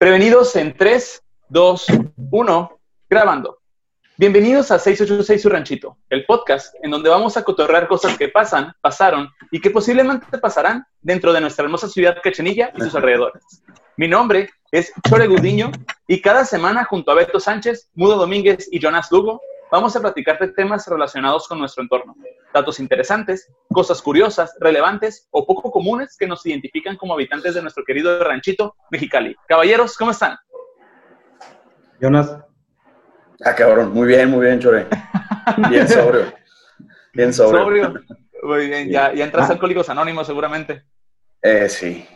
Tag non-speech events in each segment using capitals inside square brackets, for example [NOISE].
Prevenidos en 3, 2, 1, grabando. Bienvenidos a 686 Su Ranchito, el podcast en donde vamos a cotorrear cosas que pasan, pasaron y que posiblemente pasarán dentro de nuestra hermosa ciudad Cachanilla y sus alrededores. Mi nombre es Chore Gudiño y cada semana junto a Beto Sánchez, Mudo Domínguez y Jonas Lugo vamos a platicar de temas relacionados con nuestro entorno, datos interesantes, cosas curiosas, relevantes o poco comunes que nos identifican como habitantes de nuestro querido ranchito Mexicali. Caballeros, ¿cómo están? Jonas. Ah, cabrón, muy bien, muy bien, Chore. Bien sobrio. Bien sobrio. Muy bien, ya, ya entras a Alcohólicos Anónimos seguramente. Eh, sí.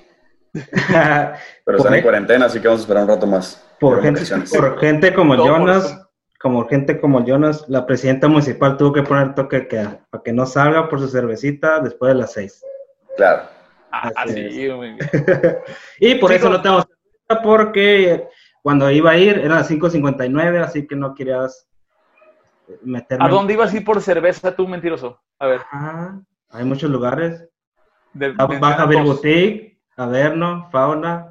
[LAUGHS] Pero están en cuarentena, así que vamos a esperar un rato más. Por, gente, por gente, como Jonas, como gente como Jonas, la presidenta municipal tuvo que poner toque que para que no salga por su cervecita después de las seis. Claro. Así, ah, muy bien. y por eso no tenemos porque cuando iba a ir era las 5.59, así que no querías meterme. ¿A dónde ibas a ir por cerveza tú, mentiroso? A ver. hay muchos lugares. Baja a ver Boutique, Averno, Fauna,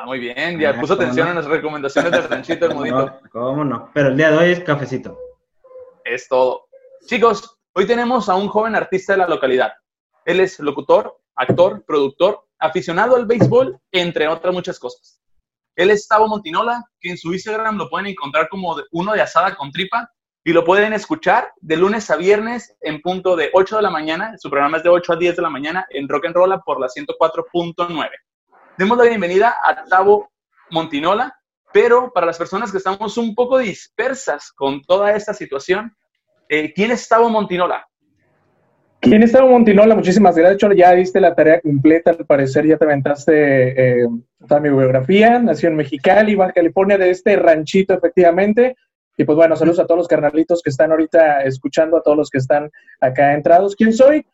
Ah, muy bien, ya puso atención a las recomendaciones del ranchito el modito. ¿Cómo no? Pero el día de hoy es cafecito. Es todo. Chicos, hoy tenemos a un joven artista de la localidad. Él es locutor, actor, productor, aficionado al béisbol, entre otras muchas cosas. Él es Tavo Montinola, que en su Instagram lo pueden encontrar como uno de asada con tripa y lo pueden escuchar de lunes a viernes en punto de 8 de la mañana. Su programa es de 8 a 10 de la mañana en Rock and Roll por la 104.9. Demos la bienvenida a Tavo Montinola, pero para las personas que estamos un poco dispersas con toda esta situación, eh, ¿quién es Tavo Montinola? ¿Quién es Tavo Montinola? Muchísimas gracias. Ya diste la tarea completa, al parecer ya te aventaste eh, toda mi biografía. Nació en Mexicali, Baja California, de este ranchito, efectivamente. Y pues bueno, saludos a todos los carnalitos que están ahorita escuchando, a todos los que están acá entrados. ¿Quién soy?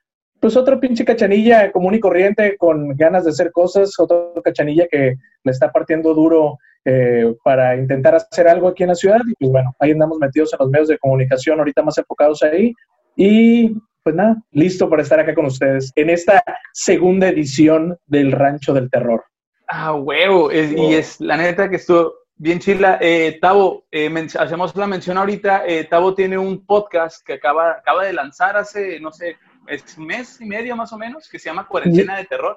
Pues otro pinche cachanilla común y corriente con ganas de hacer cosas, otro cachanilla que le está partiendo duro eh, para intentar hacer algo aquí en la ciudad. Y pues bueno, ahí andamos metidos en los medios de comunicación, ahorita más enfocados ahí. Y pues nada, listo para estar acá con ustedes en esta segunda edición del Rancho del Terror. Ah, huevo, y es la neta que estuvo bien chila. Eh, Tavo, eh, hacemos la mención ahorita, Tavo tiene un podcast que acaba, acaba de lanzar hace, no sé, es un mes y medio más o menos, que se llama Cuarentena de Terror.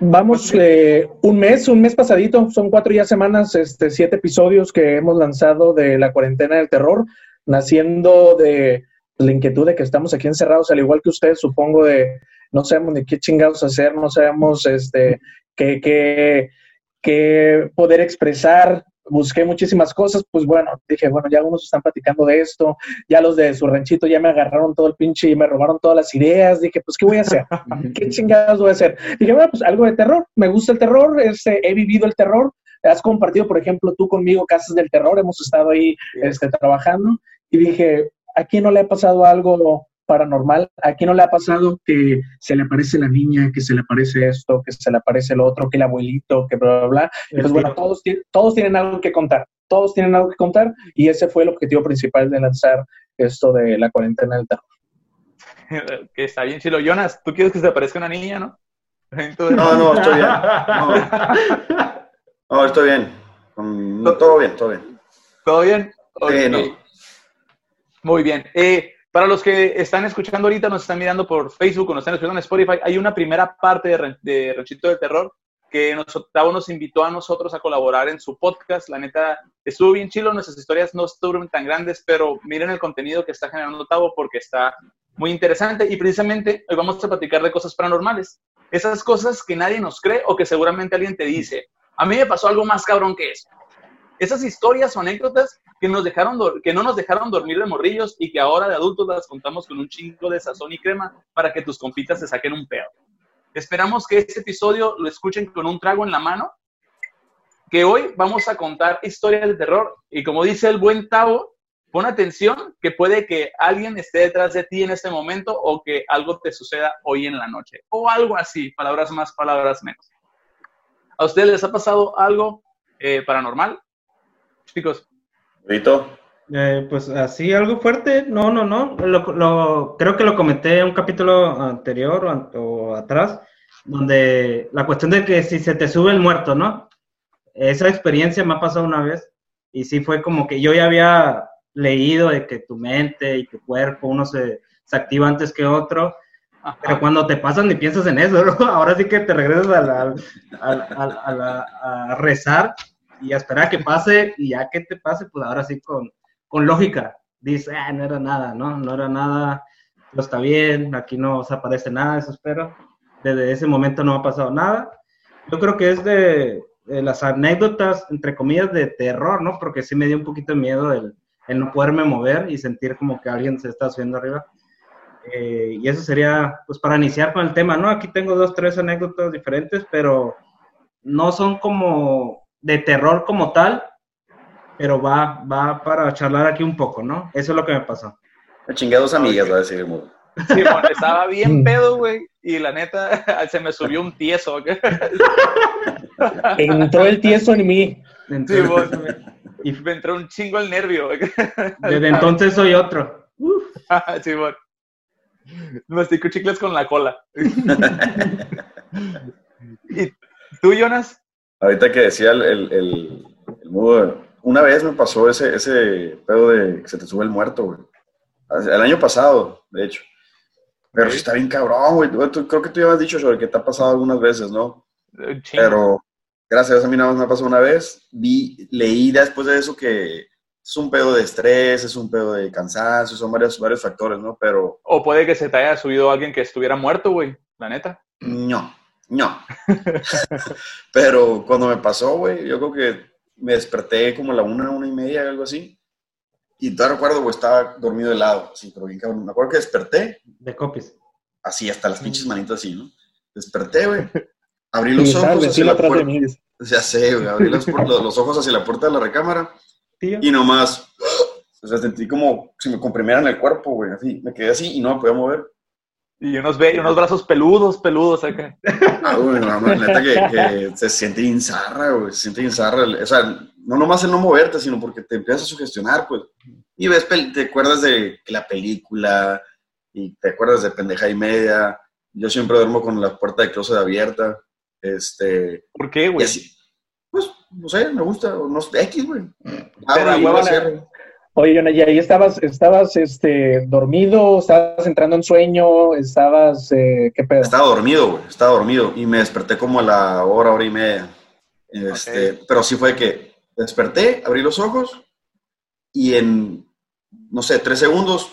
Vamos eh, un mes, un mes pasadito, son cuatro ya semanas, este, siete episodios que hemos lanzado de la cuarentena del terror, naciendo de la inquietud de que estamos aquí encerrados, al igual que ustedes, supongo, de no sabemos ni qué chingados hacer, no sabemos este, qué, qué, qué poder expresar, busqué muchísimas cosas, pues bueno, dije, bueno, ya algunos están platicando de esto, ya los de su ranchito ya me agarraron todo el pinche y me robaron todas las ideas, dije, pues, ¿qué voy a hacer? [LAUGHS] ¿Qué chingados voy a hacer? Dije, bueno, pues algo de terror, me gusta el terror, este, he vivido el terror, has compartido, por ejemplo, tú conmigo Casas del Terror, hemos estado ahí este, trabajando, y dije, ¿a quién no le ha pasado algo paranormal. Aquí no le ha pasado que se le aparece la niña, que se le aparece esto, que se le aparece el otro, que el abuelito, que bla, bla, bla. pues bueno, todos, todos tienen algo que contar. Todos tienen algo que contar y ese fue el objetivo principal de lanzar esto de la cuarentena del terror. [LAUGHS] que está bien chilo. Jonas, ¿tú quieres que se aparezca una niña, no? No, no, estoy bien. No, estoy bien. todo bien, todo bien. ¿Todo bien? Muy bien. Eh, para los que están escuchando ahorita, nos están mirando por Facebook o nos están escuchando en Spotify, hay una primera parte de, Ranchito de Terror que nos, nos invitó a nosotros a colaborar en su podcast. La neta, estuvo bien chilo, nuestras historias no estuvieron tan grandes, pero miren el contenido que está generando Tavo porque está muy interesante y precisamente hoy vamos a platicar de cosas paranormales. Esas cosas que nadie nos cree o que seguramente alguien te dice. A mí me pasó algo más cabrón que eso. Esas historias o anécdotas que, nos dejaron que no nos dejaron dormir de morrillos y que ahora de adultos las contamos con un chingo de sazón y crema para que tus compitas se saquen un pedo. Esperamos que este episodio lo escuchen con un trago en la mano, que hoy vamos a contar historias de terror y como dice el buen Tavo, pon atención que puede que alguien esté detrás de ti en este momento o que algo te suceda hoy en la noche o algo así, palabras más, palabras menos. ¿A ustedes les ha pasado algo eh, paranormal? Chicos. Eh, pues así, algo fuerte. No, no, no. Lo, creo que lo comenté en un capítulo anterior o, atrás, donde la cuestión de que si se te sube el muerto, ¿no? esa experiencia me ha pasado una vez y sí fue como que yo ya había leído de que tu mente y tu cuerpo, uno se, se activa antes que otro, pero cuando te pasan ni piensas en eso, [LAUGHS] ahora sí que te regresas a, a, rezar y a esperar a que pase y ya que te pase, pues ahora sí con, con lógica, dice, ah, no era nada, ¿no? No era nada, pero está bien, aquí no se aparece nada, eso espero. Desde ese momento no ha pasado nada. Yo creo que es de, las anécdotas, entre comillas, de terror, ¿no? Porque sí me dio un poquito de miedo el, el no poderme mover y sentir como que alguien se está subiendo arriba. Eh, y eso sería, pues, para iniciar con el tema, ¿no? Aquí tengo dos, tres anécdotas diferentes, pero no son como de terror como tal, pero va, va para charlar aquí un poco, ¿no? Eso es lo que me pasó. Me chingué a dos amigas, va a decir. Sí, bueno, estaba bien mm. pedo, güey, y la neta [LAUGHS] se me subió un tieso. [LAUGHS] Entró el tieso en mí. Sí, y me entró un chingo el nervio. [LAUGHS] Desde entonces soy otro. sí, bueno. Mastico chicles con la cola. ¿Y tú, Jonas? Ahorita que decía el, el, el, una vez me pasó ese, ese pedo de que se te sube el muerto, güey. El año pasado, de hecho. Pero sí está bien cabrón, güey. Creo que tú ya me has dicho sobre que te ha pasado algunas veces, ¿no? Pero gracias a mí nada más me pasó una vez. Vi, leí después de eso que es un pedo de estrés, es un pedo de cansancio, son varios, varios factores, ¿no? Pero... O puede que se te haya subido alguien que estuviera muerto, güey, la neta. No, no. [LAUGHS] Pero cuando me pasó, güey, yo creo que me desperté como a la una, una y media, algo así. Y todavía recuerdo, güey, estaba dormido de lado, sí, pero bien cabrón. Me acuerdo que desperté. De copies. Así, hasta las pinches manitas así, ¿no? Desperté, güey. [LAUGHS] Abrí los ojos hacia la puerta. Ya sé, güey, abrí los, los ojos hacia la puerta de la recámara y nomás, [GASPS] o sea, sentí como si me comprimieran el cuerpo, güey, así. Me quedé así y no me podía mover. Y unos, unos brazos peludos, peludos acá. Ah, güey, no, neta que, se siente insarra, güey, se siente insarra. O sea, no nomás el no moverte, sino porque te empiezas a sugestionar, pues. Y ves, te acuerdas de la película y te acuerdas de pendeja y media. Yo siempre duermo con la puerta de closet abierta. Este. ¿Por qué, güey? Pues, no sé, me gusta, no sé, X, güey. Oye, Yona, ¿y ahí estabas, estabas este, dormido, estabas entrando en sueño, estabas, eh, qué pedo? Estaba dormido, güey, estaba dormido y me desperté como a la hora, hora y media. Este, Pero sí fue que desperté, abrí los ojos y en, no sé, tres segundos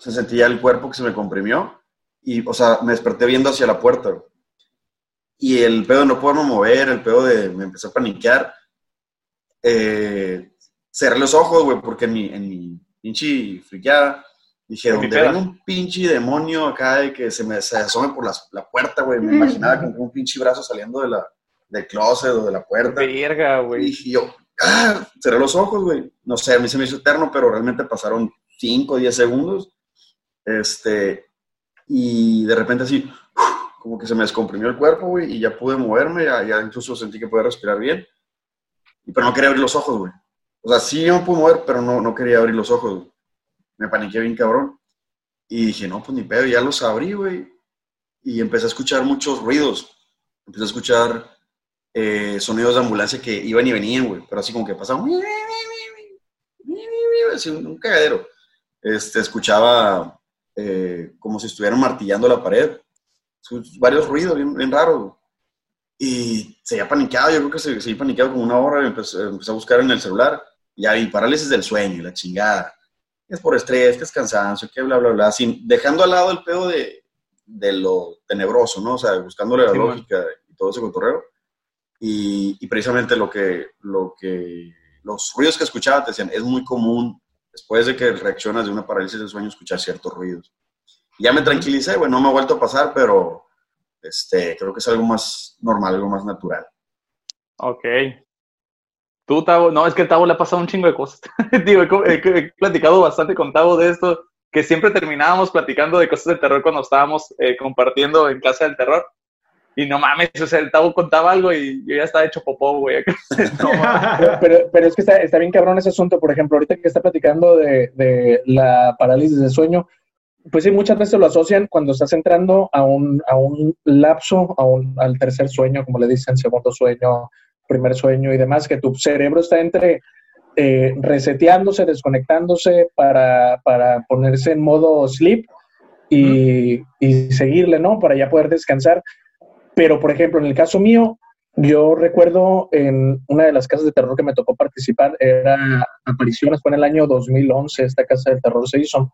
se sentía el cuerpo que se me comprimió y, o sea, me desperté viendo hacia la puerta. Y el pedo de no poderme mover, el pedo de me empecé a paniquear. Eh, cerré los ojos, güey, porque en mi, en mi pinche friqueada dije, donde ven un pinche demonio acá de que se me se asome por la puerta, güey, me imaginaba como un pinche brazo saliendo de la, del closet o de la puerta. Verga, güey. Y dije yo, ah, cerré los ojos, güey. No sé, a mí se me hizo eterno, pero realmente pasaron 5 o 10 segundos. Este, y de repente así, como que se me descomprimió el cuerpo, güey, y ya pude moverme, ya, incluso sentí que podía respirar bien. Pero no quería abrir los ojos, güey. O sea, sí yo me pude mover, pero no, no quería abrir los ojos. Me paniqué bien cabrón. Y dije, no, pues ni pedo, ya los abrí, güey. Y empecé a escuchar muchos ruidos. Empecé a escuchar eh, sonidos de ambulancia que iban y venían, güey. Pero así como que pasaban. Un cagadero. Este, escuchaba eh, como si estuvieran martillando la pared varios ruidos bien, bien raros. Y se había paniqueado, yo creo que se, se había paniqueado como una hora, empecé, empecé, a buscar en el celular, y ahí parálisis del sueño, y la chingada. Es por estrés, que es cansancio, que bla, bla, bla, sin, dejando al lado el pedo de, de lo tenebroso, ¿no? O sea, buscándole la lógica y todo ese cotorreo. Y, y, precisamente lo que, lo que, los ruidos que escuchaba te decían, es muy común después de que reaccionas de una parálisis del sueño escuchar ciertos ruidos. Ya me tranquilicé, bueno, no me ha vuelto a pasar, pero este, creo que es algo más normal, algo más natural. Ok. Tú, Tavo, no, es que Tavo le ha pasado un chingo de cosas. [LAUGHS] Digo, he, platicado bastante con Tavo de esto, que siempre terminábamos platicando de cosas de terror cuando estábamos eh, compartiendo en Casa del Terror. Y no mames, o sea, el Tavo contaba algo y yo ya estaba hecho popó, güey. [LAUGHS] pero, pero, es que está, está, bien cabrón ese asunto. Por ejemplo, ahorita que está platicando de, de la parálisis de sueño, pues sí, muchas veces lo asocian cuando estás entrando a un, a un lapso, a un, al tercer sueño, como le dicen, segundo sueño, primer sueño y demás, que tu cerebro está entre eh, reseteándose, desconectándose para, para, ponerse en modo sleep y, y, seguirle, ¿no? Para ya poder descansar. Pero, por ejemplo, en el caso mío, yo recuerdo en una de las casas de terror que me tocó participar, era Apariciones, fue en el año 2011, esta casa de terror se hizo.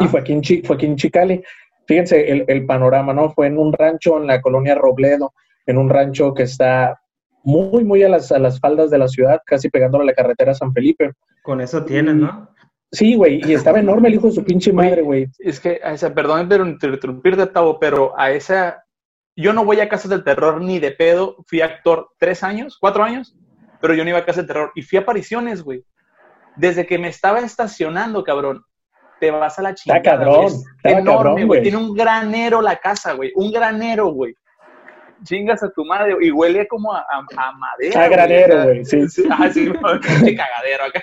Y fue aquí, en fue aquí en Chicali. Fíjense el, el, panorama, ¿no? Fue en un rancho en la colonia Robledo, en un rancho que está muy, muy a las, a las faldas de la ciudad, casi pegándole a la carretera San Felipe. Con eso tienen, ¿no? Sí, güey, y estaba enorme el hijo de su pinche madre, güey. Es que, a esa, perdón pero interrumpir de Tavo, pero a esa, yo no voy a casas del terror ni de pedo, fui actor tres años, cuatro años, pero yo no iba a casas del terror y fui a apariciones, güey. Desde que me estaba estacionando, cabrón, te vas a la chingada. Está cabrón, está enorme, güey. Tiene un granero la casa, güey, un granero, güey chingas a tu madre y huele como a, a, madera. A granero, güey, sí. sí. [LAUGHS] Ah, sí, cagadero acá.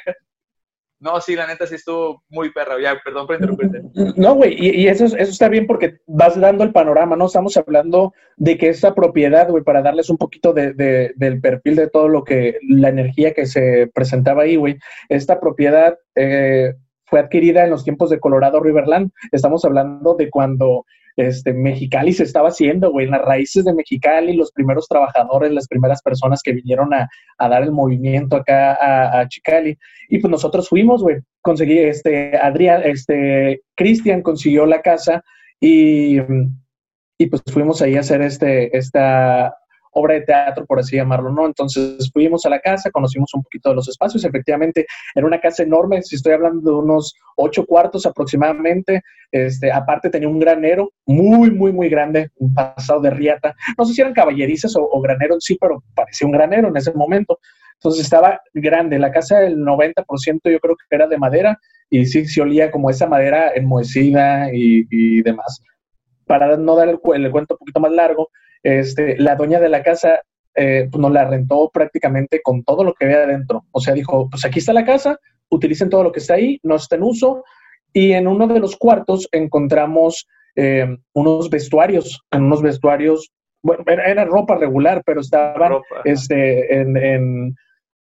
No, sí, la neta sí estuvo muy perra. Ya, perdón por interrumpirte. No, güey, y, eso, eso está bien porque vas dando el panorama, ¿no? Estamos hablando de que esta propiedad, güey, para darles un poquito de, de, del perfil de todo lo que, la energía que se presentaba ahí, güey. Esta propiedad eh, fue adquirida en los tiempos de Colorado Riverland. Estamos hablando de cuando este, Mexicali se estaba haciendo, güey, en las raíces de Mexicali, los primeros trabajadores, las primeras personas que vinieron a, dar el movimiento acá a, a, Chicali. Y pues nosotros fuimos, güey, conseguí, este, Adrián, este, Cristian consiguió la casa y, y pues fuimos ahí a hacer este, esta obra de teatro, por así llamarlo, ¿no? Entonces fuimos a la casa, conocimos un poquito de los espacios, efectivamente era una casa enorme, si estoy hablando de unos ocho cuartos aproximadamente, este, aparte tenía un granero muy, muy, muy grande, un pasado de riata, no sé si eran caballerizas o, granero en sí, pero parecía un granero en ese momento. Entonces estaba grande, la casa del 90% yo creo que era de madera y sí se olía como esa madera enmohecida y, y demás. Para no dar el, el cuento un poquito más largo, este, la dueña de la casa eh, pues nos la rentó prácticamente con todo lo que había adentro. O sea, dijo, pues aquí está la casa, utilicen todo lo que está ahí, no está en uso. Y en uno de los cuartos encontramos eh, unos vestuarios, en unos vestuarios, bueno, era, ropa regular, pero estaban este, en,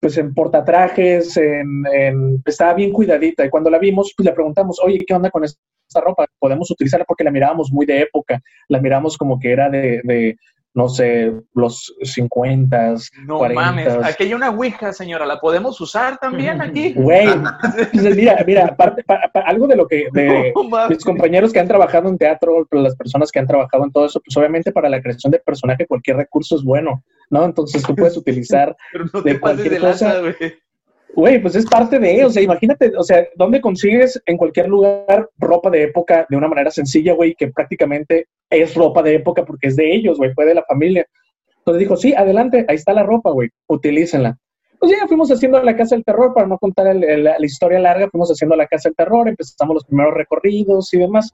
pues en portatrajes, en, estaba bien cuidadita. Y cuando la vimos, pues le preguntamos, oye, ¿qué onda con esta ropa? ¿Podemos utilizarla? Porque la mirábamos muy de época, la miramos como que era de, no sé, los 50, no mames, aquí hay una Ouija, señora, ¿la podemos usar también [LAUGHS] aquí? Güey, [LAUGHS] mira, mira, algo de lo que de mis compañeros que han trabajado en teatro, las personas que han trabajado en todo eso, pues obviamente para la creación de personaje cualquier recurso es bueno. ¿no? Entonces tú puedes [LAUGHS] utilizar de cualquier cosa. Güey, pues es parte de, o sea, imagínate, o sea, ¿dónde consigues en cualquier lugar ropa de época de una manera sencilla, güey, que prácticamente es ropa de época porque es de ellos, güey, fue de la familia? Entonces dijo, sí, adelante, ahí está la ropa, güey, utilícenla. Pues ya fuimos haciendo la Casa del Terror, para no contar la historia larga, fuimos haciendo la Casa del Terror, empezamos los primeros recorridos y demás.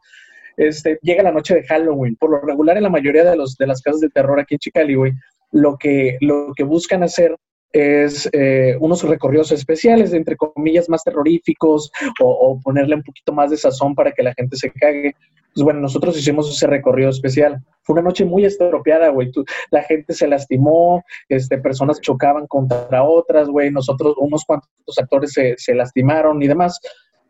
Este, llega la noche de Halloween. Por lo regular, en la mayoría de, los, de las casas de terror aquí en Chicali, güey, lo que, lo que buscan hacer es eh, unos recorridos especiales, entre comillas, más terroríficos o, ponerle un poquito más de sazón para que la gente se cague. Pues bueno, nosotros hicimos ese recorrido especial. Fue una noche muy estropeada, güey. La gente se lastimó, este, personas chocaban contra otras, güey. Nosotros, unos cuantos actores se, se lastimaron y demás.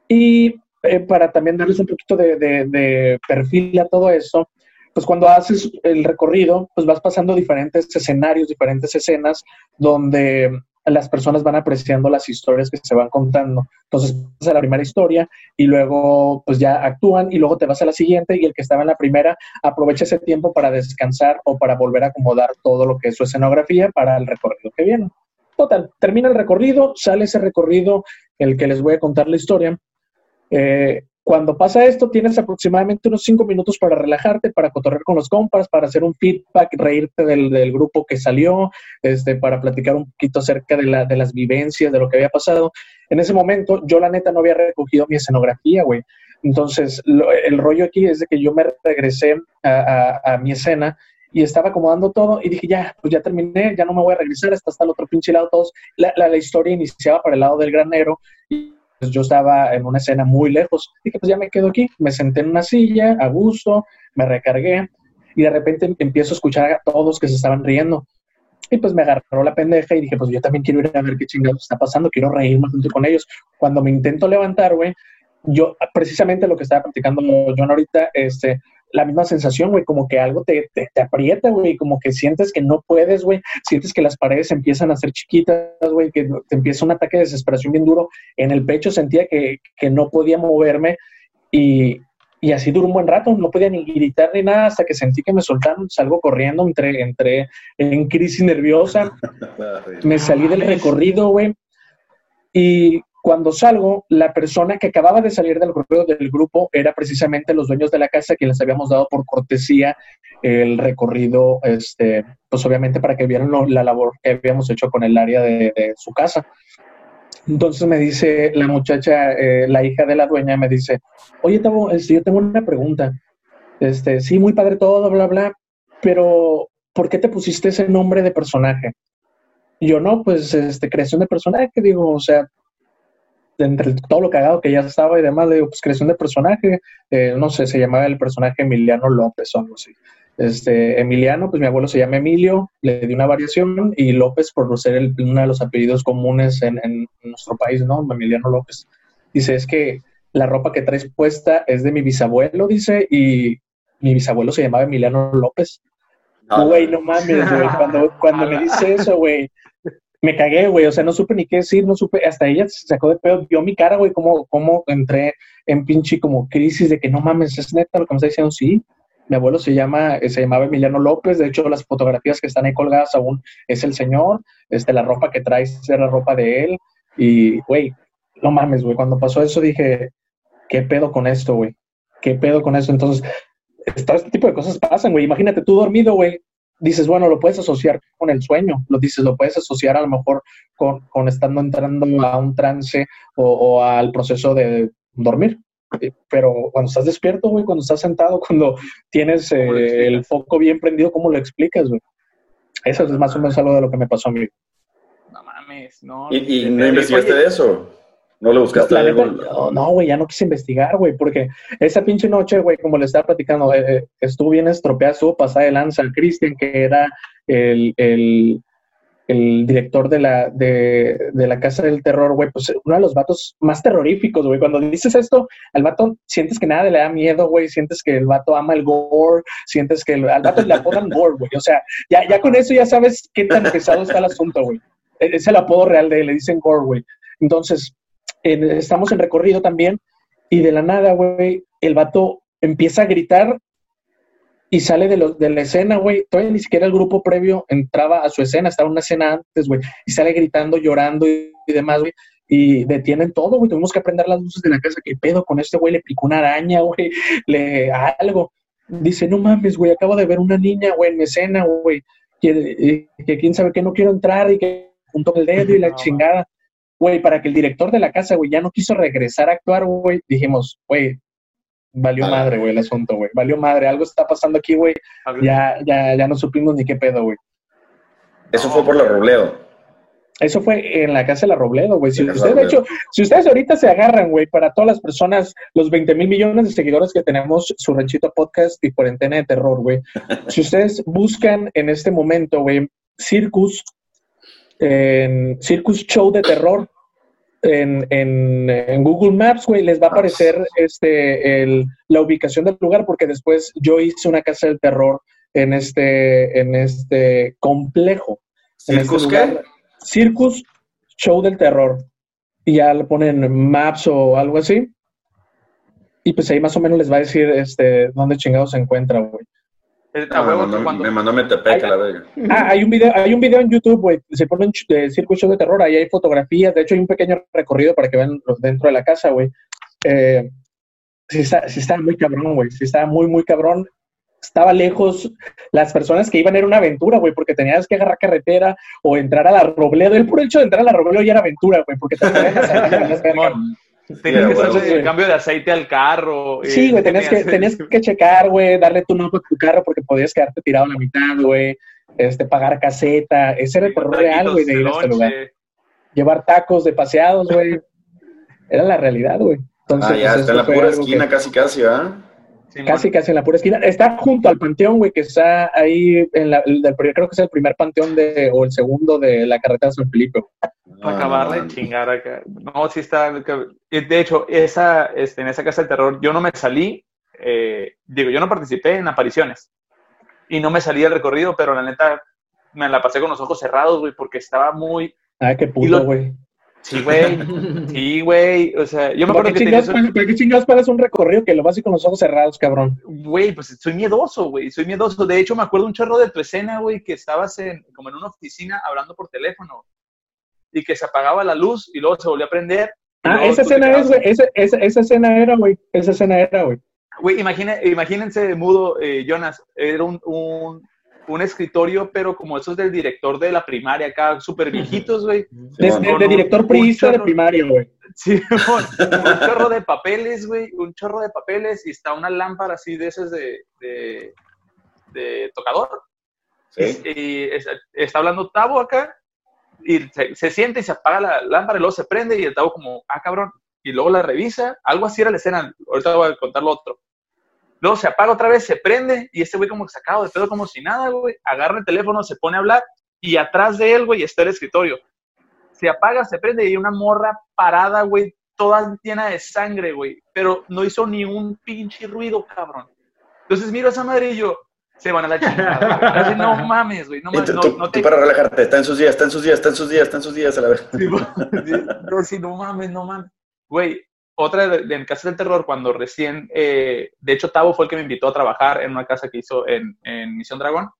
Y eh, para también darles un poquito de, de perfil a todo eso, pues cuando haces el recorrido, pues vas pasando diferentes escenarios, diferentes escenas donde las personas van apreciando las historias que se van contando. Entonces, vas a la primera historia y luego pues ya actúan y luego te vas a la siguiente y el que estaba en la primera aprovecha ese tiempo para descansar o para volver a acomodar todo lo que es su escenografía para el recorrido que viene. Total, termina el recorrido, sale ese recorrido, el que les voy a contar la historia. Eh, cuando pasa esto, tienes aproximadamente unos cinco minutos para relajarte, para cotorrear con los compas, para hacer un feedback, reírte del, grupo que salió, este, para platicar un poquito acerca de, la, de las vivencias, de lo que había pasado. En ese momento, yo la neta no había recogido mi escenografía, güey. Entonces, el rollo aquí es de que yo me regresé a, mi escena y estaba acomodando todo y dije, ya, pues ya terminé, ya no me voy a regresar, hasta hasta el otro pinche lado. Todos. La, la, la historia iniciaba para el lado del granero y yo estaba en una escena muy lejos. Dije, pues ya me quedo aquí. Me senté en una silla, a gusto, me recargué y de repente empiezo a escuchar a todos que se estaban riendo. Y pues me agarró la pendeja y dije, pues yo también quiero ir a ver qué chingados está pasando, quiero reírme junto con ellos. Cuando me intento levantar, güey, yo, precisamente lo que estaba platicando John ahorita, este, la misma sensación, güey, como que algo te, te, te aprieta, güey, como que sientes que no puedes, güey, sientes que las paredes empiezan a ser chiquitas, güey, que te empieza un ataque de desesperación bien duro. En el pecho sentía que, que no podía moverme y, y así duró un buen rato, no podía ni gritar ni nada hasta que sentí que me soltaron, salgo corriendo, entré, entré en crisis nerviosa, [LAUGHS] me salí del recorrido, güey, y cuando salgo, la persona que acababa de salir del recorrido del grupo era precisamente los dueños de la casa que les habíamos dado por cortesía el recorrido, este, pues obviamente para que vieran la labor que habíamos hecho con el área de, su casa. Entonces me dice la muchacha, eh, la hija de la dueña, me dice, oye, Tavo, este, yo tengo una pregunta. Este, sí, muy padre todo, bla, bla, pero ¿por qué te pusiste ese nombre de personaje? Yo, no, pues, este, creación de personaje, digo, o sea, entre todo lo cagado que ya estaba y demás, le digo, pues, creación de personaje, eh, no sé, se llamaba el personaje Emiliano López o algo así. Este, Emiliano, pues mi abuelo se llama Emilio, le di una variación, y López por ser el, uno de los apellidos comunes en, en, nuestro país, ¿no? Emiliano López. Dice, es que la ropa que traes puesta es de mi bisabuelo, dice, y mi bisabuelo se llamaba Emiliano López. Güey, no mames, güey. Cuando, cuando me [LAUGHS] dice eso, güey, me cagué, güey. O sea, no supe ni qué decir, no supe. Hasta ella se sacó de pedo, vio mi cara, güey, como, como entré en pinche como crisis de que no mames, es neta lo que me está diciendo, sí mi abuelo se llama, se llamaba Emiliano López, de hecho las fotografías que están ahí colgadas aún es el señor, este, la ropa que traes es la ropa de él, y, güey, no mames, güey, cuando pasó eso dije, ¿qué pedo con esto, güey? ¿Qué pedo con esto? Entonces, este tipo de cosas pasan, güey, imagínate tú dormido, güey, dices, bueno, lo puedes asociar con el sueño, lo dices, lo puedes asociar a lo mejor con, con estando entrando a un trance o, o al proceso de dormir, eh, pero cuando estás despierto, güey, cuando estás sentado, [LAUGHS] cuando tienes eh, el foco bien prendido, ¿cómo lo explicas, güey? Eso es más o menos algo de lo que me pasó a mí. No mames, no. ¿Y, y no investigaste de eso? ¿No lo buscaste? no, güey, ya no quise investigar, güey, porque esa pinche noche, güey, como le estaba platicando, eh, estuvo bien estropeada, pasada de lanza. Cristian, que era el, el, el director de la, de, de, la Casa del Terror, güey, pues uno de los vatos más terroríficos, güey. Cuando dices esto, al vato sientes que nada le da miedo, güey, sientes que el vato ama el gore, sientes que el, al vato le apodan gore, güey. O sea, ya, ya con eso ya sabes qué tan pesado está el asunto, güey. E, es el apodo real de él, le dicen gore, güey. Entonces, estamos en recorrido también y de la nada, güey, el vato empieza a gritar y sale de, de la escena, güey. Todavía ni siquiera el grupo previo entraba a su escena, estaba una escena antes, güey. Y sale gritando, llorando y, demás, güey. Y detienen todo, güey. Tuvimos que aprender las luces de la casa. ¿Qué pedo con este güey? Le picó una araña, güey. Le algo. Dice, no mames, güey. Acabo de ver una niña, güey, en mi escena, güey. Que, que, quién sabe que no quiero entrar y que junto el dedo y la [LAUGHS] chingada. Güey, para que el director de la casa, güey, ya no quiso regresar a actuar, güey. Dijimos, güey, Valió madre, güey, el asunto, güey. Valió madre. Algo está pasando aquí, güey. Ya, ya, ya no supimos ni qué pedo, güey. Eso fue por la Robledo. Eso fue en la casa de la Robledo, güey. Si ustedes, de hecho, si ustedes ahorita se agarran, güey, para todas las personas, los 20 mil millones de seguidores que tenemos, su ranchito podcast y cuarentena de terror, güey. si ustedes buscan en este momento, güey, Circus, en Circus Show de Terror, en, en, Google Maps, güey, les va a aparecer este, el, la ubicación del lugar, porque después yo hice una casa del terror en este, en este complejo. ¿Circus este qué? Circus Show del Terror. Y ya le ponen maps o algo así. Y pues ahí más o menos les va a decir este, dónde chingados se encuentra, güey. Ah, me, mandó, cuando... me mandó Metepec a la verga. Ah, hay un video, hay un video en YouTube, güey, se pone de circuito de terror, ahí hay fotografías, de hecho hay un pequeño recorrido para que vean dentro de la casa, güey. Eh, sí, está, sí está muy cabrón, güey, sí está muy, muy cabrón. Estaba lejos, las personas que iban era una aventura, güey, porque tenías que agarrar carretera o entrar a la Robledo. El puro hecho de entrar a la Robledo ya era aventura, güey, porque te [LAUGHS] Tenías que hacer el cambio de aceite al carro. Sí, güey, tenías que, tenías que checar, güey, darle tu nombre a tu carro porque podías quedarte tirado a la mitad, güey. Este, pagar caseta. Ese era el terror real, güey, de ir a este lugar. Llevar tacos de paseados, güey. Era la realidad, güey. Entonces, ah, ya, pues, está en la pura esquina casi, casi, Casi, casi en la pura esquina. Está junto al panteón, güey, que está ahí, en la, el, creo que es el primer panteón de, o el segundo de la carretera de San Felipe. Para acabarle de chingar acá. No, sí está. De hecho, esa, este, en esa casa de terror, yo no me salí, eh, digo, yo no participé en apariciones y no me salí del recorrido, pero la neta me la pasé con los ojos cerrados, güey, porque estaba muy. Ah, qué puto, güey. Sí, güey. Sí, güey. O sea, yo me acuerdo que chingados, ¿Para qué chingados paras un recorrido que lo vas a con los ojos cerrados, cabrón? Güey, pues soy miedoso, güey. Soy miedoso. De hecho, me acuerdo un chorro de tu escena, güey, que estabas en, como en una oficina hablando por teléfono y que se apagaba la luz y luego se volvió a prender. Ah, esa escena es, güey. Esa, esa, esa, escena era, güey. Esa escena era, güey. Güey, imagínense, mudo, eh, Jonas. Era un, un un escritorio, pero como esos del director de la primaria, acá, súper viejitos, güey. De, director priista de primaria, güey. Sí, [LAUGHS] un chorro de papeles, güey, un chorro de papeles y está una lámpara así de esas de, de, tocador. Sí. Y, está hablando Tavo acá y se, siente y se apaga la lámpara y luego se prende y el Tavo como, ah, cabrón, y luego la revisa. Algo así era la escena, ahorita voy a contar lo otro. Luego se apaga otra vez, se prende y este güey como sacado de pedo como si nada, güey. Agarra el teléfono, se pone a hablar y atrás de él, güey, está el escritorio. Se apaga, se prende y hay una morra parada, güey, toda llena de sangre, güey. Pero no hizo ni un pinche ruido, cabrón. Entonces miro a esa madre y yo, se van a la chingada. no mames, güey. No mames, no, no te... para relajarte, está en sus días, está en sus días, está en sus días, está en sus días a la vez. no, sí, no mames, no mames. Güey, otra de, en Casa del Terror, cuando recién, eh, de hecho, Tavo fue el que me invitó a trabajar en una casa que hizo en, Misión Dragón.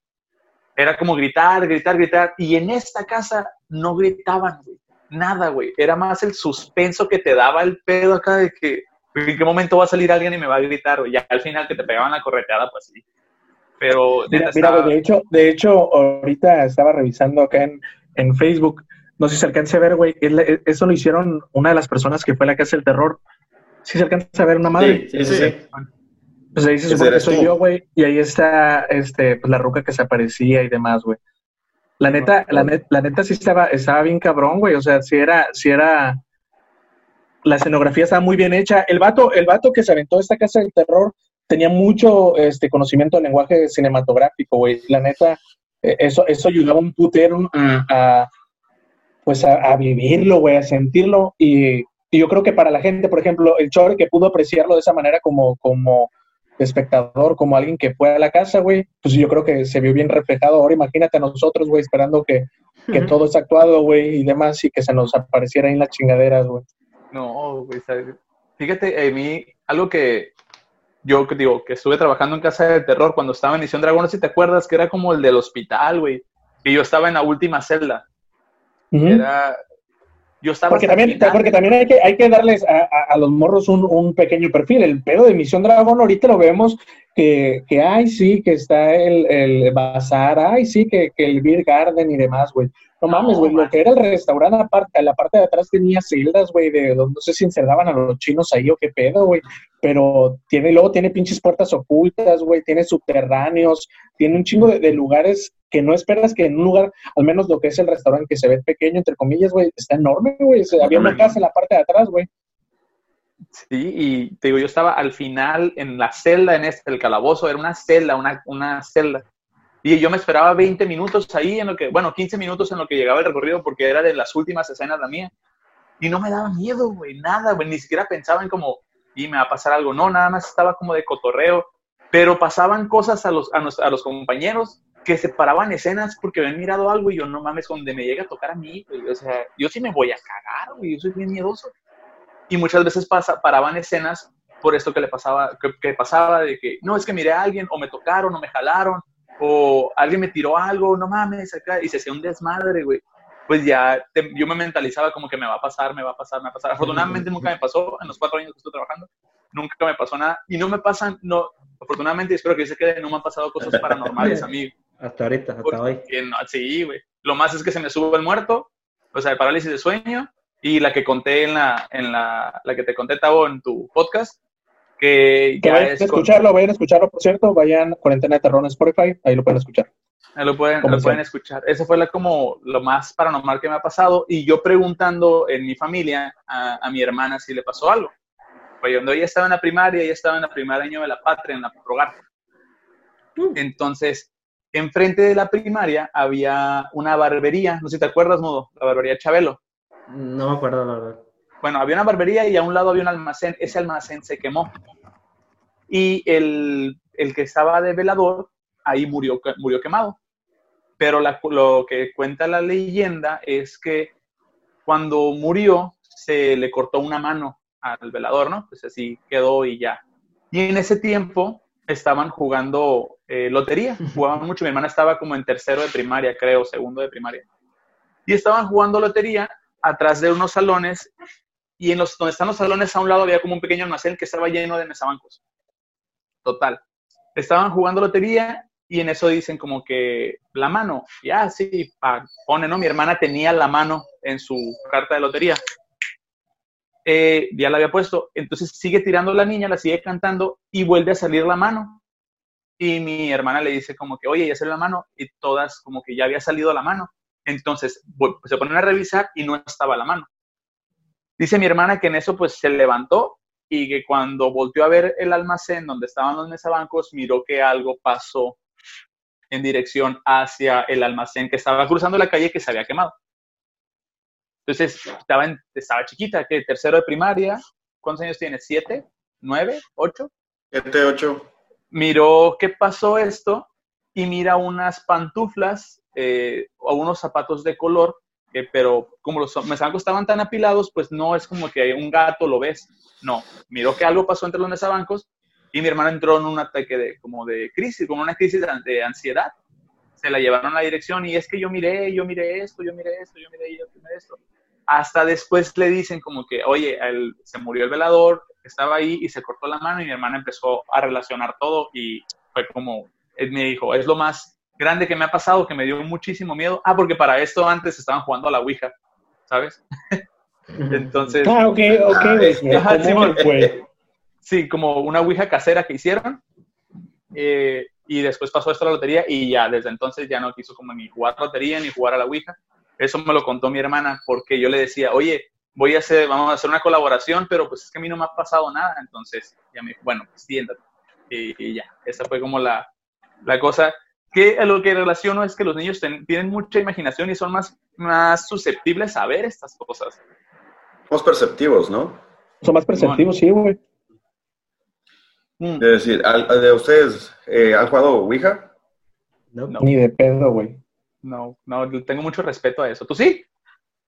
Era como gritar, gritar, gritar. Y en esta casa no gritaban, güey. Nada, güey. Era más el suspenso que te daba el pedo acá de que en qué momento va a salir alguien y me va a gritar, güey. Ya al final que te pegaban la correteada, pues sí. Pero. Mira, de, hecho, de hecho, ahorita estaba revisando acá en, en Facebook no sé si se alcanza a ver, güey. Eso lo hicieron una de las personas que fue a la casa del terror. Sí se alcanza a ver una madre. Sí, sí, sí. Pues ahí se supone que soy yo, güey. Y ahí está este, pues, la ruca que se aparecía y demás, güey. La neta, la, la neta sí estaba, estaba bien cabrón, güey. O sea, sí era, sí era. La escenografía estaba muy bien hecha. El vato, el vato que se aventó esta casa del terror tenía mucho este, conocimiento del lenguaje cinematográfico, güey. La neta, eh, eso, eso ayudaba un putero a pues a, vivirlo, güey, a sentirlo. Y, yo creo que para la gente, por ejemplo, el Chore que pudo apreciarlo de esa manera como, como espectador, como alguien que fue a la casa, güey, pues yo creo que se vio bien reflejado. Ahora imagínate a nosotros, güey, esperando que, que todo es actuado, güey, y demás, y que se nos apareciera ahí en las chingaderas, güey. No, güey, fíjate, a mí, algo que yo digo, que estuve trabajando en Casa de Terror cuando estaba en Misión Dragón, no sé si te acuerdas, que era como el del hospital, güey, y yo estaba en la última celda yo estaba porque también, porque también hay que, hay que darles a, los morros un, pequeño perfil. El pedo de Misión Dragón ahorita lo vemos que, que ay, sí, que está el, el bazar, ay, sí, que, que el Beer Garden y demás, güey. No mames, güey, lo que era el restaurante, aparte, la parte de atrás tenía celdas, güey, de no sé si encerraban a los chinos ahí o qué pedo, güey. Pero tiene, luego tiene pinches puertas ocultas, güey, tiene subterráneos, tiene un chingo de, lugares que no esperas que en un lugar, al menos lo que es el restaurante que se ve pequeño, entre comillas, güey, está enorme, güey. había una casa en la parte de atrás, güey. Sí, y te digo, yo estaba al final en la celda, en este, el calabozo, era una celda, una, una celda. Y yo me esperaba 20 minutos ahí, en lo que, bueno, 15 minutos en lo que llegaba el recorrido, porque era de las últimas escenas la mía. Y no me daba miedo, güey, nada, güey, ni siquiera pensaba en como, y me va a pasar algo. No, nada más estaba como de cotorreo. Pero pasaban cosas a los, a, los compañeros que se paraban escenas porque habían mirado algo y yo, no mames, donde me llega a tocar a mí, güey. O sea, yo sí me voy a cagar, güey, yo soy bien miedoso. Y muchas veces pasa, paraban escenas por esto que le pasaba, que, que pasaba de que, no, es que miré a alguien, o me tocaron, o me jalaron, o alguien me tiró algo, no mames, acá, y se hacía un desmadre, güey, pues ya yo me mentalizaba como que me va a pasar, me va a pasar, me va a pasar. Afortunadamente nunca me pasó en los cuatro años que estoy trabajando, nunca me pasó nada, y no me pasan, no, afortunadamente, espero que se quede, no me han pasado cosas paranormales a mí. Hasta ahorita, hasta hoy. sí, güey. Lo más es que se me sube el muerto, o sea, el parálisis de sueño, y la que conté en la, en la, la que te conté, Tavo, en tu podcast, que, vayan a escucharlo, vayan a escucharlo, por cierto, vayan Cuarentena de Terror en Spotify, ahí lo pueden escuchar. Ahí lo pueden, lo pueden escuchar. Eso fue la, como lo más paranormal que me ha pasado y yo preguntando en mi familia a, mi hermana si le pasó algo. cuando ella estaba en la primaria, ella estaba en la primer año de la patria, en la Progar. Mm. Entonces, enfrente de la primaria había una barbería, no sé si te acuerdas, Mudo, la barbería Chabelo. No me acuerdo, la verdad. Bueno, había una barbería y a un lado había un almacén. Ese almacén se quemó. Y el, el que estaba de velador, ahí murió, murió quemado. Pero lo que cuenta la leyenda es que cuando murió, se le cortó una mano al velador, ¿no? Pues así quedó y ya. Y en ese tiempo estaban jugando eh, lotería, jugaban mucho. Mi hermana estaba como en tercero de primaria, creo, segundo de primaria. Y estaban jugando lotería atrás de unos salones y en los donde están los salones a un lado había como un pequeño almacén que estaba lleno de mesabancos. Total. Estaban jugando lotería y en eso dicen como que la mano, ya sí, pone, ¿no? Mi hermana tenía la mano en su carta de lotería. Eh, ya la había puesto. Entonces sigue tirando la niña, la sigue cantando y vuelve a salir la mano. Y mi hermana le dice como que, oye, ya salió la mano. Y todas como que ya había salido la mano. Entonces se ponen a revisar y no estaba la mano. Dice mi hermana que en eso pues se levantó y que cuando volvió a ver el almacén donde estaban los mesabancos, miró que algo pasó en dirección hacia el almacén que estaba cruzando la calle que se había quemado. Entonces, estaba, estaba chiquita, que tercero de primaria, ¿cuántos años tiene? ¿Siete? ¿Nueve? ¿Ocho? Siete, ocho. Miró qué pasó esto y mira unas pantuflas eh, o unos zapatos de color, pero como los mesabancos estaban tan apilados, pues no es como que un gato lo ves. No, miró que algo pasó entre los mesabancos y mi hermana entró en un ataque de, como de crisis, como una crisis de ansiedad. Se la llevaron a la dirección y es que yo miré, yo miré esto, yo miré esto, yo miré, yo miré esto hasta después le dicen como que, oye, se murió el velador, estaba ahí y se cortó la mano y mi hermana empezó a relacionar todo y fue como, él me dijo, es lo más grande que me ha pasado, que me dio muchísimo miedo. Ah, porque para esto antes estaban jugando a la Ouija, ¿sabes? Entonces... Ah, ok, ok. [LAUGHS] sí, como una Ouija casera que hicieron. Eh, y después pasó esto a la lotería y ya desde entonces ya no quiso como ni jugar lotería ni jugar a la Ouija. Eso me lo contó mi hermana porque yo le decía, oye, voy a hacer, vamos a hacer una colaboración, pero pues es que a mí no me ha pasado nada. Entonces, ya me dijo, bueno, pues siéntate. Y, ya, esa fue como la, la cosa. Que lo que relaciono es que los niños tienen mucha imaginación y son más, más susceptibles a ver estas cosas. Más perceptivos, ¿no? Son más perceptivos, sí, güey. Es decir, ¿de ustedes eh, han jugado Ouija? No. Ni de pedo, güey. No, no, tengo mucho respeto a eso. ¿Tú sí?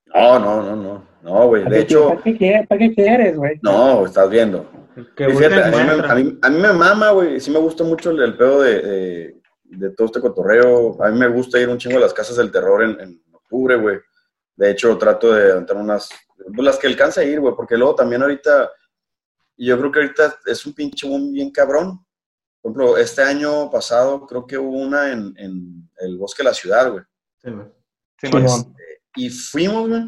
No, no, no, no, no, güey. De hecho. ¿Para qué, quieres, güey? No, estás viendo. a, mí, a, mí, me mama, güey. Sí me gusta mucho el, pedo de, de, todo este cotorreo. A mí me gusta ir un chingo a las casas del terror en, en octubre, güey. De hecho, trato de entrar unas. Pues las que alcanza a ir, güey, porque luego también ahorita. Yo creo que ahorita es un pinche boom bien cabrón. Por ejemplo, este año pasado creo que hubo una en, en el bosque de la ciudad, güey. Sí, y fuimos, güey.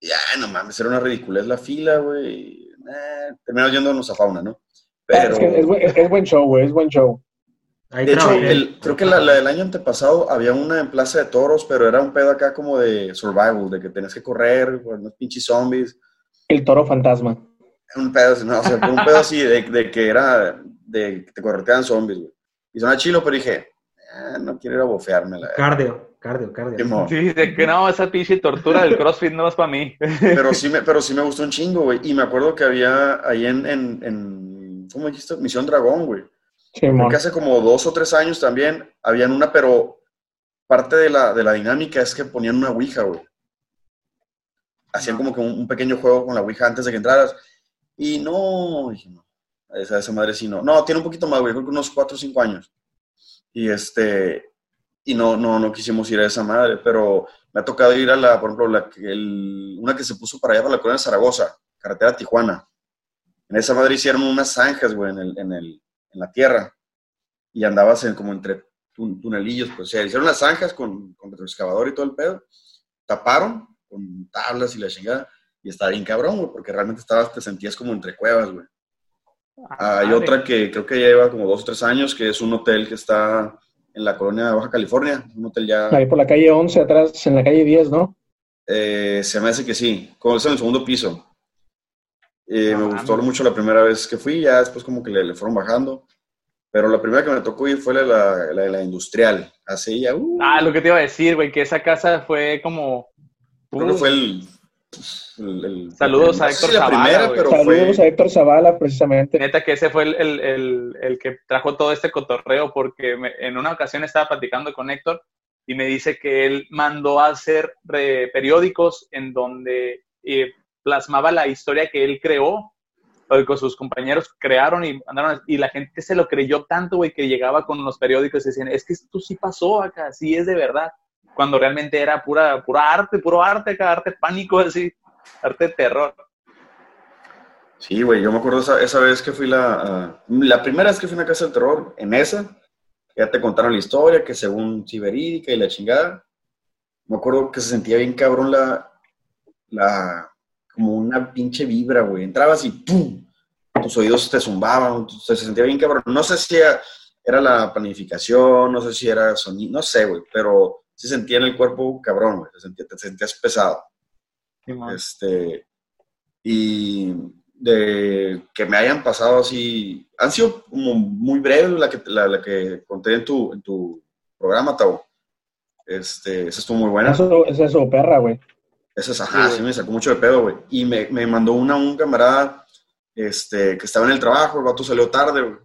Y ya, no mames, era una ridiculez la fila, güey. Eh, terminamos yéndonos a fauna, ¿no? Pero... Es, buen show, güey, es buen show. De hecho, creo que la, del año antepasado había una en Plaza de Toros, pero era un pedo acá como de survival, de que tenías que correr, con unos pinches zombies. El toro fantasma. Un pedo, no, o sea, un pedo así de, de, que era, de que te correteaban zombies, güey. Y suena chilo, pero dije, ah, no quiero ir a bofearme. La cardio, cardio, cardio. Sí, de que no, esa pinche tortura del CrossFit no es para mí. [LAUGHS] Pero sí, me, pero sí me gustó un chingo, güey. Y me acuerdo que había ahí en, en, en ¿cómo dijiste? Misión Dragón, güey. Sí, que hace como dos o tres años también habían una, pero parte de la, de la dinámica es que ponían una Ouija, güey. Hacían como que un, pequeño juego con la Ouija antes de que entraras. Y no, dije, no. Esa, esa madre sí no. No, tiene un poquito más, güey. Creo que unos cuatro o cinco años. Y este, y no, no, no quisimos ir a esa madre, pero me ha tocado ir a la, por ejemplo, la, el, una que se puso para allá, para la colonia de Zaragoza, carretera Tijuana. En esa madre hicieron unas zanjas, güey, en, el, en, el, en la tierra. Y andabas en, como entre tunelillos, pues, o sea, hicieron las zanjas con, con retroexcavador y todo el pedo. Taparon con tablas y la chingada. Y estaba bien cabrón, güey, porque realmente estabas, te sentías como entre cuevas, güey. Ah, Hay otra que creo que ya lleva como dos o tres años, que es un hotel que está en la colonia de Baja California, un hotel ya... Ahí por la calle 11, atrás, en la calle 10, ¿no? Eh, se me hace que sí, como es en el segundo piso. Eh, me gustó mucho la primera vez que fui, ya después como que le, fueron bajando. Pero la primera que me tocó ir fue la, la, la industrial. Así ya. Uh. Ah, lo que te iba a decir, güey, que esa casa fue como. Creo que fue el. Saludos a Héctor Zavala. Saludos a Héctor Zavala, precisamente. Neta, que ese fue el, el, el que trajo todo este cotorreo, porque en una ocasión estaba platicando con Héctor y me dice que él mandó a hacer periódicos en donde eh, plasmaba la historia que él creó, o que sus compañeros crearon y mandaron, y la gente se lo creyó tanto, güey, que llegaba con los periódicos y decían, es que esto sí pasó acá, sí es de verdad, cuando realmente era pura, pura arte, puro arte arte pánico, así, arte de terror. Sí, güey, yo me acuerdo esa, esa vez que fui la, la primera vez que fui a una casa de terror, en esa, ya te contaron la historia, que según sí y la chingada. Me acuerdo que se sentía bien cabrón la, la, como una pinche vibra, güey. Entrabas y ¡pum! Tus oídos te zumbaban, se sentía bien cabrón. No sé si era, la planificación, no sé si era sonido, no sé, güey, pero se sentía en el cuerpo cabrón, güey. te sentías pesado. este, y de que me hayan pasado así, han sido como muy breves la que, la, que conté en tu, en tu programa, Tau. Este, esa estuvo muy buena. Eso, esa es su perra, güey. Esa es, ajá, sí, me sacó mucho de pedo, güey. Y me, me, mandó una un camarada este, que estaba en el trabajo, el vato salió tarde, güey.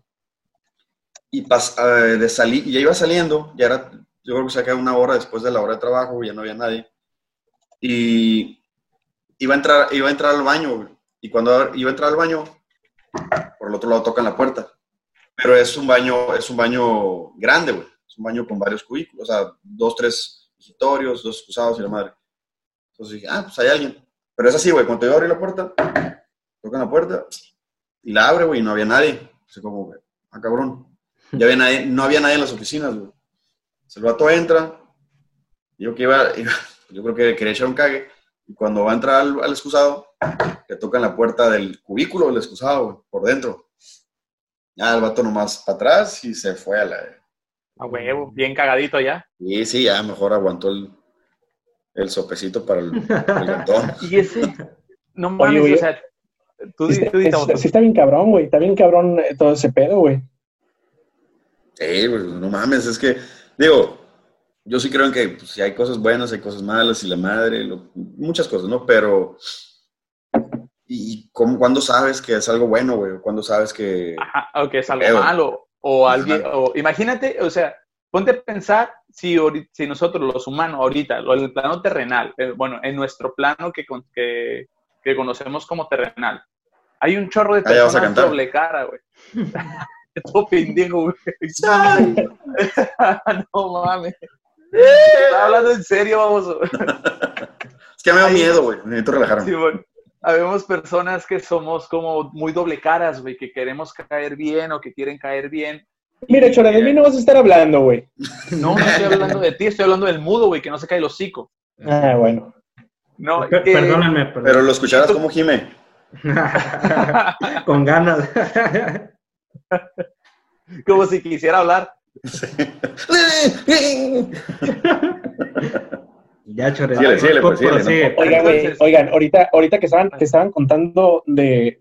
Y pas, uh, de salir, ya iba saliendo, ya era, yo creo que quedado una hora después de la hora de trabajo, ya no había nadie. Y iba a entrar, iba a entrar al baño, y cuando iba a entrar al baño, por el otro lado tocan la puerta. Pero es un baño, es un baño grande, güey. Es un baño con varios cubículos, o sea, dos, tres visitorios, dos excusados y la madre. Entonces dije, ah, pues hay alguien. Pero es así, güey, cuando yo abrí la puerta, tocan la puerta y la abre, güey, y no había nadie. Así como, ah, cabrón. Ya había nadie, no había nadie en las oficinas, güey. El vato entra, yo que iba, [LAUGHS] yo creo que quería echar un cague, y cuando va a entrar al, al excusado, le tocan la puerta del cubículo del excusado, por dentro. Ya el vato nomás para atrás y se fue a la... A huevo, bien cagadito ya. Sí, sí, ya mejor aguantó el, el sopecito para el, el [LAUGHS] y ese, no mames, o sea, tú, sí, sí está bien cabrón, güey, está bien cabrón eh, todo ese pedo, güey. Sí, pues no mames, es que, digo, yo sí creo en que pues, si hay cosas buenas, hay cosas malas y la madre, muchas cosas, ¿no? Pero ¿Y cómo, cuándo sabes que es algo bueno, güey? ¿Cuándo sabes que... Ajá, o que es algo malo. O alguien... O, imagínate, o sea, ponte a pensar si, si nosotros, los humanos, ahorita, el plano terrenal, eh, bueno, en nuestro plano que, que, que, conocemos como terrenal, hay un chorro de personas doble cara, güey. [LAUGHS] Todo pendejo, güey. [LAUGHS] no mames. Estaba hablando en serio, vamos. es que me da miedo, güey. Necesito relajarme. Sí, bueno habemos personas que somos como muy doble caras, güey, que queremos caer bien o que quieren caer bien. Mira, Chora, de mí no vas a estar hablando, güey. No, no estoy hablando de ti, estoy hablando del mudo, güey, que no se cae el hocico. Ah, bueno. No, Perdóname, Pero lo escucharás como Jime. [LAUGHS] Con ganas. [LAUGHS] [LAUGHS] como si quisiera hablar. [LAUGHS] Ya. Pues, oigan, ahorita, ahorita que estaban, que estaban contando de,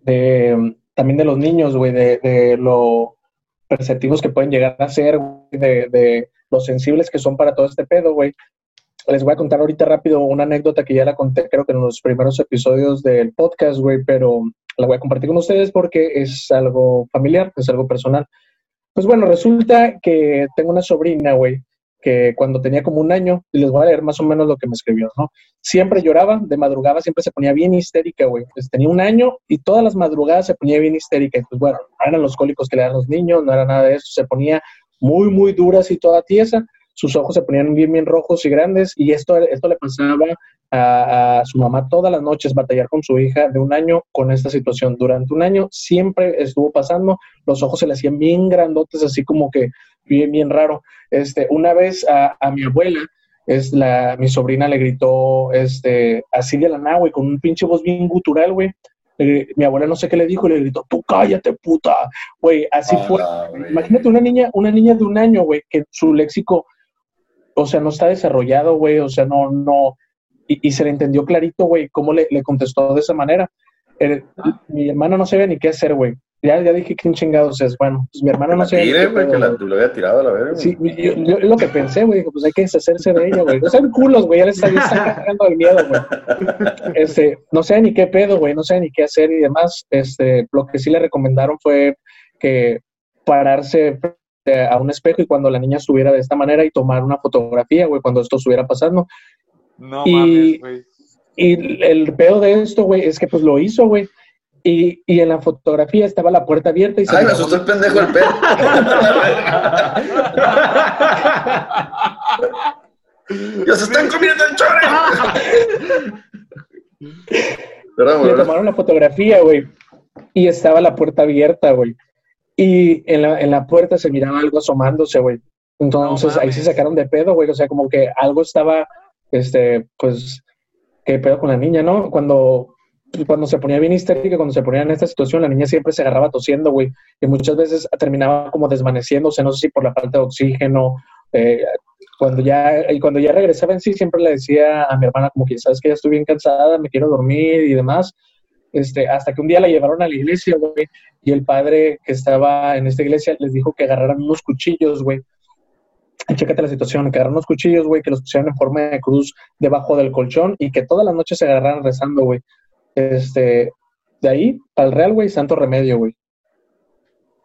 también de los niños, güey, de, lo perceptivos que pueden llegar a ser, de, de lo sensibles que son para todo este pedo, güey. Les voy a contar ahorita rápido una anécdota que ya la conté, creo que en los primeros episodios del podcast, güey, pero la voy a compartir con ustedes porque es algo familiar, es algo personal. Pues bueno, resulta que tengo una sobrina, güey, que cuando tenía como un año, y les voy a leer más o menos lo que me escribió, ¿no? Siempre lloraba, de madrugada siempre se ponía bien histérica, güey. Pues tenía un año y todas las madrugadas se ponía bien histérica. Y pues bueno, no eran los cólicos que le dan los niños, no era nada de eso, se ponía muy, muy dura y toda tiesa. Sus ojos se ponían bien, bien rojos y grandes y esto, esto le pasaba a, su mamá todas las noches batallar con su hija de un año con esta situación. Durante un año siempre estuvo pasando, los ojos se le hacían bien grandotes, así como que bien, bien raro. Este, una vez a, mi abuela, es la, mi sobrina le gritó, este, así de la nada, güey, con un pinche voz bien gutural, güey. mi abuela no sé qué le dijo, le gritó, tú cállate, puta, güey, así fue. Imagínate una niña, una niña de un año, güey, que su léxico, o sea, no está desarrollado, güey, o sea, no, no, y, se le entendió clarito, güey, cómo le, le, contestó de esa manera. mi hermano no sabía ni qué hacer, güey. Ya, ya dije quién chingados es. Bueno, pues mi hermano no se Tire, güey, que la, lo había tirado a la verga. Sí, yo, yo, lo que pensé, güey, pues hay que deshacerse de ella, güey. No sean culos, güey, ya les está cagando el miedo, güey. Este, no sé ni qué pedo, güey, no sé ni qué hacer y demás. Este, lo que sí le recomendaron fue que pararse a un espejo y cuando la niña estuviera de esta manera y tomar una fotografía, güey, cuando esto estuviera pasando. No y, mames, güey. Y el pedo de esto, güey, es que pues lo hizo, güey. Y, y, en la fotografía estaba la puerta abierta y se Ay, me asustó el pendejo el perro. ¡Ya se están comiendo el chore! Le tomaron la fotografía, güey. Y estaba la puerta abierta, güey. Y en la, en la puerta se miraba algo asomándose, güey. Entonces ahí se sacaron de pedo, güey. O sea, como que algo estaba, este, pues, qué pedo con la niña, ¿no? Cuando cuando se ponía bien histérica, cuando se ponía en esta situación, la niña siempre se agarraba tosiendo, güey, y muchas veces terminaba como desvaneciéndose, no sé si por la falta de oxígeno, eh, cuando ya, y cuando ya regresaba en sí, siempre le decía a mi hermana como que, sabes que ya estoy bien cansada, me quiero dormir y demás, este, hasta que un día la llevaron a la iglesia, güey, y el padre que estaba en esta iglesia les dijo que agarraran unos cuchillos, güey, chécate la situación, que agarraron unos cuchillos, güey, que los pusieron en forma de cruz debajo del colchón y que todas las noches se agarraran rezando, güey. Este, de ahí al Real, güey, santo remedio, güey.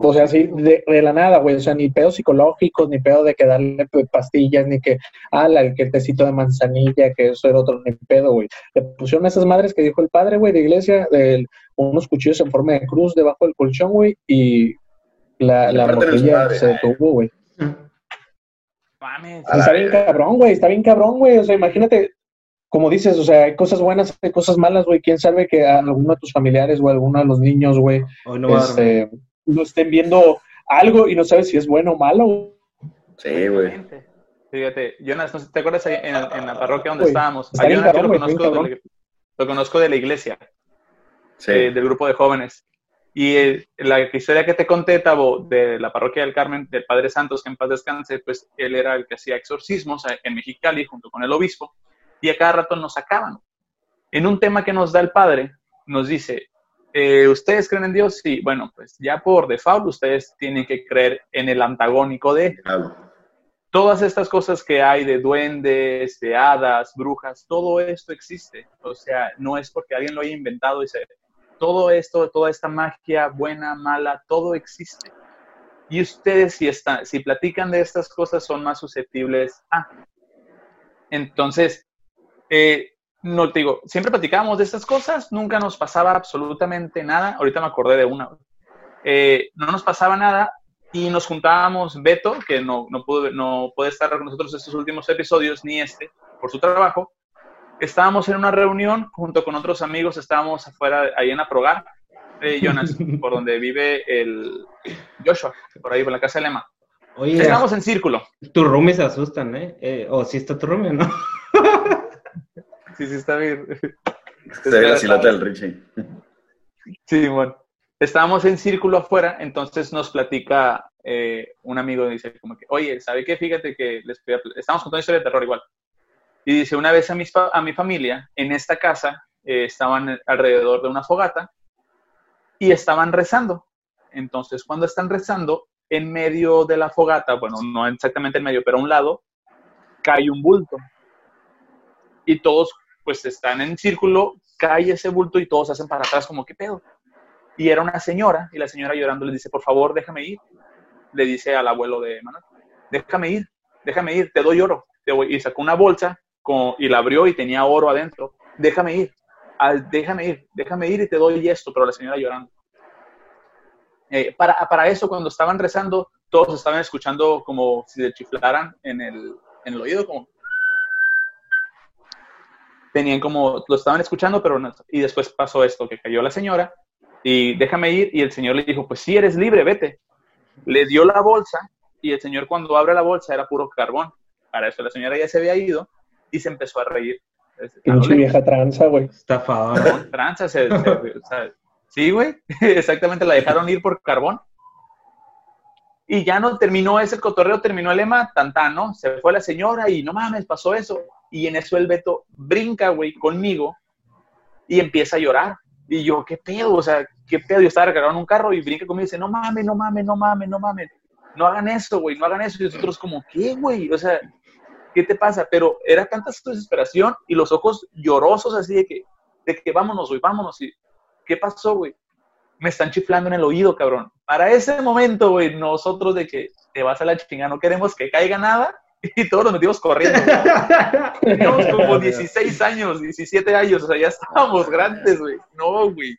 O sea, sí, de, la nada, güey. O sea, ni pedos psicológicos, ni pedo de que darle pastillas, ni que, ah, el, que el tecito de manzanilla, que eso era otro, ni pedo, güey. Le pusieron esas madres que dijo el padre, güey, de iglesia, de, unos cuchillos en forma de cruz debajo del colchón, güey, y la, la morrilla se detuvo, güey. Está bien cabrón, güey, está bien cabrón, güey. O sea, imagínate, como dices, o sea, hay cosas buenas, hay cosas malas, güey. ¿Quién sabe que a alguno de tus familiares o a alguno de los niños, güey, no, este, no estén viendo algo y no sabes si es bueno o malo? Sí, güey. Fíjate, Jonas, ¿te acuerdas ahí en, la parroquia donde estábamos? Ahí yo lo, conozco de, lo conozco de la iglesia, sí. Eh, del grupo de jóvenes. Y eh, la historia que te conté, Tabo, de la parroquia del Carmen, del Padre Santos, que en paz descanse, pues él era el que hacía exorcismos en Mexicali junto con el obispo y a cada rato nos sacaban. En un tema que nos da el Padre, nos dice, eh, ¿ustedes creen en Dios? Sí, bueno, pues ya por default ustedes tienen que creer en el antagónico de... Todas estas cosas que hay de duendes, de hadas, brujas, todo esto existe. O sea, no es porque alguien lo haya inventado y se... Todo esto, toda esta magia, buena, mala, todo existe. Y ustedes, si, están, si platican de estas cosas, son más susceptibles a... Entonces, eh, no te digo, siempre platicábamos de estas cosas, nunca nos pasaba absolutamente nada. Ahorita me acordé de una. Eh, no nos pasaba nada y nos juntábamos, Beto, que no, no, pudo, no puede estar con nosotros estos últimos episodios, ni este, por su trabajo. Estábamos en una reunión junto con otros amigos, estábamos afuera, ahí en Aprogar, eh, [LAUGHS] Jonas, por donde vive el Joshua, por ahí, por la casa de Lema. Oye, Estábamos en círculo. Tus roomies se asustan, ¿eh? eh o si está tu roomie, ¿no? [LAUGHS] Sí, sí, está bien. Se ve la silata del Richie. Sí, bueno. Estábamos en círculo afuera, entonces nos platica eh, un amigo, dice como que, oye, ¿sabe qué? Fíjate que les estamos contando historia de terror igual. Y dice, una vez a, mis, a mi familia, en esta casa, eh, estaban alrededor de una fogata y estaban rezando. Entonces, cuando están rezando, en medio de la fogata, bueno, no exactamente en medio, pero a un lado, cae un bulto y todos pues están en círculo, cae ese bulto y todos hacen para atrás como, ¿qué pedo? Y era una señora, y la señora llorando le dice, por favor, déjame ir. Le dice al abuelo de Manuel, déjame ir, déjame ir, te doy oro. Y sacó una bolsa y la abrió y tenía oro adentro. Déjame ir, déjame ir, déjame ir y te doy esto, pero la señora llorando. Eh, para, para eso, cuando estaban rezando, todos estaban escuchando como si le chiflaran en el, en el oído, como tenían como, lo estaban escuchando, pero no, y después pasó esto, que cayó la señora y déjame ir y el señor le dijo, pues sí, eres libre, vete. Le dio la bolsa y el señor cuando abre la bolsa era puro carbón. Para eso la señora ya se había ido y se empezó a reír. Pinche vieja tranza, güey. Estafadora. tranza, se, sí, güey, [LAUGHS] exactamente, la dejaron ir por carbón. Y ya no terminó ese cotorreo, terminó el lema, tan, ¿no? Se fue la señora y no mames, pasó eso. Y en eso el Beto brinca, güey, conmigo y empieza a llorar. Y yo, ¿qué pedo? O sea, ¿qué pedo? Yo estaba recargando un carro y brinca conmigo y dice, no mames, no mames, no mames, no mames. No hagan eso, güey, no hagan eso. Y nosotros como, ¿qué, güey? O sea, ¿qué te pasa? Pero era tanta su desesperación y los ojos llorosos así de que, de que vámonos, güey, vámonos. Y, ¿Qué pasó, güey? Me están chiflando en el oído, cabrón. Para ese momento, güey, nosotros de que te vas a la chingada, no queremos que caiga nada y todos nos metimos corriendo. [LAUGHS] Teníamos como 16 años, 17 años, o sea, ya estábamos grandes, güey. No, güey.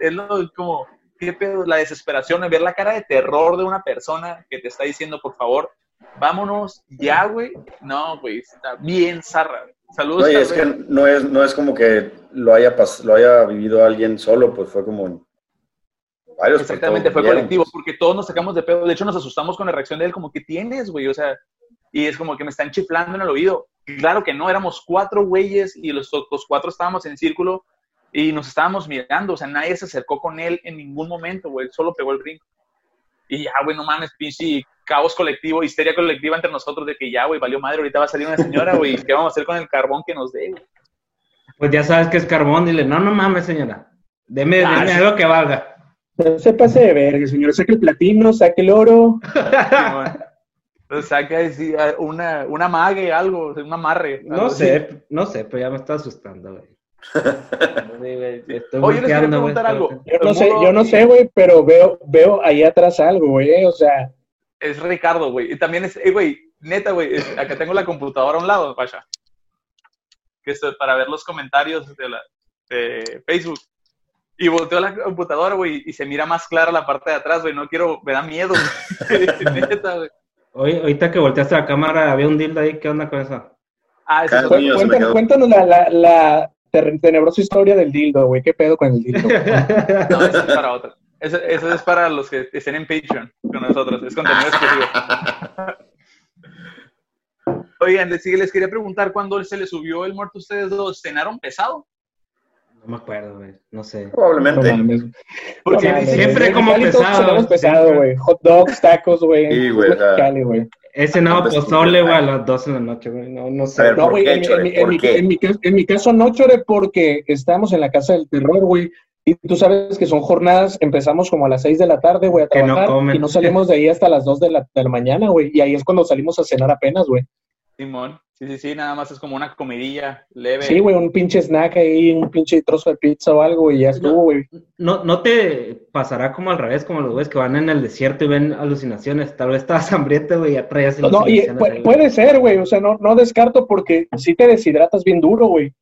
Es lo, como, ¿qué pedo? La desesperación de ver la cara de terror de una persona que te está diciendo, por favor, vámonos ya, güey. No, güey, está bien zarra. Saludos. Oye, es que no es, no es como que lo haya, lo haya vivido alguien solo, pues fue como varios. Exactamente, fue colectivo, porque todos nos sacamos de pedo. De hecho, nos asustamos con la reacción de él, como, ¿qué tienes, güey? O sea, y es como que me están chiflando en el oído. Claro que no, éramos cuatro güeyes y los, los cuatro estábamos en círculo y nos estábamos mirando, o sea, nadie se acercó con él en ningún momento, güey, solo pegó el brinco. Y ya, güey, no mames, pinche caos colectivo, histeria colectiva entre nosotros de que ya, güey, valió madre, ahorita va a salir una señora, güey, ¿qué vamos a hacer con el carbón que nos dé, Pues ya sabes que es carbón, dile, no, no mames, señora, deme, ah, algo que valga. No se pase de verga, señor, saque el platino, saque el oro. [LAUGHS] saca una, una mague, algo, un amarre. No sé, no sé, pero ya me está asustando, güey. [LAUGHS] Oye, les quiero preguntar algo. Yo no sé, yo no sé, güey, pero veo, veo ahí atrás algo, güey, o sea. Es Ricardo, güey. Y también es, eh, güey, neta, güey, acá tengo la computadora a un lado, vaya. Que es para ver los comentarios de, la, de Facebook. Y volteo la computadora, güey, y se mira más clara la parte de atrás, güey. No quiero, me da miedo, [LAUGHS] neta, güey. Oye, ahorita que volteaste la cámara, había un dildo ahí, ¿qué onda con eso? Ah, eso cuéntanos, cuéntanos la, la, la, tenebrosa historia del dildo, güey. ¿Qué pedo con el dildo? [LAUGHS] no, eso es para otra. Eso, eso, es para los que estén en Patreon con nosotros. Es contenido exclusivo. [LAUGHS] Oigan, les, les quería preguntar cuándo se les subió el muerto a ustedes dos. ¿Cenaron pesado? No me acuerdo, güey. No sé. Probablemente. Porque siempre como pesado. pesado, güey. Hot dogs, tacos, güey. Sí, güey. Ese no, pozole, güey, a las 12 de la noche, güey. No, no sé. no, güey, en, en, mi caso no, Chore, porque estábamos en la casa del terror, güey. Y tú sabes que son jornadas, empezamos como a las 6 de la tarde, güey, a trabajar. y no salimos de ahí hasta las 2 de la, de la mañana, güey. Y ahí es cuando salimos a cenar apenas, güey. Simón. Sí, sí, sí, nada más es como una comidilla leve. Sí, güey, un pinche snack ahí, un pinche trozo de pizza o algo y ya estuvo, güey. No, no te pasará como al revés, como los güeyes que van en el desierto y ven alucinaciones. Tal vez estabas [LAUGHS] hambriento, güey, y ya traías No, y puede, ser, güey, o sea, no, no descarto porque sí te deshidratas bien duro, güey.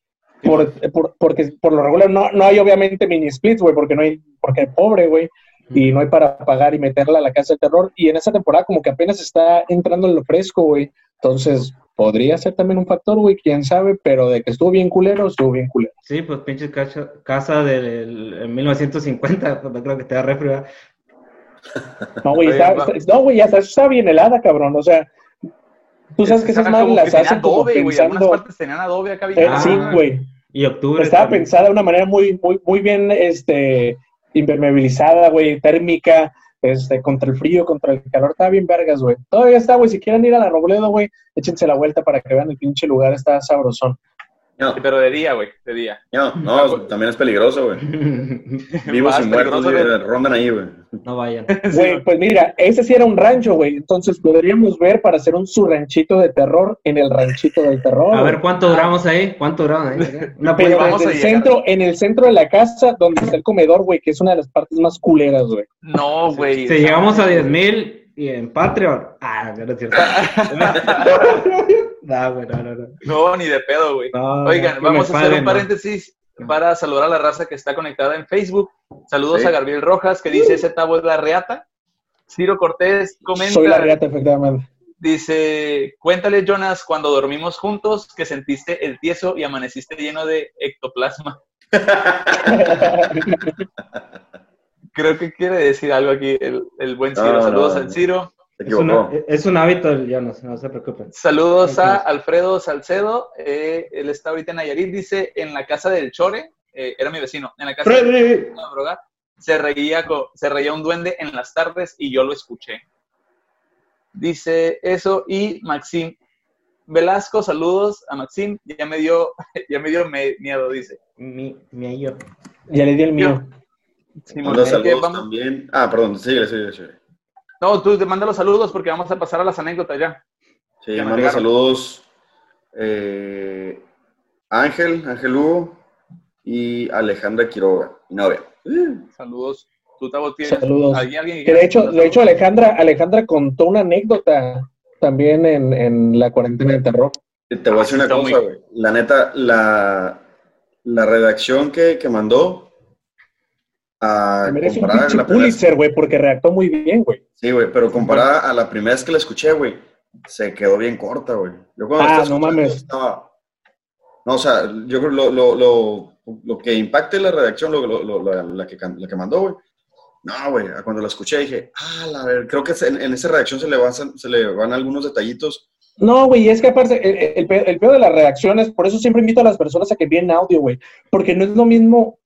Por, por, porque por lo regular no, no hay obviamente mini splits, güey, porque no hay, porque pobre, güey y no hay para pagar y meterla a la casa del terror. Y en esa temporada como que apenas está entrando en lo fresco, güey. Entonces, podría ser también un factor, güey, quién sabe, pero de que estuvo bien culero, estuvo bien culero. Sí, pues pinche casa del 1950, pues creo que te da refri. No, güey, está, no, güey, ya está, bien helada, cabrón, o sea, tú sabes que esas madres las hacen como pensando... Partes tenían adobe acá bien. Eh, sí, güey. Y octubre. Estaba pensada de una manera muy, muy, muy bien, este, impermeabilizada, güey, térmica, este, contra el frío, contra el calor, está bien vergas, güey. Todavía está, güey, si quieren ir a la Robledo, güey, échense la vuelta para que vean el pinche lugar, está sabrosón. No. pero de día, güey, de día. No, [LAUGHS] no, también es peligroso, güey. [LAUGHS] Vivos y muertos rondan ahí, güey. No vayan. [LAUGHS] Güey, pues mira, ese sí era un rancho, güey. Entonces podríamos ver para hacer un su ranchito de terror en el ranchito del terror. A ver, ¿cuánto duramos ahí? ¿Cuánto duramos ahí? Una pero en el, centro, en el centro de la casa, donde está el comedor, güey, que es una de las partes más culeras, güey. No, güey. Si llegamos a 10 mil y en Patreon. Ah, no es cierto. No, güey, no, no, no. No, ni de pedo, güey. Oigan, vamos a hacer un paréntesis para saludar a la raza que está conectada en Facebook. Saludos a Gabriel Rojas, que dice, ese tabo es la reata. Ciro Cortés comenta... Soy la reata, efectivamente. Dice, cuéntale, Jonas, cuando dormimos juntos, que sentiste el tieso y amaneciste lleno de ectoplasma. [LAUGHS] Creo que quiere decir algo aquí el, el buen Ciro. Saludos al Ciro. Es, un hábito, ya no, se preocupen. Saludos a Alfredo Salcedo. Eh, él está ahorita en Nayarit. Dice: En la casa del Chore, eh, era mi vecino, en la casa del Chore, se reía, se reía un duende en las tardes y yo lo escuché. Dice eso. Y Maxim Velasco, saludos a Maxim. Ya me dio, [LAUGHS] ya me dio miedo, dice. Mi, mi Ya le di el mío. Sí, Manda saludos también. Ah, perdón, sigue, sigue, sigue. No, tú te manda los saludos porque vamos a pasar a las anécdotas ya. Sí, manda saludos eh, Ángel, Ángel Hugo y Alejandra Quiroga, mi novia. Saludos. ¿Tú, Saludos. de hecho, de hecho Alejandra, Alejandra contó una anécdota también en, en la cuarentena del terror. Te voy a decir una cosa, güey. La neta, la, la redacción que, que mandó a merece un pinche Pulitzer, güey, porque redactó muy bien, güey. Sí, güey, pero comparada a la primera vez que la escuché, güey, se quedó bien corta, güey. Yo cuando ah, no mames. Estaba... No, o sea, yo creo lo, lo, lo, lo que impacte la redacción, lo, la, que, la que mandó, güey. No, güey, cuando la escuché dije, ah, la ver, creo que en, en, esa redacción se le, van, se le van algunos detallitos. No, güey, es que aparte, el, el, el peor de las reacciones, por eso siempre invito a las personas a que vean audio, güey, porque no es lo mismo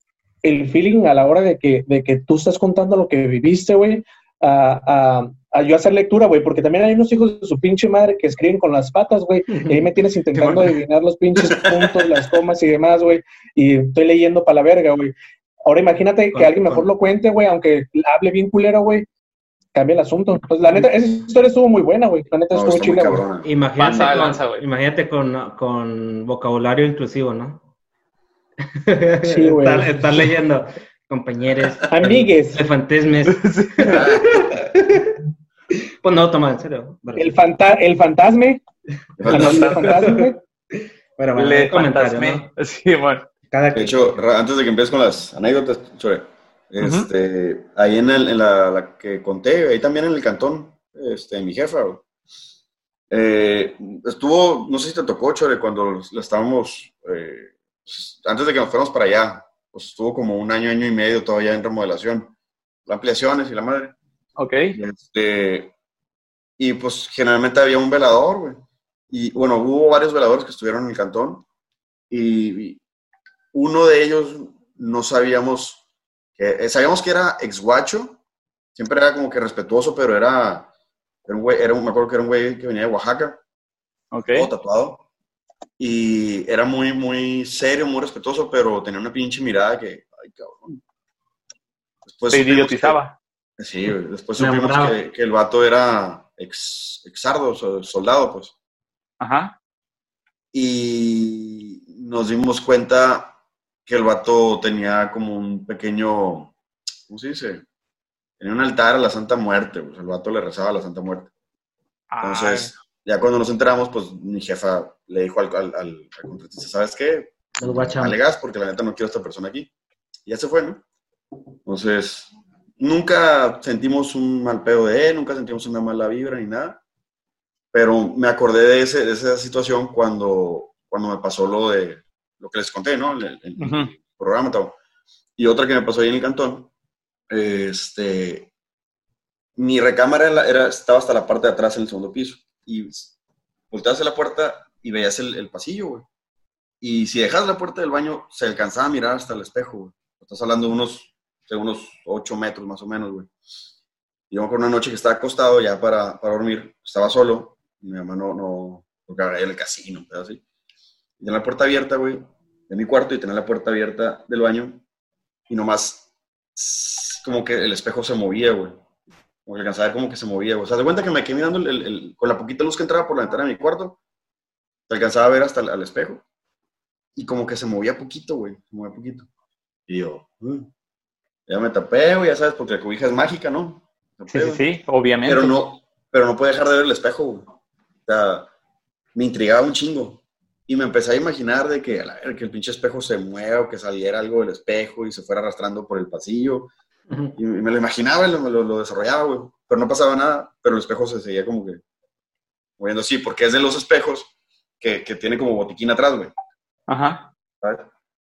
el feeling a la hora de que, de que tú estás contando lo que viviste, güey, a, a, yo hacer lectura, güey, porque también hay unos hijos de su pinche madre que escriben con las patas, güey, y ahí me tienes intentando adivinar los pinches puntos, las comas y demás, güey, y estoy leyendo para la verga, güey. Ahora imagínate que alguien mejor lo cuente, güey, aunque hable bien culero, güey, cambia el asunto. Pues la neta, esa historia estuvo muy buena, güey. La neta estuvo chida, güey. Imagínate, imagínate con, con vocabulario inclusivo, ¿no? Sí, güey. Estar, leyendo, compañeros. Amigues. Fantasmes. [LAUGHS] pues no, toma, en serio. El, fanta el fantasme. El fantasme. Bueno, bueno, Le fantasme. Sí, bueno. Cada de hecho, antes de que empieces con las anécdotas, Chore, este, ahí en, el, en la, la, que conté, ahí también en el cantón, este, mi jefa, eh, estuvo, no sé si te tocó, Chore, cuando la estábamos eh, pues, antes de que nos fuéramos para allá, pues estuvo como un año, año y medio todavía en remodelación, ampliaciones y la madre. Ok. Este, y pues generalmente había un velador, güey. Y bueno, hubo varios veladores que estuvieron en el cantón y, uno de ellos no sabíamos, que, eh, sabíamos que era ex guacho, siempre era como que respetuoso, pero era, un güey, era un, me acuerdo que era un güey que venía de Oaxaca, Ok. todo tatuado y era muy, muy serio, muy respetuoso, pero tenía una pinche mirada que, ay, cabrón. Después Se idiotizaba. sí, después supimos que, que, el vato era ex, exardo, soldado, pues. Ajá. Y nos dimos cuenta que el vato tenía como un pequeño, ¿cómo se dice? Tenía un altar a la Santa Muerte, pues el vato le rezaba a la Santa Muerte. Entonces, ya cuando nos enteramos, pues mi jefa le dijo al, al, al, contratista, ¿sabes qué? Dale gas porque la neta no quiero a esta persona aquí. Y ya se fue, ¿no? Entonces, nunca sentimos un mal pedo de él, nunca sentimos una mala vibra ni nada. Pero me acordé de, ese, de esa situación cuando, cuando me pasó lo de lo que les conté, ¿no? El, el, programa todo. Y otra que me pasó ahí en el cantón, este, mi recámara era, era, estaba hasta la parte de atrás en el segundo piso y volteabas a la puerta y veías el, el pasillo, güey. Y si dejas la puerta del baño, se alcanzaba a mirar hasta el espejo, güey. Estás hablando de unos, de unos 8 metros más o menos, güey. Y yo con una noche que estaba acostado ya para, para dormir, estaba solo, mi mamá no, no porque había el casino, pero así. Y tenía la puerta abierta, güey, de mi cuarto y tenía la puerta abierta del baño y nomás como que el espejo se movía, güey como que alcanzaba a ver como que se movía, O sea, de cuenta que me quedé mirando el, con la poquita luz que entraba por la ventana de mi cuarto, te alcanzaba a ver hasta el espejo. Y como que se movía poquito, güey, se movía poquito. Y yo, mm". ya me tapé, güey, ya sabes, porque la cobija es mágica, ¿no? sí, sí, sí, obviamente. Pero no, pero no puede dejar de ver el espejo, güey. O sea, me intrigaba un chingo. Y me empecé a imaginar de que, a que el pinche espejo se mueva o que saliera algo del espejo y se fuera arrastrando por el pasillo. Y me lo imaginaba y lo, lo, desarrollaba, güey. Pero no pasaba nada, pero el espejo se seguía como que moviendo así, porque es de los espejos que, que tiene como botiquín atrás, güey. Ajá. ¿Sabes?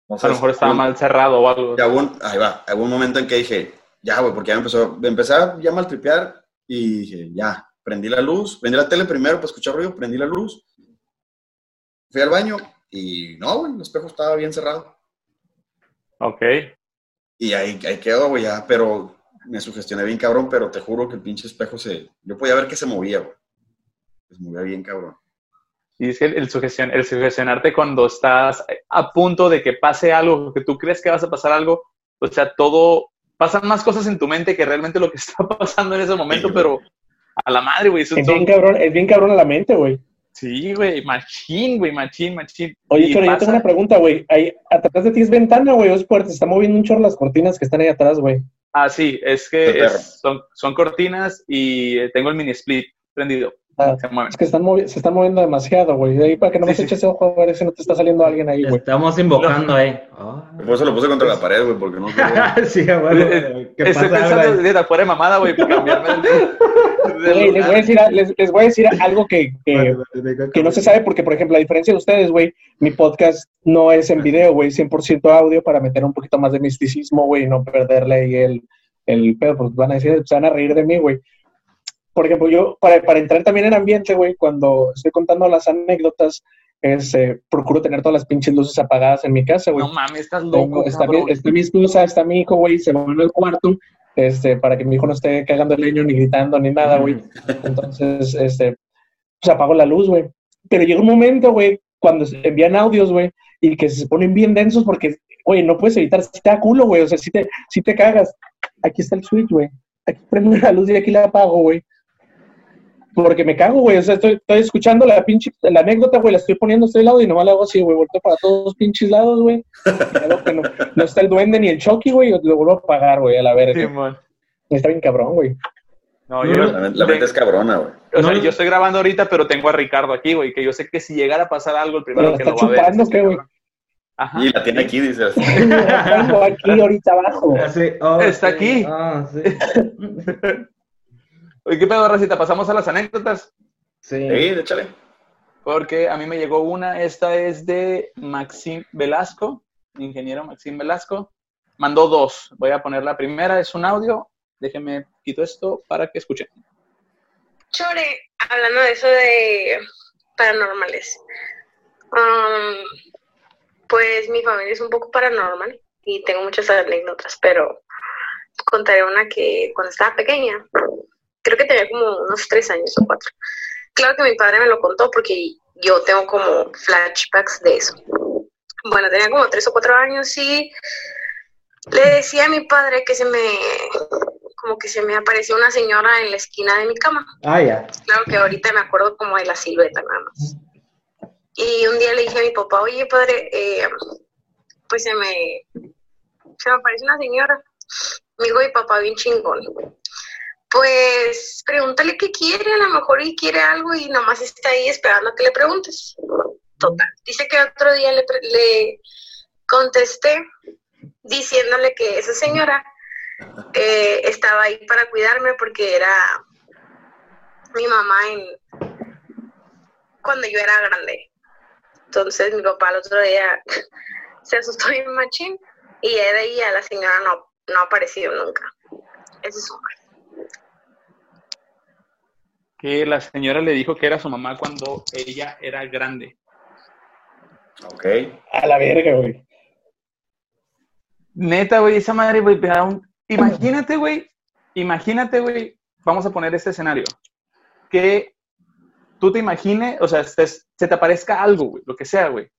a lo mejor estaba mal cerrado o algo. ahí va, hubo un momento en que dije, ya, güey, porque ya me empezó, empecé a ya tripear y dije, ya, prendí la luz, prendí la tele primero para escuchar ruido, prendí la luz, fui al baño y no, güey, el espejo estaba bien cerrado. Ok. Y ahí, ahí quedó, güey, ya, pero me sugestioné bien cabrón, pero te juro que el pinche espejo se... Yo podía ver que se movía, güey. Se movía bien cabrón. Y es que el, sugestion, el sugestionarte cuando estás a punto de que pase algo, que tú crees que vas a pasar algo, o sea, todo, pasan más cosas en tu mente que realmente lo que [LAUGHS] está pasando en ese momento, pero a la madre, güey. Es, bien cabrón, es bien cabrón a la mente, güey. Sí, güey, machín, güey, machín, machín. Oye, Chore, yo tengo una pregunta, güey. Atrás de ti es ventana, güey, o es puerta. Se está moviendo un chorro las cortinas que están ahí atrás, güey. Ah, sí, es que son, son cortinas y eh, tengo el mini split prendido. Ah, es que están se están moviendo demasiado, güey. De ahí para que no me eches ese ojo a ver si no te está saliendo alguien ahí, güey. Estamos invocando ahí. Por eso lo puse contra la pared, güey, porque no. [LAUGHS] sí, bueno. ¿Qué Estoy pensando de afuera de mamada, güey, para cambiarme el [LAUGHS] les, voy a decir, les, les, voy a decir algo que, que, que, no se sabe, porque, por ejemplo, a diferencia de ustedes, güey, mi podcast no es en video, güey, 100% audio para meter un poquito más de misticismo, güey, y no perderle ahí el, el pedo, porque van a decir, se van a reír de mí, güey por ejemplo, yo, para, para entrar también en ambiente, güey, cuando estoy contando las anécdotas, es, eh, procuro tener todas las pinches luces apagadas en mi casa, güey. No mames, estás loco. está, mi, está, mi, esposa, está mi hijo, güey, se va en el cuarto, este, para que mi hijo no esté cagando el leño, ni gritando, ni nada, güey. Entonces, este, pues apago la luz, güey. Pero llega un momento, güey, cuando envían audios, güey, y que se ponen bien densos porque, güey, no puedes evitar, si te da culo, güey, o sea, si te, si te cagas. Aquí está el switch, güey. Aquí prendo la luz y aquí la apago, güey porque me cago, güey. O sea, estoy, estoy escuchando la pinche, la anécdota, güey, la estoy poniendo a este lado y nomás la hago así, güey. Volteo para todos los pinches lados, güey. [LAUGHS] no, no, está el duende ni el Chucky, güey. Lo vuelvo a pagar, güey, a la verga. Sí, man. Está bien cabrón, güey. No, yo, la, la mente es cabrona, güey. O sea, yo estoy grabando ahorita, pero tengo a Ricardo aquí, güey, que yo sé que si llegara a pasar algo, el primero que lo va a ver. chupando qué, güey? Ajá. Y la tiene aquí, dice. [LAUGHS] tengo aquí ahorita abajo. Oh, está aquí. Ah, sí. [LAUGHS] Oye, ¿qué pedo, Racita? ¿Pasamos a las anécdotas? Sí. Sí, échale. Porque a mí me llegó una, esta es de Maxim Velasco, ingeniero Maxim Velasco. Mandó dos. Voy a poner la primera, es un audio. Déjenme quito esto para que escuchen. Chore, hablando de eso de paranormales. Um, pues mi familia es un poco paranormal y tengo muchas anécdotas, pero contaré una que cuando estaba pequeña creo que tenía como unos tres años o cuatro. Claro que mi padre me lo contó porque yo tengo como flashbacks de eso. Bueno, tenía como tres o cuatro años y le decía a mi padre que se me, como que se me apareció una señora en la esquina de mi cama. Ah, ya. Claro que ahorita me acuerdo como de la silueta nada más. Y un día le dije a mi papá, oye padre, eh, pues se me, se me apareció una señora. Me dijo mi papá bien chingón pues pregúntale qué quiere, a lo mejor y quiere algo y nomás está ahí esperando que le preguntes. Total. Dice que otro día le, le contesté diciéndole que esa señora eh, estaba ahí para cuidarme porque era mi mamá en, cuando yo era grande. Entonces mi papá el otro día [LAUGHS] se asustó bien machín y de ahí a la señora no, no ha aparecido nunca. Ese es un que la señora le dijo que era su mamá cuando ella era grande. Ok. A la verga, güey. Neta, güey, esa madre, güey, imagínate, güey, imagínate, güey, vamos a poner este escenario, que tú te imagines, o sea, se, se te aparezca algo, güey, lo que sea, güey,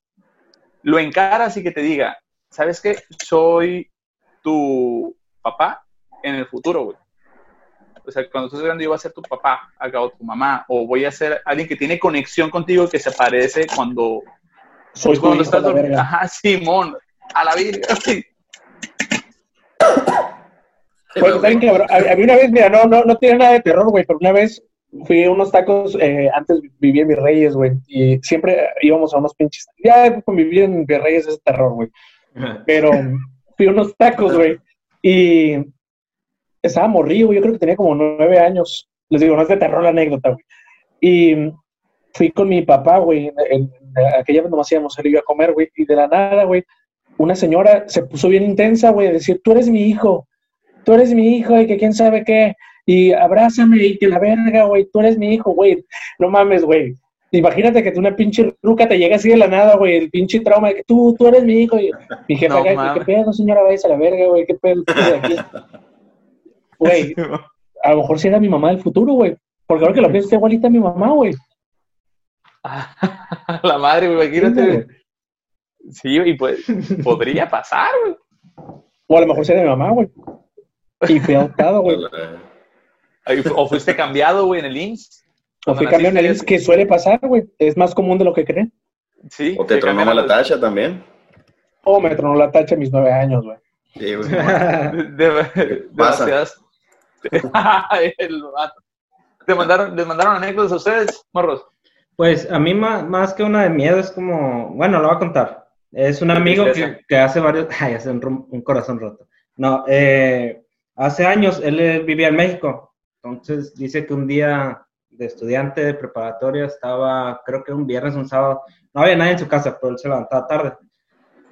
lo encaras y que te diga, ¿sabes qué? Soy tu papá en el futuro, güey o sea, cuando tú seas grande yo voy a ser tu papá acá o tu mamá, o voy a ser alguien que tiene conexión contigo que se parece cuando... Soy pues, cuando estás Ajá, Simón, a la vida. Pues, [LAUGHS] Había una vez, mira, no, no, no tiene nada de terror, güey, pero una vez fui a unos tacos, eh, antes vivía en Virreyes, güey, y siempre íbamos a unos pinches. Ya convivir en Virreyes es terror, güey. Pero fui a unos tacos, güey, y estaba morrido, yo creo que tenía como nueve años. Les digo, no es de terror la anécdota, güey. Y fui con mi papá, güey, en, aquella vez nomás íbamos él y yo a comer, güey, y de la nada, güey, una señora se puso bien intensa, güey, a decir, tú eres mi hijo, tú eres mi hijo y que quién sabe qué, y abrázame y que la verga, güey, tú eres mi hijo, güey, no mames, güey. Imagínate que tú una pinche ruca te llega así de la nada, güey, el pinche trauma de que tú, tú eres mi hijo. Y mi jefa, ¿qué pedo, señora? Váyase a la verga, güey, qué pedo, de aquí. [LAUGHS] Güey, [LAUGHS] a lo mejor si era mi mamá del futuro, güey. Porque ahora que lo pienso, está igualita a mi mamá, güey. [LAUGHS] la madre, güey, imagínate. Sí, y pues podría pasar, güey. O a lo mejor sería mi mamá, güey. Y fui adoptado, güey. [LAUGHS] O fuiste cambiado, güey, en el IMSS. O fui cambiado en el IMSS, que suele pasar, güey. Es más común de lo que creen. Sí. O te tronó la tacha también. O me tronó la tacha a mis nueve años, güey. Sí, güey. De- de- Pasa. demasiadas- [LAUGHS] El vato. ¿Te mandaron, ¿Les mandaron anécdotas a ustedes, morros? Pues a mí más, más que una de miedo es como, bueno, lo voy a contar. Es un amigo que, que hace varios, [LAUGHS] ay, hace un, corazón roto. No, eh, hace años él, eh, vivía en México. Entonces dice que un día de estudiante de preparatoria estaba, creo que un viernes, un sábado, no había nadie en su casa, pero él se levantaba tarde.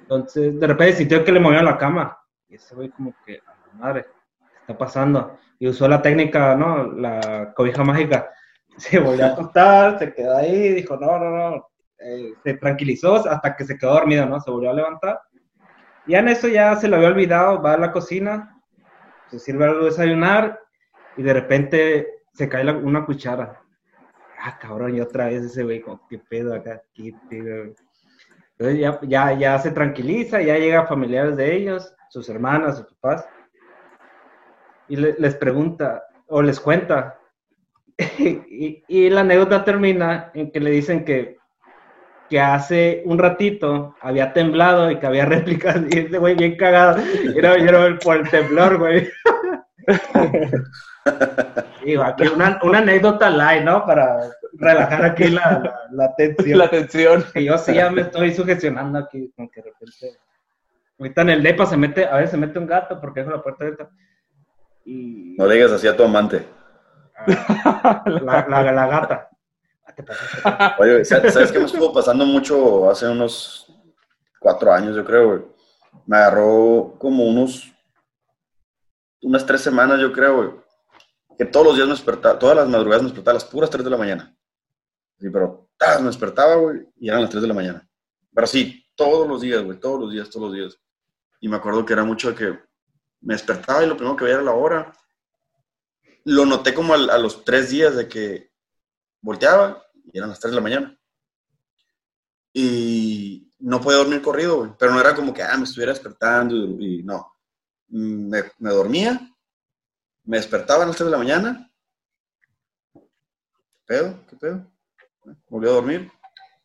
Entonces de repente sintió que le movieron la cama. Y ese güey como que, "A la madre, ¿qué está pasando? Y usó la técnica, ¿no? La cobija mágica [LAUGHS] se volvió a acostar, se quedó ahí, dijo, no, no, no, Eh, se tranquilizó hasta que se quedó dormido, ¿no? Se volvió a levantar. Y en eso ya se lo había olvidado, va a la cocina, se sirve algo de desayunar y de repente se cae la- una cuchara. Ah, cabrón, y otra vez ese güey, ¿qué pedo acá? Entonces ya, ya, ya se tranquiliza, ya llega familiares de ellos, sus hermanas, sus papás, y le- les pregunta, o les cuenta, [LAUGHS] y, y la anécdota termina en que le dicen que, que hace un ratito había temblado y que había [LAUGHS] réplicas y ese güey bien cagado. Era, era por el temblor, güey. [LAUGHS] Digo, aquí una, una anécdota light, ¿no? Para relajar aquí la, la, la tensión. La atención. Que yo sí ya me estoy sugestionando aquí, con que de repente. Ahorita en el DEPA se mete, a veces se mete un gato porque dejo la puerta abierta. Y. No le digas así a tu amante. [LAUGHS] La, la, la gata. Oye, ¿sabes sabes qué me estuvo pasando mucho hace unos cuatro años, yo creo, güey? Me agarró como unos, unas tres semanas, yo creo, güey. Que todos los días me despertaba, todas las madrugadas me despertaba a las puras tres de la mañana. Sí, pero ¡tas! me despertaba, güey, y eran las tres de la mañana. Pero sí, todos los días, güey, todos los días, todos los días. Y me acuerdo que era mucho de que me despertaba y lo primero que veía era la hora. Lo noté como a los tres días de que volteaba y eran las 3 de la mañana. Y no podía dormir corrido. Pero no era como que, ah, me estuviera despertando y, no. Mm, Me, dormía, me despertaba a las 3 de la mañana. ¿Qué pedo? ¿Qué pedo? Volví a dormir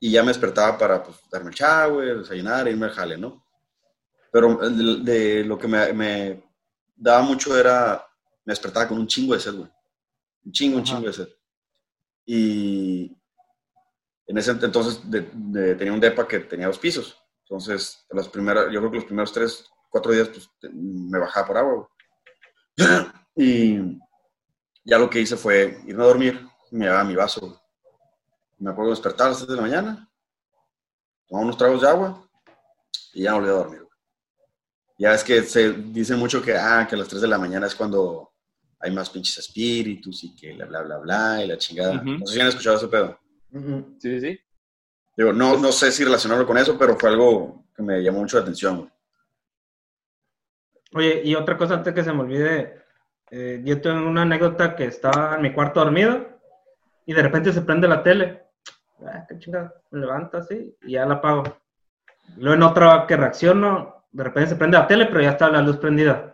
y ya me despertaba para pues, darme el shower, desayunar, irme al jale, ¿no? Pero de, de lo que me, me daba mucho era, me despertaba con un chingo de sed, güey. Un chingo, un chingo de sed. Y en ese entonces de- de- tenía un depa que tenía dos pisos. Entonces, las primeras, yo creo que los primeros tres, cuatro días, pues me bajaba por agua. güey. [CLEARS THROAT] Y ya lo que hice fue irme a dormir, me llevaba mi vaso. güey. Me acuerdo de despertar a las 3 de la mañana, tomaba unos tragos de agua y ya me volví a dormir. Ya es que se dice mucho que, ah, que a las 3 de la mañana es cuando hay más pinches espíritus y que bla, bla, bla, bla, y la chingada. No sé si han escuchado ese pedo. Sí, sí, sí. Digo, no, no sé si relacionarlo con eso, pero fue algo que me llamó mucho la atención. güey. Oye, y otra cosa antes que se me olvide, eh, yo tengo una anécdota que estaba en mi cuarto dormido y de repente se prende la tele. Ah, qué chingada, me levanto así y ya la apago. Luego en otra que reacciono, de repente se prende la tele, pero ya está la luz prendida.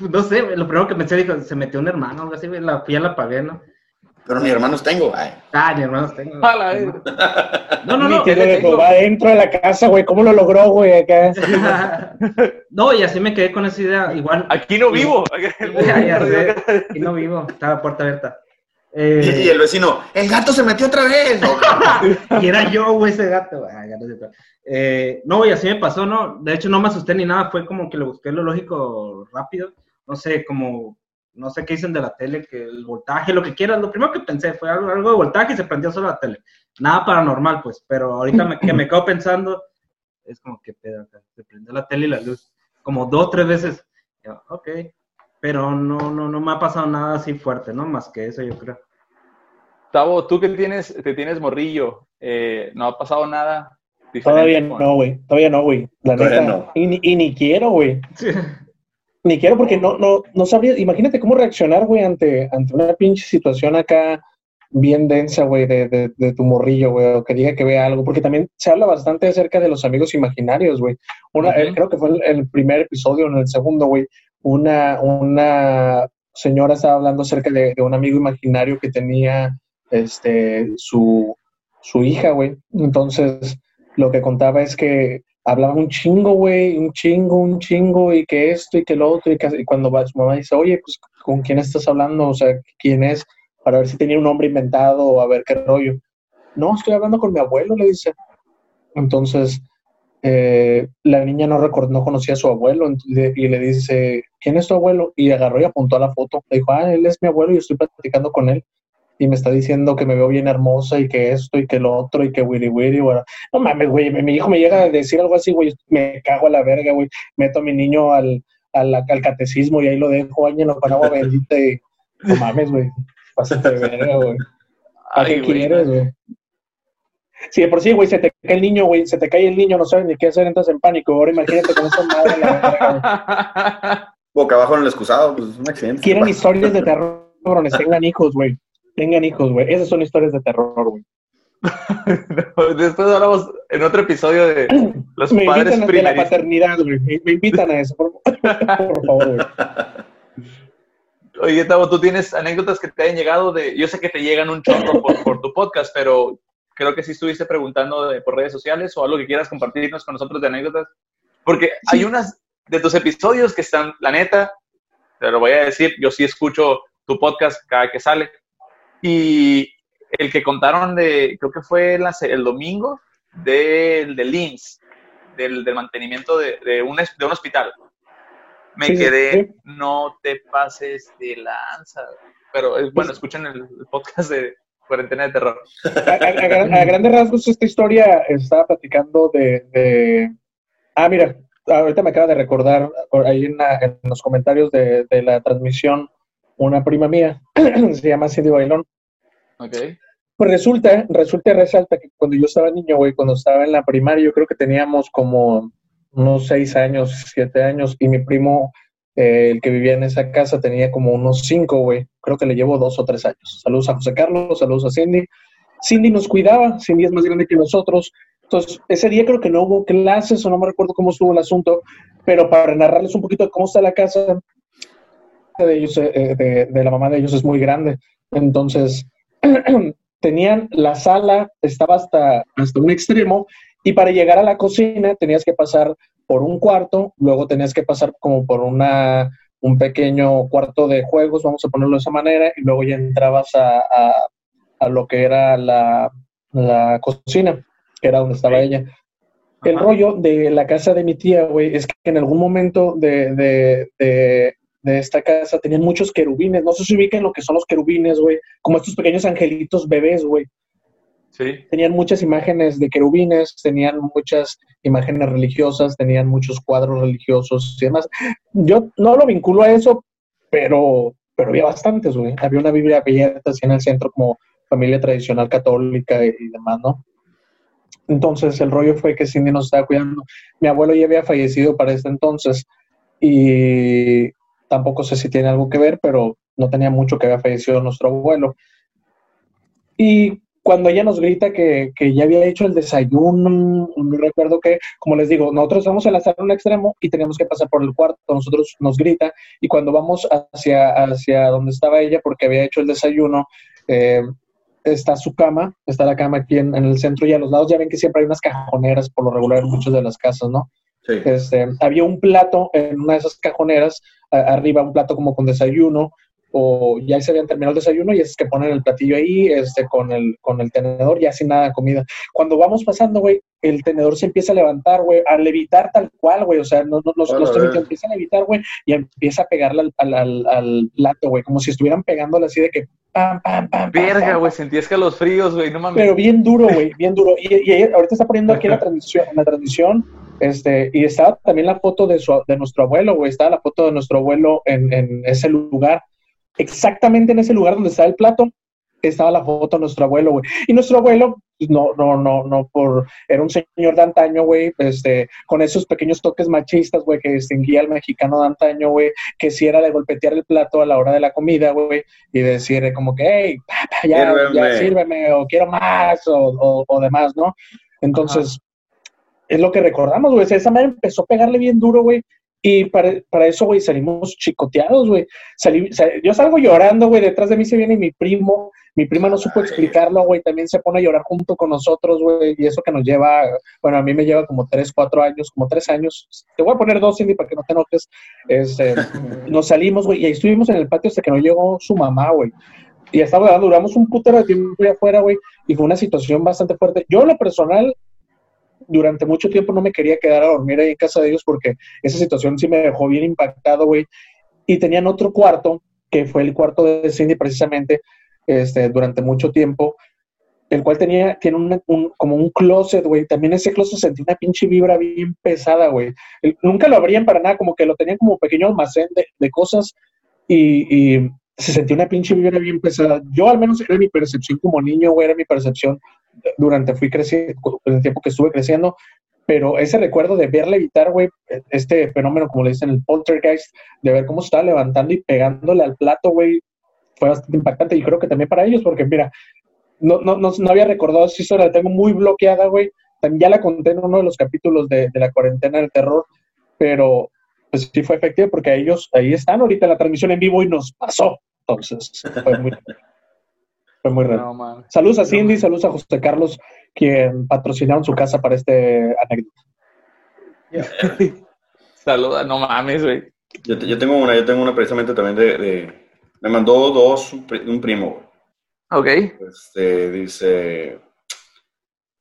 No sé, lo primero que pensé, dijo, se metió un hermano algo así, güey, la, ya la apagué, ¿no? Pero ni hermanos tengo. Ay. Ah, ni hermanos tengo. La verga. [LAUGHS] No, no, Ni no. Jehová dentro de la casa, güey. ¿Cómo lo logró, güey? Acá. [LAUGHS] No, y así me quedé con esa idea. Igual, Aquí no vivo. [LAUGHS] Ya, ya sé. y no vivo, estaba la puerta abierta. Eh, [LAUGHS] Y, el vecino, el gato se metió otra vez. [LAUGHS] Y era yo, güey, ese gato. Ah, sé cuál. Eh, no, güey, así me pasó, ¿no? De hecho, no me asusté ni nada, fue como que le busqué lo lógico rápido. No sé, como, no sé qué dicen de la tele, que el voltaje, lo que quieras. Lo primero que pensé fue algo, algo de voltaje y se prendió solo la tele. Nada paranormal, pues, pero ahorita me, que me quedo pensando, es como que pedo, se prendió la tele y la luz. Como dos tres veces. Yo, ok, pero no, no, no me ha pasado nada así fuerte, ¿no? Más que eso, yo creo. Tavo, tú que tienes, que tienes morrillo, eh, ¿no ha pasado nada Todavía con- no, güey. Todavía no, güey. La Todavía neta. no. Y, ni- y ni quiero, güey. Ni quiero porque no, no, no sabría. Imagínate cómo reaccionar, güey, ante, ante una pinche situación acá bien densa, güey, de, de, de, tu morrillo, güey, o que diga que vea algo, porque también se habla bastante acerca de los amigos imaginarios, güey. Una, eh, creo que fue el, el, primer episodio, en el segundo, güey, una, una señora estaba hablando acerca de, de, un amigo imaginario que tenía, este, su, su hija, güey. Entonces, lo que contaba es que hablaba un chingo, güey, un chingo, un chingo, y que esto y que lo otro, y, que, y cuando va, su mamá dice, oye, pues, ¿con quién estás hablando? O sea, ¿quién es? Para ver si tenía un nombre inventado o a ver qué rollo. No, estoy hablando con mi abuelo, le dice. Entonces, eh, la niña no, record, no conocía a su abuelo y le dice, ¿quién es tu abuelo? Y agarró y apuntó a la foto. Le dijo, ah, él es mi abuelo y estoy platicando con él y me está diciendo que me veo bien hermosa y que esto y que lo otro y que willy willy, bueno, no mames, güey, mi hijo me llega a decir algo así, güey, me cago a la verga, güey, meto a mi niño al, al, al catecismo y ahí lo dejo, bañalo con agua bendita y no mames, güey, pásate de verga, güey. ¿A qué quieres, güey? Sí, de por sí, güey, se te cae el niño, güey, se te cae el niño, no sabes ni qué hacer, entras en pánico. Ahora imagínate con esa madre la verga, [LAUGHS] Boca abajo en el excusado, pues es un accidente. Quieren historias de terror, cabrones, tengan hijos, güey tengan hijos, güey. Esas son historias de terror, güey. [LAUGHS] Después hablamos en otro episodio de [CLEARS THROAT] los me padres invitan de la paternidad, güey. Me, me, invitan a eso, por, [LAUGHS] por favor, güey. Oye, Tavo, tú tienes anécdotas que te hayan llegado de. Yo sé que te llegan un chorro por, por tu podcast, pero creo que sí estuviste preguntando de, por redes sociales o algo que quieras compartirnos con nosotros de anécdotas. Porque sí. hay unas de tus episodios que están, la neta, te lo voy a decir, yo sí escucho tu podcast cada que sale y el que contaron de, creo que fue la, el domingo, del de LINS, del, del mantenimiento de, de, un, de un hospital. Me sí, quedé, sí. no te pases de lanza. Pero bueno, escuchen el, el podcast de Cuarentena de Terror. A, a, a, grandes rasgos, esta historia estaba platicando de, de... Ah, mira, ahorita me acaba de recordar ahí en, la, en los comentarios de, de, la transmisión una prima mía, [CLEARS THROAT] se llama Cindy Bailón. Ok. Pues resulta, resulta y resalta que cuando yo estaba niño, güey, cuando estaba en la primaria, yo creo que teníamos como unos seis años, siete años, y mi primo, eh, el que vivía en esa casa, tenía como unos cinco, güey. Creo que le llevo dos o tres años. Saludos a José Carlos, saludos a Cindy. Cindy nos cuidaba, Cindy es más grande que nosotros. Entonces, ese día creo que no hubo clases o no me recuerdo cómo estuvo el asunto, pero para narrarles un poquito cómo está la casa, de ellos, eh, de, de, la mamá de ellos es muy grande. Entonces, [CLEARS THROAT] tenían la sala, estaba hasta, hasta un extremo, y para llegar a la cocina tenías que pasar por un cuarto, luego tenías que pasar como por una, un pequeño cuarto de juegos, vamos a ponerlo de esa manera, y luego ya entrabas a, a, a lo que era la, la, cocina, que era donde estaba ella. El rollo de la casa de mi tía, güey, es que en algún momento de, de, de de esta casa tenían muchos querubines. No sé si ubican lo que son los querubines, güey. Como estos pequeños angelitos bebés, güey. Tenían muchas imágenes de querubines, tenían muchas imágenes religiosas, tenían muchos cuadros religiosos y demás. Yo no lo vinculo a eso, pero, pero había bastantes, güey. Había una Biblia abierta así en el centro como familia tradicional católica y, y demás, ¿no? Entonces el rollo fue que Cindy nos estaba cuidando. Mi abuelo ya había fallecido para este entonces y tampoco sé si tiene algo que ver, pero no tenía mucho que había fallecido nuestro abuelo. Y cuando ella nos grita que, que ya había hecho el desayuno, no recuerdo que, como les digo, nosotros vamos a la sala un extremo y teníamos que pasar por el cuarto, nosotros nos grita y cuando vamos hacia, hacia donde estaba ella, porque había hecho el desayuno, eh, está su cama, está la cama aquí en, en, el centro y a los lados ya ven que siempre hay unas cajoneras por lo regular en muchas de las casas, ¿no? Sí. Este, había un plato en una de esas cajoneras arriba un plato como con desayuno, o ya se habían terminado el desayuno y es que ponen el platillo ahí este, con, el, con el tenedor, ya sin nada de comida. Cuando vamos pasando, güey, el tenedor se empieza a levantar, güey, a levitar tal cual, güey, o sea, no, no, los, los tenedores empiezan a levitar, güey, y empieza a pegarle al, al, al plato, güey, como si estuvieran pegándole así de que pam, pam, pam. Verga, güey, sentías que los fríos, güey, no mames. Pero bien duro, güey, bien duro. Y, y, ahorita está poniendo aquí la transmisión, la transmisión este, y estaba también la foto de, su, de nuestro abuelo, güey, estaba la foto de nuestro abuelo en, en ese lugar exactamente en ese lugar donde está el plato, estaba la foto de nuestro abuelo, güey. Y nuestro abuelo, pues, no, no, no, no, por, era un señor de antaño, güey, este, con esos pequeños toques machistas, güey, que distinguía al mexicano de antaño, güey, que si era de golpetear el plato a la hora de la comida, güey, y decir como que, hey, pa, pa, ya, ya sírveme, o quiero más, o, o, demás, ¿no? Entonces, es lo que recordamos, güey. Esa madre empezó a pegarle bien duro, güey. Y para, para eso, güey, salimos chicoteados, güey. yo salgo llorando, güey. Detrás de mí se viene mi primo. Mi prima no supo explicarlo, güey. También se pone a llorar junto con nosotros, güey. Y eso que nos lleva, bueno, a mí me lleva como tres, cuatro años, como tres años. Te voy a poner dos, Cindy, para que no te enojes. Este, [LAUGHS] nos salimos, güey. Y ahí estuvimos en el patio hasta que nos llegó su mamá, güey. Y estaba duramos un putero de tiempo afuera, güey. Y fue una situación bastante fuerte. Yo, lo personal, durante mucho tiempo no me quería quedar a dormir ahí en casa de ellos porque esa situación sí me dejó bien impactado, güey. Y tenían otro cuarto, que fue el cuarto de Cindy precisamente, este, durante mucho tiempo, el cual tenía, tiene un, como un closet, güey. También ese closet sentía una pinche vibra bien pesada, güey. Nunca lo abrían para nada, como que lo tenían como pequeño almacén de, cosas y, y, se sentía una pinche vibra bien pesada. Yo al menos era mi percepción como niño, güey, era mi percepción durante fui creciendo, el tiempo que estuve creciendo, pero ese recuerdo de verle evitar, güey, este fenómeno, como le dicen, el poltergeist, de ver cómo estaba levantando y pegándole al plato, güey, fue bastante impactante y creo que también para ellos, porque mira, no, no, no, no había recordado esa historia, la tengo muy bloqueada, güey, ya la conté en uno de los capítulos de, de la cuarentena del terror, pero pues sí fue efectivo porque ellos ahí están ahorita en la transmisión en vivo y nos pasó, entonces fue muy... Fue muy raro. saludos a Cindy, saludos a José Carlos, quien patrocinaron su casa para este anécdota. [LAUGHS] Saluda, no mames, güey. Yo, tengo una, yo tengo una precisamente también de, me mandó dos, un primo. Ok. Este, dice,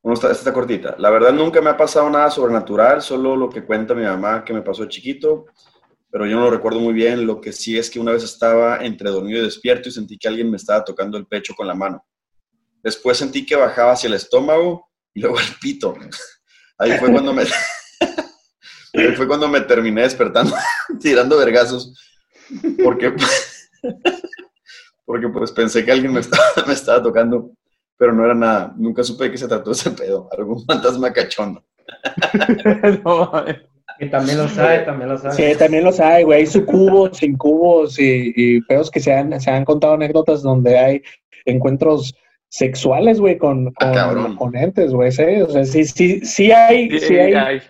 uno está, esta está cortita. La verdad nunca me ha pasado nada sobrenatural, solo lo que cuenta mi mamá que me pasó chiquito pero yo no lo recuerdo muy bien. Lo que sí es que una vez estaba entre dormido y despierto y sentí que alguien me estaba tocando el pecho con la mano. Después sentí que bajaba hacia el estómago y luego el pito. [LAUGHS] Ahí fue cuando me, [LAUGHS] fue cuando me terminé despertando, [LAUGHS] tirando vergazos, porque, porque pues pensé que alguien me estaba, me estaba tocando, pero no era nada. Nunca supe de qué se trató ese pedo. Algún fantasma cachondo. no, y también los hay, también los hay. Sí, también los hay, güey. Hay sucubos, incubos y, y pedos que se han, se han contado anécdotas donde hay encuentros sexuales, güey, con, ah, con, entes, güey. ¿sí? O sea, sí, sí, sí hay, sí, hay,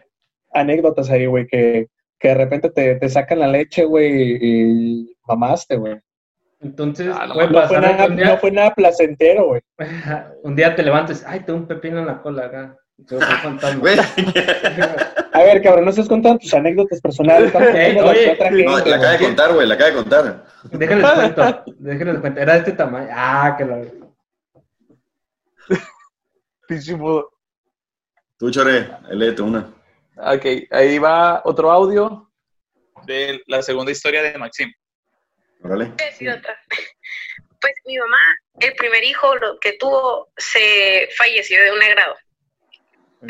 anécdotas ahí, güey, que, que de repente te, te sacan la leche, güey, y mamaste, güey. Entonces, ah, no, fue nada, no, fue nada, placentero, güey. [LAUGHS] un día te levantes, ay, tengo un pepino en la cola acá. A ver, cabrón, no estás contando tus anécdotas personales. oye, no, la acaba de contar, güey, la acaba de contar. Déjenles cuento, déjenles cuento. Era de este tamaño. Ah, que lo. Tú, Chore, léete una. Ok, ahí va otro audio de la segunda historia de Maxim. Órale. Pues mi mamá, el primer hijo lo que tuvo, se falleció de un agrado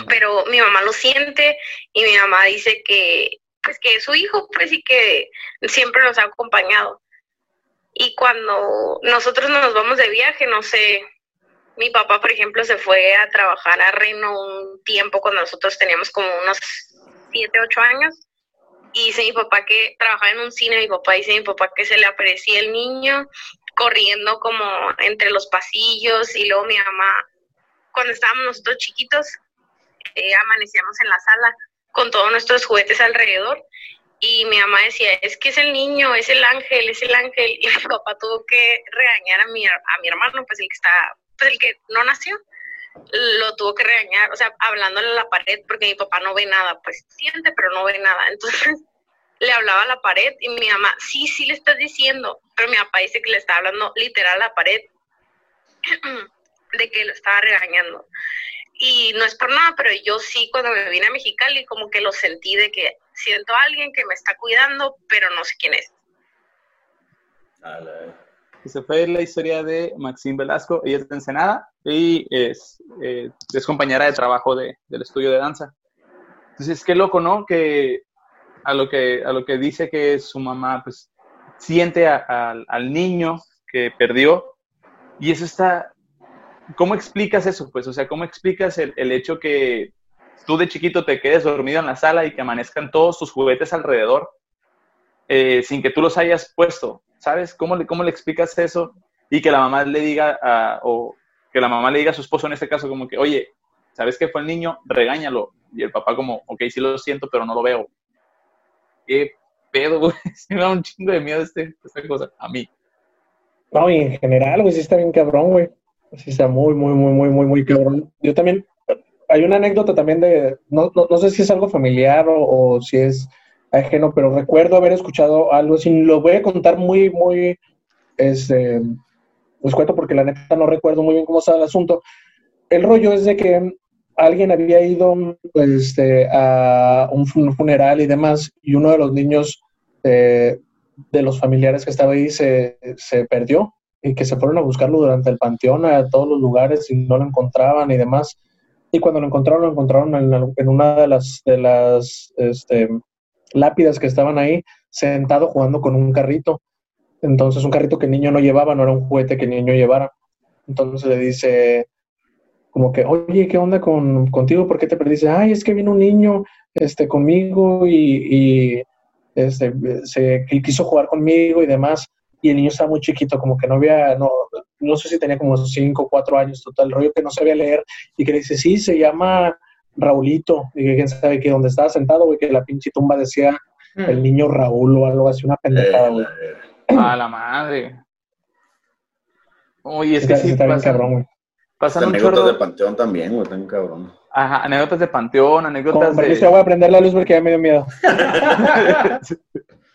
pero mi mamá lo siente y mi mamá dice que pues que es su hijo pues y que siempre nos ha acompañado. Y cuando nosotros nos vamos de viaje no sé mi papá por ejemplo se fue a trabajar a Reino un tiempo cuando nosotros teníamos como unos 7, 8 años y dice mi papá que trabajaba en un cine mi papá dice mi papá que se le aparecía el niño corriendo como entre los pasillos y luego mi mamá cuando estábamos nosotros chiquitos eh, amanecíamos en la sala con todos nuestros juguetes alrededor y mi mamá decía, es que es el niño, es el ángel, es el ángel, [LAUGHS] y mi papá tuvo que regañar a mi, a mi hermano, pues el que está, pues el que no nació, lo tuvo que regañar, o sea, hablándole a la pared, porque mi papá no ve nada, pues siente, pero no ve nada, [LAUGHS] entonces le hablaba a la pared y mi mamá, sí, sí le estás diciendo, pero mi papá dice que le está hablando literal a la pared, [CLEARS THROAT] de que lo estaba regañando. Y no es por nada, pero yo sí cuando me vine a Mexicali como que lo sentí de que siento a alguien que me está cuidando, pero no sé quién es. Esa fue la historia de Maxine Velasco. Ella es de Ensenada y es, eh, es compañera de trabajo de, del estudio de danza. Entonces, qué loco, ¿no? Que a lo que, a lo que dice que su mamá, pues, siente al niño que perdió. Y eso está, ¿cómo explicas eso? Pues, o sea, ¿cómo explicas el, hecho que tú de chiquito te quedes dormido en la sala y que amanezcan todos tus juguetes alrededor eh, sin que tú los hayas puesto? ¿Sabes? ¿Cómo le, ¿Cómo le explicas eso? y que la mamá le diga, a, o que la mamá le diga a su esposo en este caso como que, oye, ¿sabes qué fue el niño? Regáñalo. Y el papá como, ok, sí lo siento, pero no lo veo. ¿Qué pedo, güey? [LAUGHS] me da un chingo de miedo este, esta cosa, a mí. No, y en general, güey, sí está bien cabrón, güey. Sí está muy, muy, muy, muy, muy, muy cabrón. Yo también, hay una anécdota también de, no, no, no sé si es algo familiar o, si es ajeno, pero recuerdo haber escuchado algo así. Lo voy a contar muy, muy, este, les cuento porque la neta no recuerdo muy bien cómo estaba el asunto. El rollo es de que alguien había ido este, a un funeral y demás, y uno de los niños eh, de los familiares que estaba ahí se, se, perdió y que se fueron a buscarlo durante el panteón a todos los lugares y no lo encontraban y demás. Y cuando lo encontraron, lo encontraron en, en una de las, de las este, lápidas que estaban ahí, sentado jugando con un carrito. Entonces, un carrito que el niño no llevaba, no era un juguete que el niño llevara. Entonces le dice, como que, oye, ¿qué onda con, contigo? ¿Por qué te perdiste? Ay, es que vino un niño este, conmigo y, y este, se quiso jugar conmigo y demás. Y el niño estaba muy chiquito, como que no había, no, no sé si tenía como 5 o 4 años total, rollo que no sabía leer. Y que le dice, sí, se llama Raulito. Y que quién sabe que donde estaba sentado, güey, que la pinche tumba decía mm. el niño Raúl o algo así, una pendejada, güey. A la madre. Oye, es que sí, está bien cabrón, güey. Pasan anécdotas chorro... de Panteón también, güey, tan cabrón. Ajá, anécdotas de Panteón, anécdotas Como, de... Yo voy a prender la luz porque ya me dio miedo. [LAUGHS] [LAUGHS]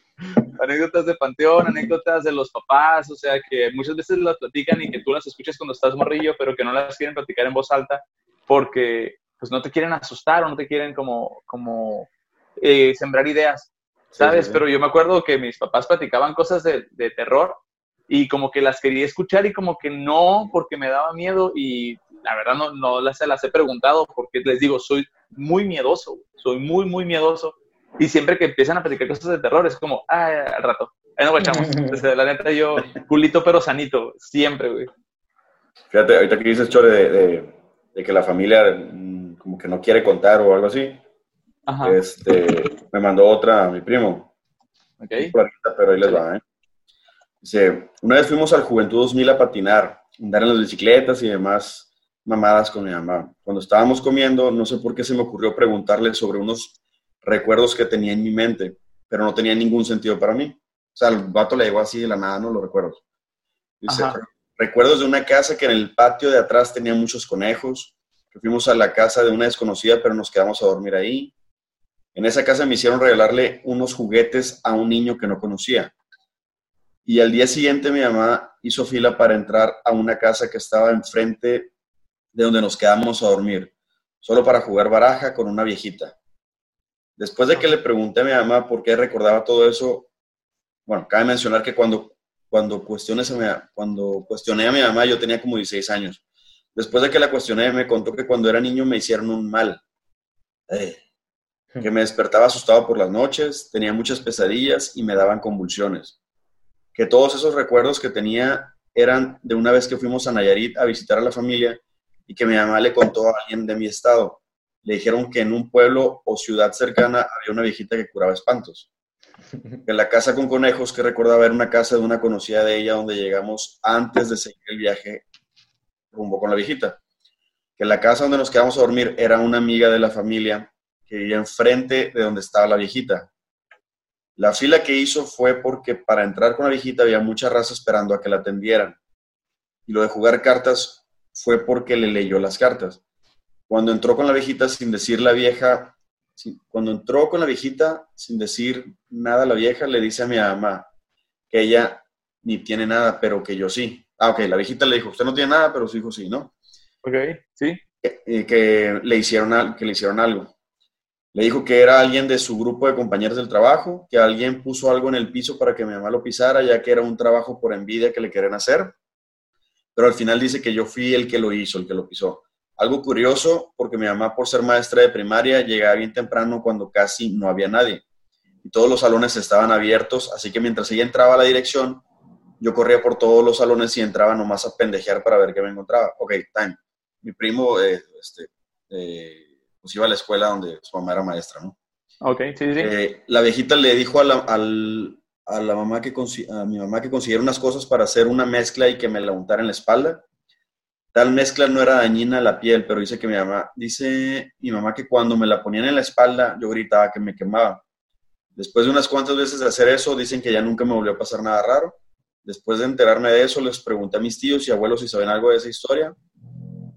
anécdotas de Panteón, anécdotas de los papás, o sea, que muchas veces las platican y que tú las escuchas cuando estás morrillo, pero que no las quieren platicar en voz alta porque pues no te quieren asustar o no te quieren como, como eh, sembrar ideas, ¿sabes? Sí, sí, sí. Pero yo me acuerdo que mis papás platicaban cosas de, de terror y como que las quería escuchar y como que no, porque me daba miedo y la verdad no, no las, las he preguntado porque les digo, soy muy miedoso, soy muy, muy miedoso y siempre que empiezan a platicar cosas de terror es como, ah, al rato, ahí nos guachamos. [LAUGHS] Desde la neta yo, culito pero sanito, siempre, güey. Fíjate, ahorita que dices, Chore, de, de, de, que la familia mmm, como que no quiere contar o algo así, Ajá. este, me mandó otra mi primo. Ok. Pero ahí les va, ¿eh? Dice, una vez fuimos al Juventud 2000 a patinar, andar en las bicicletas y demás mamadas con mi mamá. Cuando estábamos comiendo, no sé por qué se me ocurrió preguntarle sobre unos recuerdos que tenía en mi mente, pero no tenía ningún sentido para mí. O sea, el vato le llegó así de la nada, no. Dice, Ajá. recuerdos de una casa que en el patio de atrás tenía muchos conejos, que fuimos a la casa de una desconocida, pero nos quedamos a dormir ahí. En esa casa me hicieron regalarle unos juguetes a un niño que no conocía y al día siguiente mi mamá hizo fila para entrar a una casa que estaba enfrente de donde nos quedamos a dormir, solo para jugar baraja con una viejita. Después de que le pregunté a mi mamá por qué recordaba todo eso, bueno, cabe mencionar que cuando, cuando, cuestioné, a mi mamá yo tenía como 16 años. Después de que la cuestioné me contó que cuando era niño me hicieron un mal, eh, que me despertaba asustado por las noches, tenía muchas pesadillas y me daban convulsiones que todos esos recuerdos que tenía eran de una vez que fuimos a Nayarit a visitar a la familia y que mi mamá le contó a alguien de mi estado. Le dijeron que en un pueblo o ciudad cercana había una viejita que curaba espantos. [LAUGHS] Que la casa con conejos que recordaba era una casa de una conocida de ella donde llegamos antes de seguir el viaje rumbo con la viejita. Que la casa donde nos quedamos a dormir era una amiga de la familia que vivía enfrente de donde estaba la viejita la fila que hizo fue porque para entrar con la viejita había mucha raza esperando a que la atendieran. Y lo de jugar cartas fue porque le leyó las cartas. Cuando entró con la viejita sin decir la vieja, cuando entró con la viejita sin decir nada la vieja, le dice a mi mamá que ella ni tiene nada, pero que yo sí. Ah, ok, la viejita le dijo, usted no tiene nada, pero su hijo sí, ¿no? Ok, sí. Que, que le, hicieron, que le hicieron algo. Le dijo que era alguien de su grupo de compañeros del trabajo, que alguien puso algo en el piso para que mi mamá lo pisara, ya que era un trabajo por envidia que le querían hacer. Pero al final dice que yo fui el que lo hizo, el que lo pisó. Algo curioso, porque mi mamá, por ser maestra de primaria, llegaba bien temprano cuando casi no había nadie. Y todos los salones estaban abiertos, así que mientras ella entraba a la dirección, yo corría por todos los salones y entraba nomás a pendejear para ver qué me encontraba. Ok, time. Mi primo, eh, este, eh, pues iba a la escuela donde su mamá era maestra, ¿no? Ok, sí, sí. Eh, la viejita le dijo a la, al, a la mamá que a mi mamá que consiguiera unas cosas para hacer una mezcla y que me la untara en la espalda. Tal mezcla no era dañina a la piel, pero dice que mi mamá, dice mi mamá que cuando me la ponían en la espalda, yo gritaba que me quemaba. Después de unas cuantas veces de hacer eso, dicen que ya nunca me volvió a pasar nada raro. Después de enterarme de eso, les pregunté a mis tíos y abuelos si saben algo de esa historia.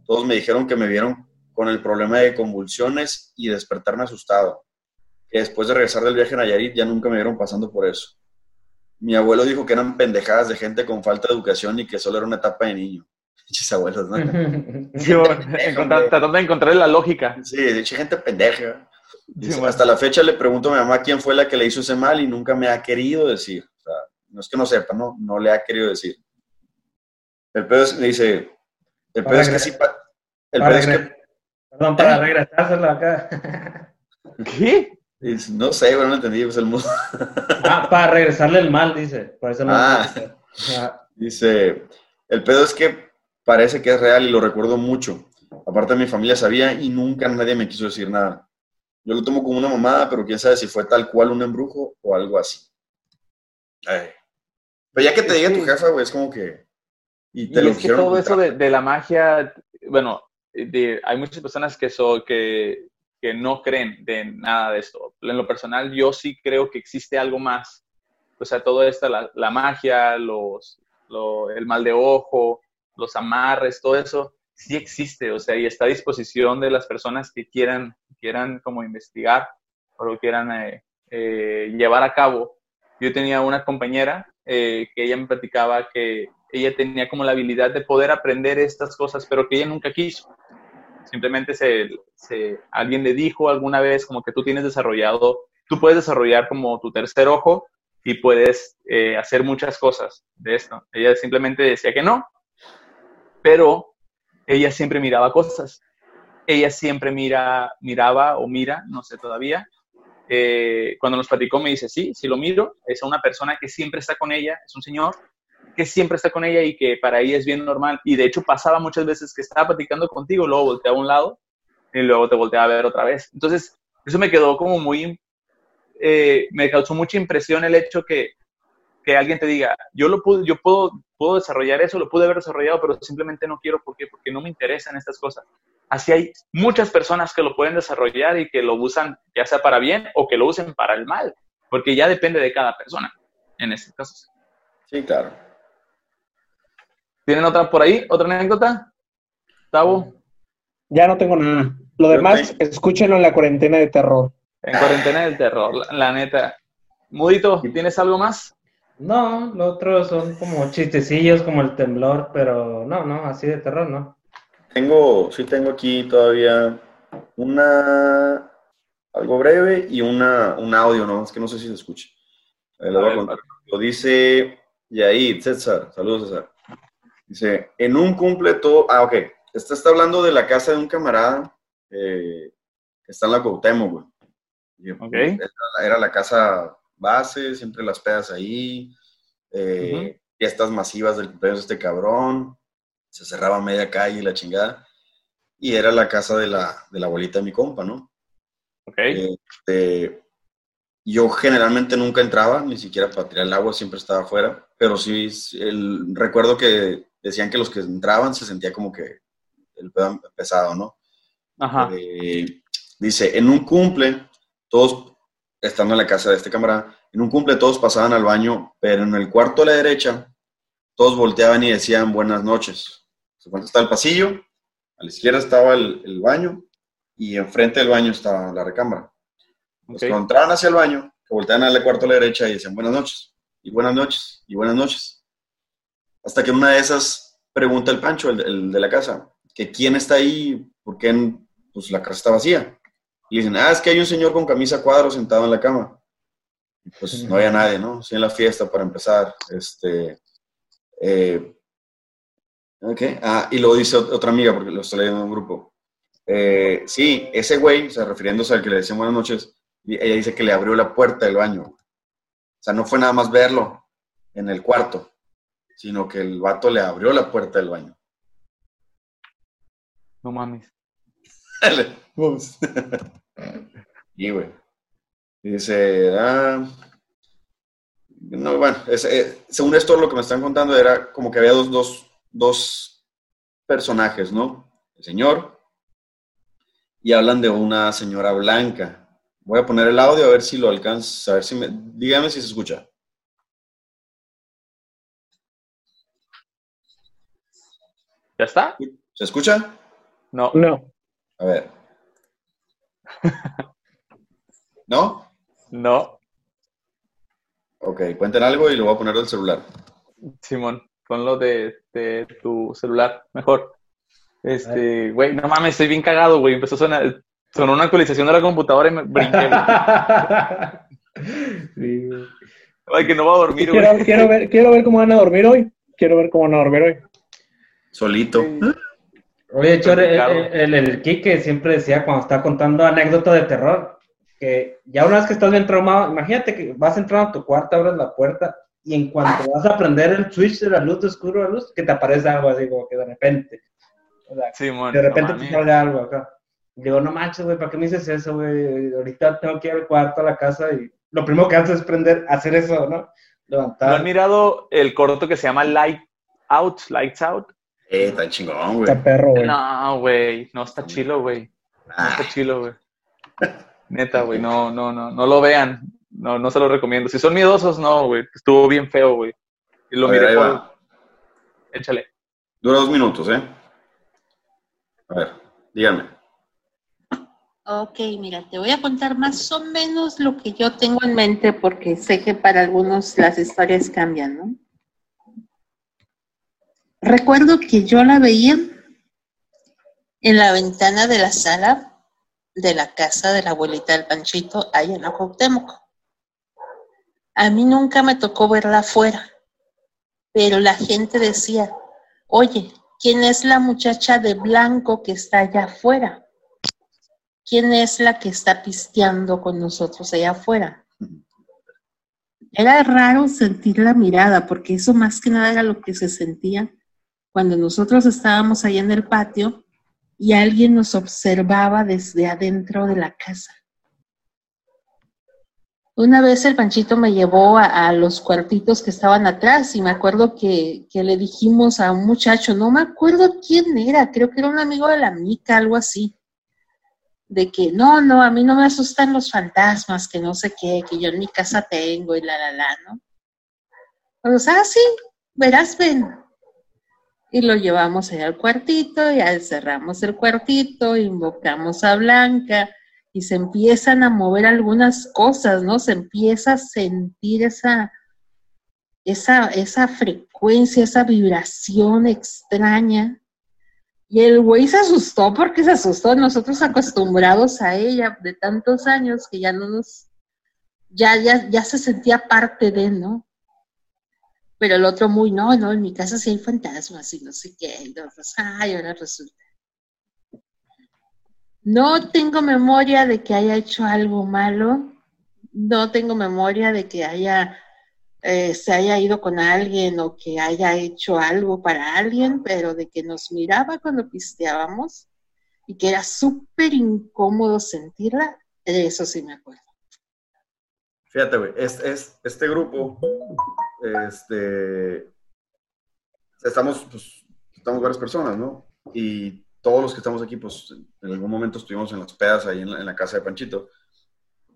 Todos me dijeron que me vieron con el problema de convulsiones y despertarme asustado. Que después de regresar del viaje a Nayarit ya nunca me vieron pasando por eso. Mi abuelo dijo que eran pendejadas de gente con falta de educación y que solo era una etapa de niño. Muchos abuelos, ¿no? [LAUGHS] Sí, tratando de encontrar la lógica. Sí, de hecho, gente pendeja. hasta la fecha le pregunto a mi mamá quién fue la que le hizo ese mal y nunca me ha querido decir. O sea, no es que no sepa, no, no le ha querido decir. El pedo es, le dice, el pedo es que sí, el pedo es que... Perdón, para ¿Eh? regresárselo acá. ¿Qué? no sé, bueno, no entendí, pues el mundo. [LAUGHS] ah, para regresarle el mal, dice. Por eso no ah, dice, el pedo es que parece que es real y lo recuerdo mucho. Aparte mi familia sabía y nunca nadie me quiso decir nada. Yo lo tomo como una mamada, pero quién sabe si fue tal cual un embrujo o algo así. Pero ya que te diga tu jefa, güey, es como que... Y te lo es que todo eso de, la magia, bueno, hay muchas personas que, son que, que no creen de nada de esto. En lo personal, yo sí creo que existe algo más. O sea, todo esto, la, la magia, los, el mal de ojo, los amarres, todo eso, sí existe, o sea, y está a disposición de las personas que quieran, quieran como investigar o lo quieran eh, eh, llevar a cabo. Yo tenía una compañera eh, que ella me platicaba que ella tenía como la habilidad de poder aprender estas cosas, pero que ella nunca quiso. Simplemente se, se, alguien le dijo alguna vez como que tú tienes desarrollado, tú puedes desarrollar como tu tercer ojo y puedes hacer muchas cosas de esto. Ella simplemente decía que no, pero ella siempre miraba cosas. Ella siempre mira, miraba o mira, no sé todavía. Eh, cuando nos platicó me dice, sí, sí lo miro, es una persona que siempre está con ella, es un señor que siempre está con ella y que para ella es bien normal. Y de hecho pasaba muchas veces que estaba platicando contigo, luego volteaba a un lado y luego te volteaba a ver otra vez. Entonces, eso me quedó como muy eh, me causó mucha impresión el hecho que, que alguien te diga, yo lo puedo, yo puedo, puedo desarrollar eso, lo pude haber desarrollado, pero simplemente no quiero, ¿por qué? Porque no me interesan estas cosas. Así hay muchas personas que lo pueden desarrollar y que lo usan ya sea para bien o que lo usen para el mal, porque ya depende de cada persona en estos casos. Sí, claro. ¿Tienen otra por ahí? ¿Otra anécdota? ¿Tabo? Ya no tengo nada. Lo demás, escúchenlo en la cuarentena de terror. En cuarentena del terror, la, neta. Mudito, ¿tienes algo más? No, los otros son como chistecillos, como el temblor, pero no, no, así de terror, no. Tengo, sí tengo aquí todavía una, algo breve y una, un audio, ¿no? Es que no sé si se escucha. lo, dice Yair César, saludos César. Dice, en un cumple todo, ah, ok, esta está hablando de la casa de un camarada eh, que está en la Cuauhtémoc, güey. Okay. Era, la casa base, siempre las pedas ahí, eh, fiestas masivas del cumpleaños de este cabrón, se cerraba media calle y la chingada, y era la casa de la, de la abuelita de mi compa, ¿no? Ok. Este, yo generalmente nunca entraba, ni siquiera para tirar el agua, siempre estaba afuera, pero sí, el, recuerdo que decían que los que entraban se sentía como que el pedo pesado, ¿no? Ajá. Eh, dice, en un cumple, todos, estando en la casa de este camarada, en un cumple todos pasaban al baño, pero en el cuarto a la derecha, todos volteaban y decían buenas noches. Cuando está el pasillo, a la izquierda estaba el, baño y enfrente del baño estaba la recámara. Los que entraban hacia el baño, que volteaban al cuarto a la derecha y decían buenas noches, y buenas noches, y buenas noches. Hasta que una de esas pregunta el Pancho, el, de la casa, que quién está ahí, por qué pues, la casa está vacía. Y dicen, ah, es que hay un señor con camisa cuadro sentado en la cama. pues no había nadie, ¿no? Sí, en la fiesta para empezar. Este, eh, Ah, y luego dice otra amiga, porque lo estoy leyendo en un grupo. Eh, sí, ese güey, o sea, refiriéndose al que le decían buenas noches, ella dice que le abrió la puerta del baño. O sea, no fue nada más verlo en el cuarto, sino que el vato le abrió la puerta del baño. No mames. [LAUGHS] [LAUGHS] y güey. Dice, ah, No, bueno, eh, según esto lo que me están contando era como que había dos, dos, dos personajes, ¿no? El señor y hablan de una señora blanca. Voy a poner el audio a ver si lo alcanza, a ver si me... Dígame si se escucha. ¿Ya está? ¿Se escucha? No. No. A ver. [LAUGHS] ¿No? No. Ok, cuenten algo y lo voy a poner del celular. Simón, ponlo de, de tu celular, mejor. Este, güey, no mames, estoy bien cagado, güey. Empezó a sonar, sonó una actualización de la computadora y me brinqué. [LAUGHS] Sí, güey. Ay, que no va a dormir, güey. quiero, quiero, ver, quiero ver cómo van a dormir hoy. Quiero ver cómo van a dormir hoy. Solito. Oye, Chore, el, Claro. el, el Quique siempre decía cuando está contando anécdotas de terror, que ya una vez que estás bien traumado, imagínate que vas entrando a tu cuarto, abres la puerta y en cuanto vas a prender el switch de la luz, de oscuro la luz, que te aparece algo así como que de repente. O sea, Simón, de repente no te sale algo acá. Y digo, no manches, güey, ¿para qué me dices eso, güey? Ahorita tengo que ir al cuarto, a la casa y lo primero que haces es prender, hacer eso, ¿no? ¿No Levantar. han mirado el corto que se llama Light Out, Lights Out? Eh, tan chingón, güey. Está perro, güey. No, güey, no está chilo, güey. No Ah, está chilo, güey. [LAUGHS] Neta, güey, no, no, no, no lo vean. No, no se lo recomiendo. Si son miedosos, no, güey. Estuvo bien feo, güey. Y lo miré ahí por... va. Échale. Dura dos minutos, ¿eh? A ver, díganme. Ok, mira, te voy a contar más o menos lo que yo tengo en mente porque sé que para algunos las historias cambian, ¿no? Recuerdo que yo la veía en la ventana de la sala de la casa de la abuelita del Panchito, allá en Cuauhtémoc. A mí nunca me tocó verla afuera, pero la gente decía, oye, ¿quién es la muchacha de blanco que está allá afuera? ¿Quién es la que está pisteando con nosotros allá afuera? Era raro sentir la mirada, porque eso más que nada era lo que se sentía cuando nosotros estábamos allá en el patio y alguien nos observaba desde adentro de la casa. Una vez el Panchito me llevó a, los cuartitos que estaban atrás y me acuerdo que, que le dijimos a un muchacho, no me acuerdo quién era, creo que era un amigo de la mica, algo así de que no, no, a mí no me asustan los fantasmas, que no sé qué, que yo en mi casa tengo y la, la, la, ¿no? Pues, ah, sí, verás, ven. Y lo llevamos allá al cuartito, ya cerramos el cuartito, invocamos a Blanca y se empiezan a mover algunas cosas, ¿no? Se empieza a sentir esa, esa, esa frecuencia, esa vibración extraña. Y el güey se asustó porque se asustó, nosotros acostumbrados a ella de tantos años que ya no nos, ya, ya, ya se sentía parte de, ¿no? Pero el otro muy, no, no, en mi casa sí hay fantasmas y no sé qué, y nosotros, ay, ahora resulta. No tengo memoria de que haya hecho algo malo, no tengo memoria de que haya eh, se haya ido con alguien o que haya hecho algo para alguien, pero de que nos miraba cuando pisteábamos y que era súper incómodo sentirla, eso sí me acuerdo. Fíjate, güey, es, es- este grupo, este, estamos, pues, estamos varias personas, ¿no? Y todos los que estamos aquí, pues, en algún momento estuvimos en las pedas ahí en la, casa de Panchito.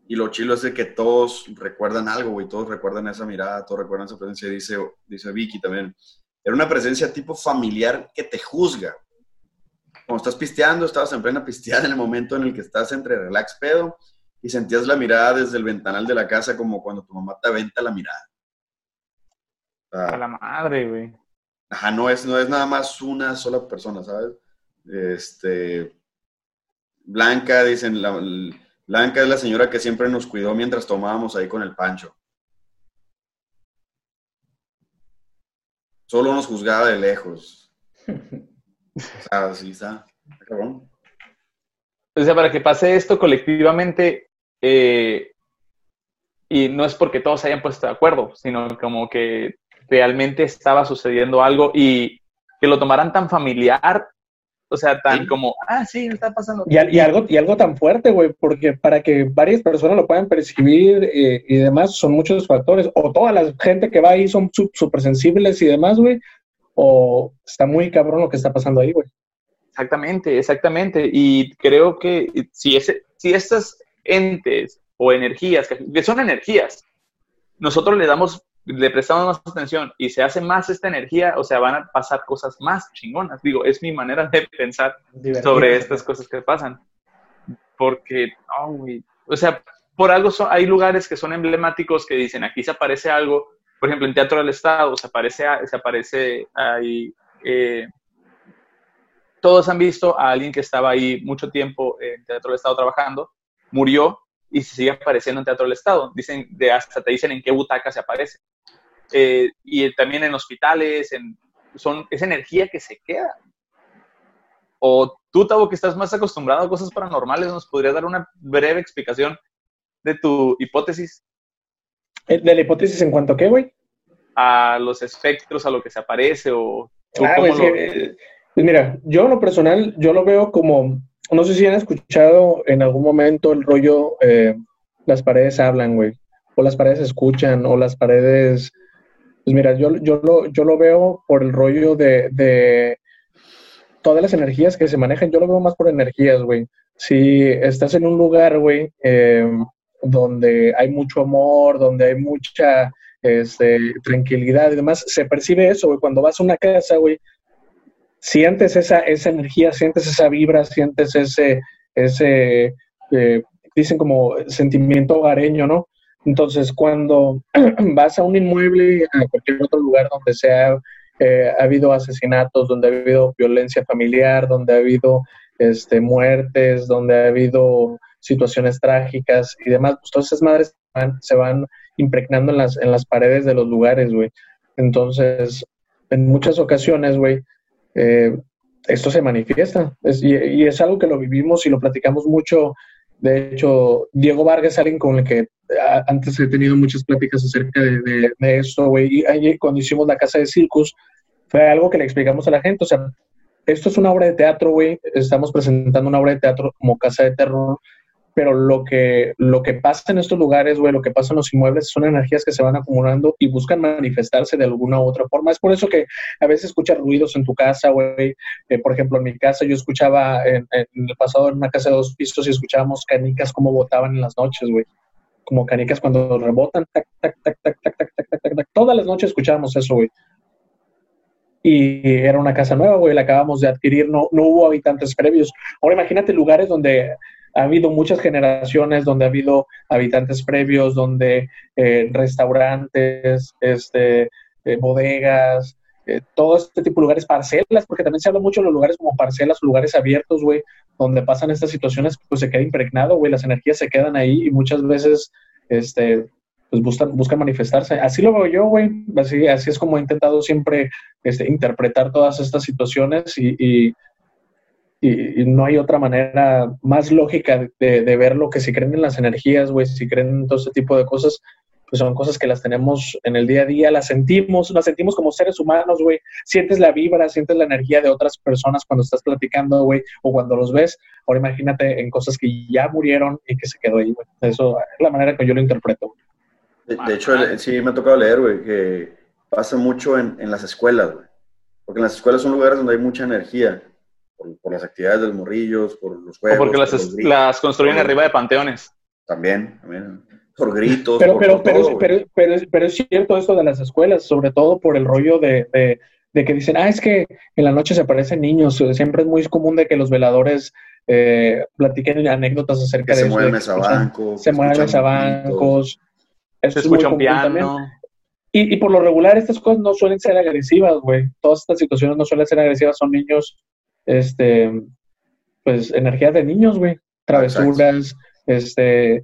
Y lo chilo es de que todos recuerdan algo, güey, todos recuerdan esa mirada, todos recuerdan esa presencia, dice, dice Vicky también. Era una presencia tipo familiar que te juzga. Cuando estás pisteando, estabas en plena pisteada [LAUGHS] en el momento en el que estás entre relax pedo y sentías la mirada desde el ventanal de la casa como cuando tu mamá te aventa la mirada. A la madre, güey. Ajá, no es, no es nada más una sola persona, ¿sabes? Este, Blanca, dicen, la, Blanca es la señora que siempre nos cuidó mientras tomábamos ahí con el Pancho. Solo nos juzgaba de lejos. O sea, sí está. está cabrón. O sea, para que pase esto colectivamente, eh, y no es porque todos se hayan puesto de acuerdo, sino como que realmente estaba sucediendo algo y que lo tomaran tan familiar, o sea, tan como, ah, sí, me está pasando. Y, y, algo, y algo tan fuerte, güey, porque para que varias personas lo puedan percibir eh, y demás, son muchos factores. O toda la gente que va ahí son súper sensibles y demás, güey. O está muy cabrón lo que está pasando ahí, güey. Exactamente, exactamente. Y creo que si, ese, si estas entes o energías, que son energías, nosotros le damos le prestamos más atención y se hace más esta energía, o sea, van a pasar cosas más chingonas. Digo, es mi manera de [LAUGHS] pensar sobre estas cosas que pasan. Porque, o sea, por algo hay lugares que son emblemáticos que dicen, aquí se aparece algo, por ejemplo, en Teatro del Estado se aparece, se aparece ahí, eh, todos han visto a alguien que estaba ahí mucho tiempo en Teatro del Estado trabajando, murió y se sigue apareciendo en Teatro del Estado. Dicen, de hasta te dicen en qué butaca se aparece. Eh, y también en hospitales, en, son, es energía que se queda. O tú, Tavo, que estás más acostumbrado a cosas paranormales, ¿nos podrías dar una breve explicación de tu hipótesis? Eh, ¿De la hipótesis en cuanto a qué, güey? A los espectros, a lo que se aparece o... Ah, pues, eh, pues mira, yo en lo personal, yo lo veo como no sé si han escuchado en algún momento el rollo, eh, las paredes hablan, güey, o las paredes escuchan, o las paredes, pues mira, yo, yo, lo, yo lo veo por el rollo de, de todas las energías que se manejan, yo lo veo más por energías, güey. Si estás en un lugar, güey, eh, donde hay mucho amor, donde hay mucha este, tranquilidad y demás, se percibe eso, güey. Cuando vas a una casa, güey, sientes esa, esa energía, sientes esa vibra, sientes ese, ese eh, dicen como sentimiento hogareño, ¿no? Entonces, cuando [CLEARS THROAT] vas a un inmueble, a cualquier otro lugar donde eh, ha habido asesinatos, donde ha habido violencia familiar, donde ha habido este, muertes, donde ha habido situaciones trágicas y demás, pues todas esas madres se van impregnando en las, en las paredes de los lugares, güey. Entonces, en muchas ocasiones, güey, eh, esto se manifiesta. y, es algo que lo vivimos y lo platicamos mucho. De hecho, Diego Vargas es alguien con el que antes he tenido muchas pláticas acerca de, esto, güey. Y cuando hicimos la casa de Circus, fue algo que le explicamos a la gente. O sea, esto es una obra de teatro, güey. Estamos presentando una obra de teatro como casa de terror pero lo que, lo que pasa en estos lugares, güey, lo que pasa en los inmuebles son energías que se van acumulando y buscan manifestarse de alguna u otra forma. Es por eso que a veces escuchas ruidos en tu casa, güey. Eh, por ejemplo, en mi casa yo escuchaba en, el pasado en una casa de dos pisos y escuchábamos canicas como botaban en las noches, güey. Como canicas cuando rebotan, tac, tac, tac, tac, tac, tac, tac, tac, tac. Todas las noches escuchábamos eso, güey y era una casa nueva, güey, la acabamos de adquirir, no, no hubo habitantes previos. Ahora imagínate lugares donde ha habido muchas generaciones donde ha habido habitantes previos, donde eh, restaurantes, este, eh, bodegas, eh, todo este tipo de lugares, parcelas, porque también se habla mucho de los lugares como parcelas, lugares abiertos, güey, donde pasan estas situaciones, pues se queda impregnado, güey, las energías se quedan ahí y muchas veces, este, pues buscan, buscan manifestarse. Así lo veo yo, güey, así, así es como he intentado siempre este, interpretar todas estas situaciones y y, no hay otra manera más lógica de, ver lo que si creen en las energías, güey, si creen en todo este tipo de cosas, pues son cosas que las tenemos en el día a día, las sentimos, las sentimos como seres humanos, güey. Sientes la vibra, sientes la energía de otras personas cuando estás platicando, güey, o cuando los ves. Ahora imagínate en cosas que ya murieron y que se quedó ahí, güey. Eso es la manera que yo lo interpreto. De, de hecho, sí me ha tocado leer, güey, que pasa mucho en, en las escuelas, güey. Porque en las escuelas son lugares donde hay mucha energía por, las actividades de los morrillos, por los juegos. O porque las, las construyen arriba de panteones. También, también. Por gritos. Pero, pero, pero, pero, pero, es cierto esto de las escuelas, sobre todo por el rollo de, de, que dicen, ah, es que en la noche se aparecen niños. Siempre es muy común de que los veladores eh, platiquen anécdotas acerca de se Mueven mesabancos, se mueven mesabancos. Se escucha un piano. Y, y, por lo regular estas cosas no suelen ser agresivas, güey. Todas estas situaciones no suelen ser agresivas, son niños este, pues, energía de niños, güey. Travesuras, este,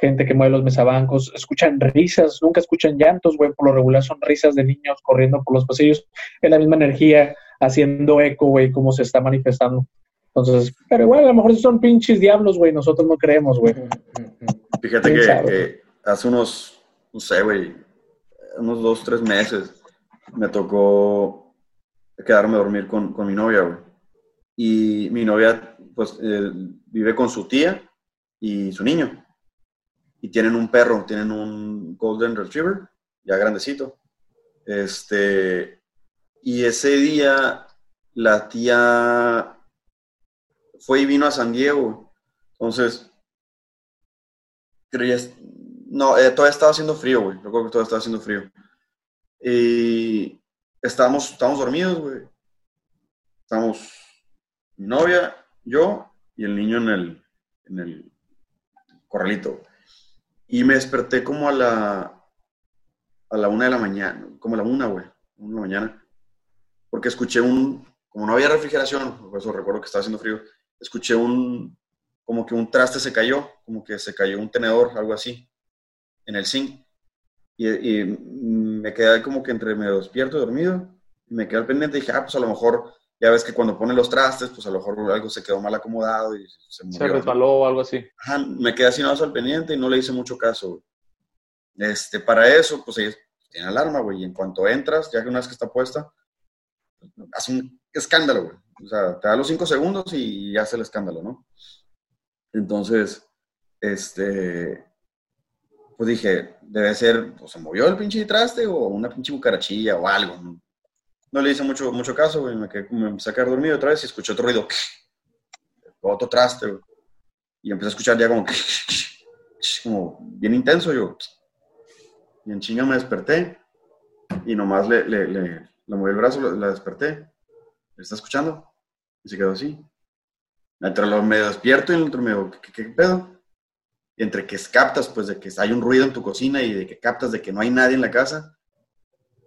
gente que mueve los mesabancos, escuchan risas, nunca escuchan llantos, güey, por lo regular son risas de niños corriendo por los pasillos, es la misma energía haciendo eco, güey, como se está manifestando. Entonces, pero igual, a lo mejor son pinches diablos, güey, nosotros no creemos, güey. Fíjate que hace unos, no sé, güey, unos dos, tres meses me tocó quedarme a dormir con, con mi novia, güey y mi novia pues eh, vive con su tía y su niño. Y tienen un perro, tienen un Golden Retriever, ya grandecito. Este, y ese día la tía fue y vino a San Diego. Entonces, creo no, eh, todavía estaba haciendo frío, güey. Recuerdo que todavía estaba haciendo frío. Y estábamos, estábamos dormidos, güey. Estábamos mi novia, yo y el niño en el, en el corralito. Y me desperté como a la, a la una de la mañana, como a la una, güey, una de la mañana. Porque escuché un, como no había refrigeración, por eso recuerdo que estaba haciendo frío, escuché un, como que un traste se cayó, como que se cayó un tenedor, algo así, en el zinc. Y, me quedé como que entre medio despierto y dormido, y me quedé al pendiente y dije, ah, pues a lo mejor ya ves que cuando ponen los trastes, pues a lo mejor algo se quedó mal acomodado y se murió. Se resbaló o algo así. Ajá, me quedé así nada al pendiente y no le hice mucho caso, Este, para eso, pues ahí tiene alarma, güey, y en cuanto entras, ya que una vez que está puesta, hace un escándalo, güey. O sea, te da los cinco segundos y ya hace el escándalo, ¿no? Entonces, este, pues dije, debe ser, pues se movió el pinche traste o una pinche bucarachilla o algo, ¿no? No le hice mucho, mucho caso. Me, quedé, me empecé a quedar dormido otra vez y escuché otro ruido. Otro traste. Y empecé a escuchar ya como, como bien intenso, yo. Y en chinga me desperté y nomás le, le, le, moví el brazo, la desperté. ¿Me está escuchando? Y se quedó así. Entre lo medio despierto y el otro medio, ¿qué, qué, pedo? Y entre que captas, pues, de que hay un ruido en tu cocina y de que captas de que no hay nadie en la casa,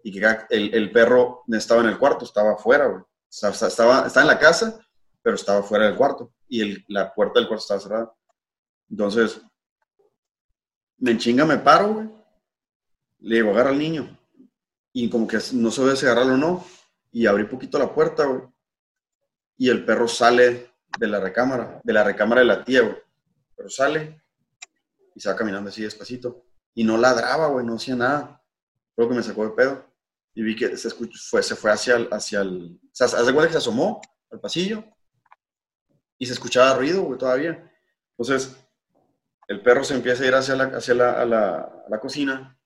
y que el, perro estaba en el cuarto, estaba afuera, güey. estaba, estaba en la casa, pero estaba fuera del cuarto y la puerta del cuarto estaba cerrada. Entonces, me chinga, me paro, güey. Le digo, agarra al niño. Y como que no sabía si agarrarlo o no. Y abrí poquito la puerta, güey. Y el perro sale de la recámara, de la recámara de la tía, güey. Pero sale y se va caminando así despacito. Y no ladraba, güey, no hacía nada. Creo que me sacó de pedo y vi que se, fue, se fue hacia el, hacia el... O sea, hace cuenta que se asomó al pasillo y se escuchaba ruido, güey, todavía. Entonces, el perro se empieza a ir hacia la, hacia la, a la, a la cocina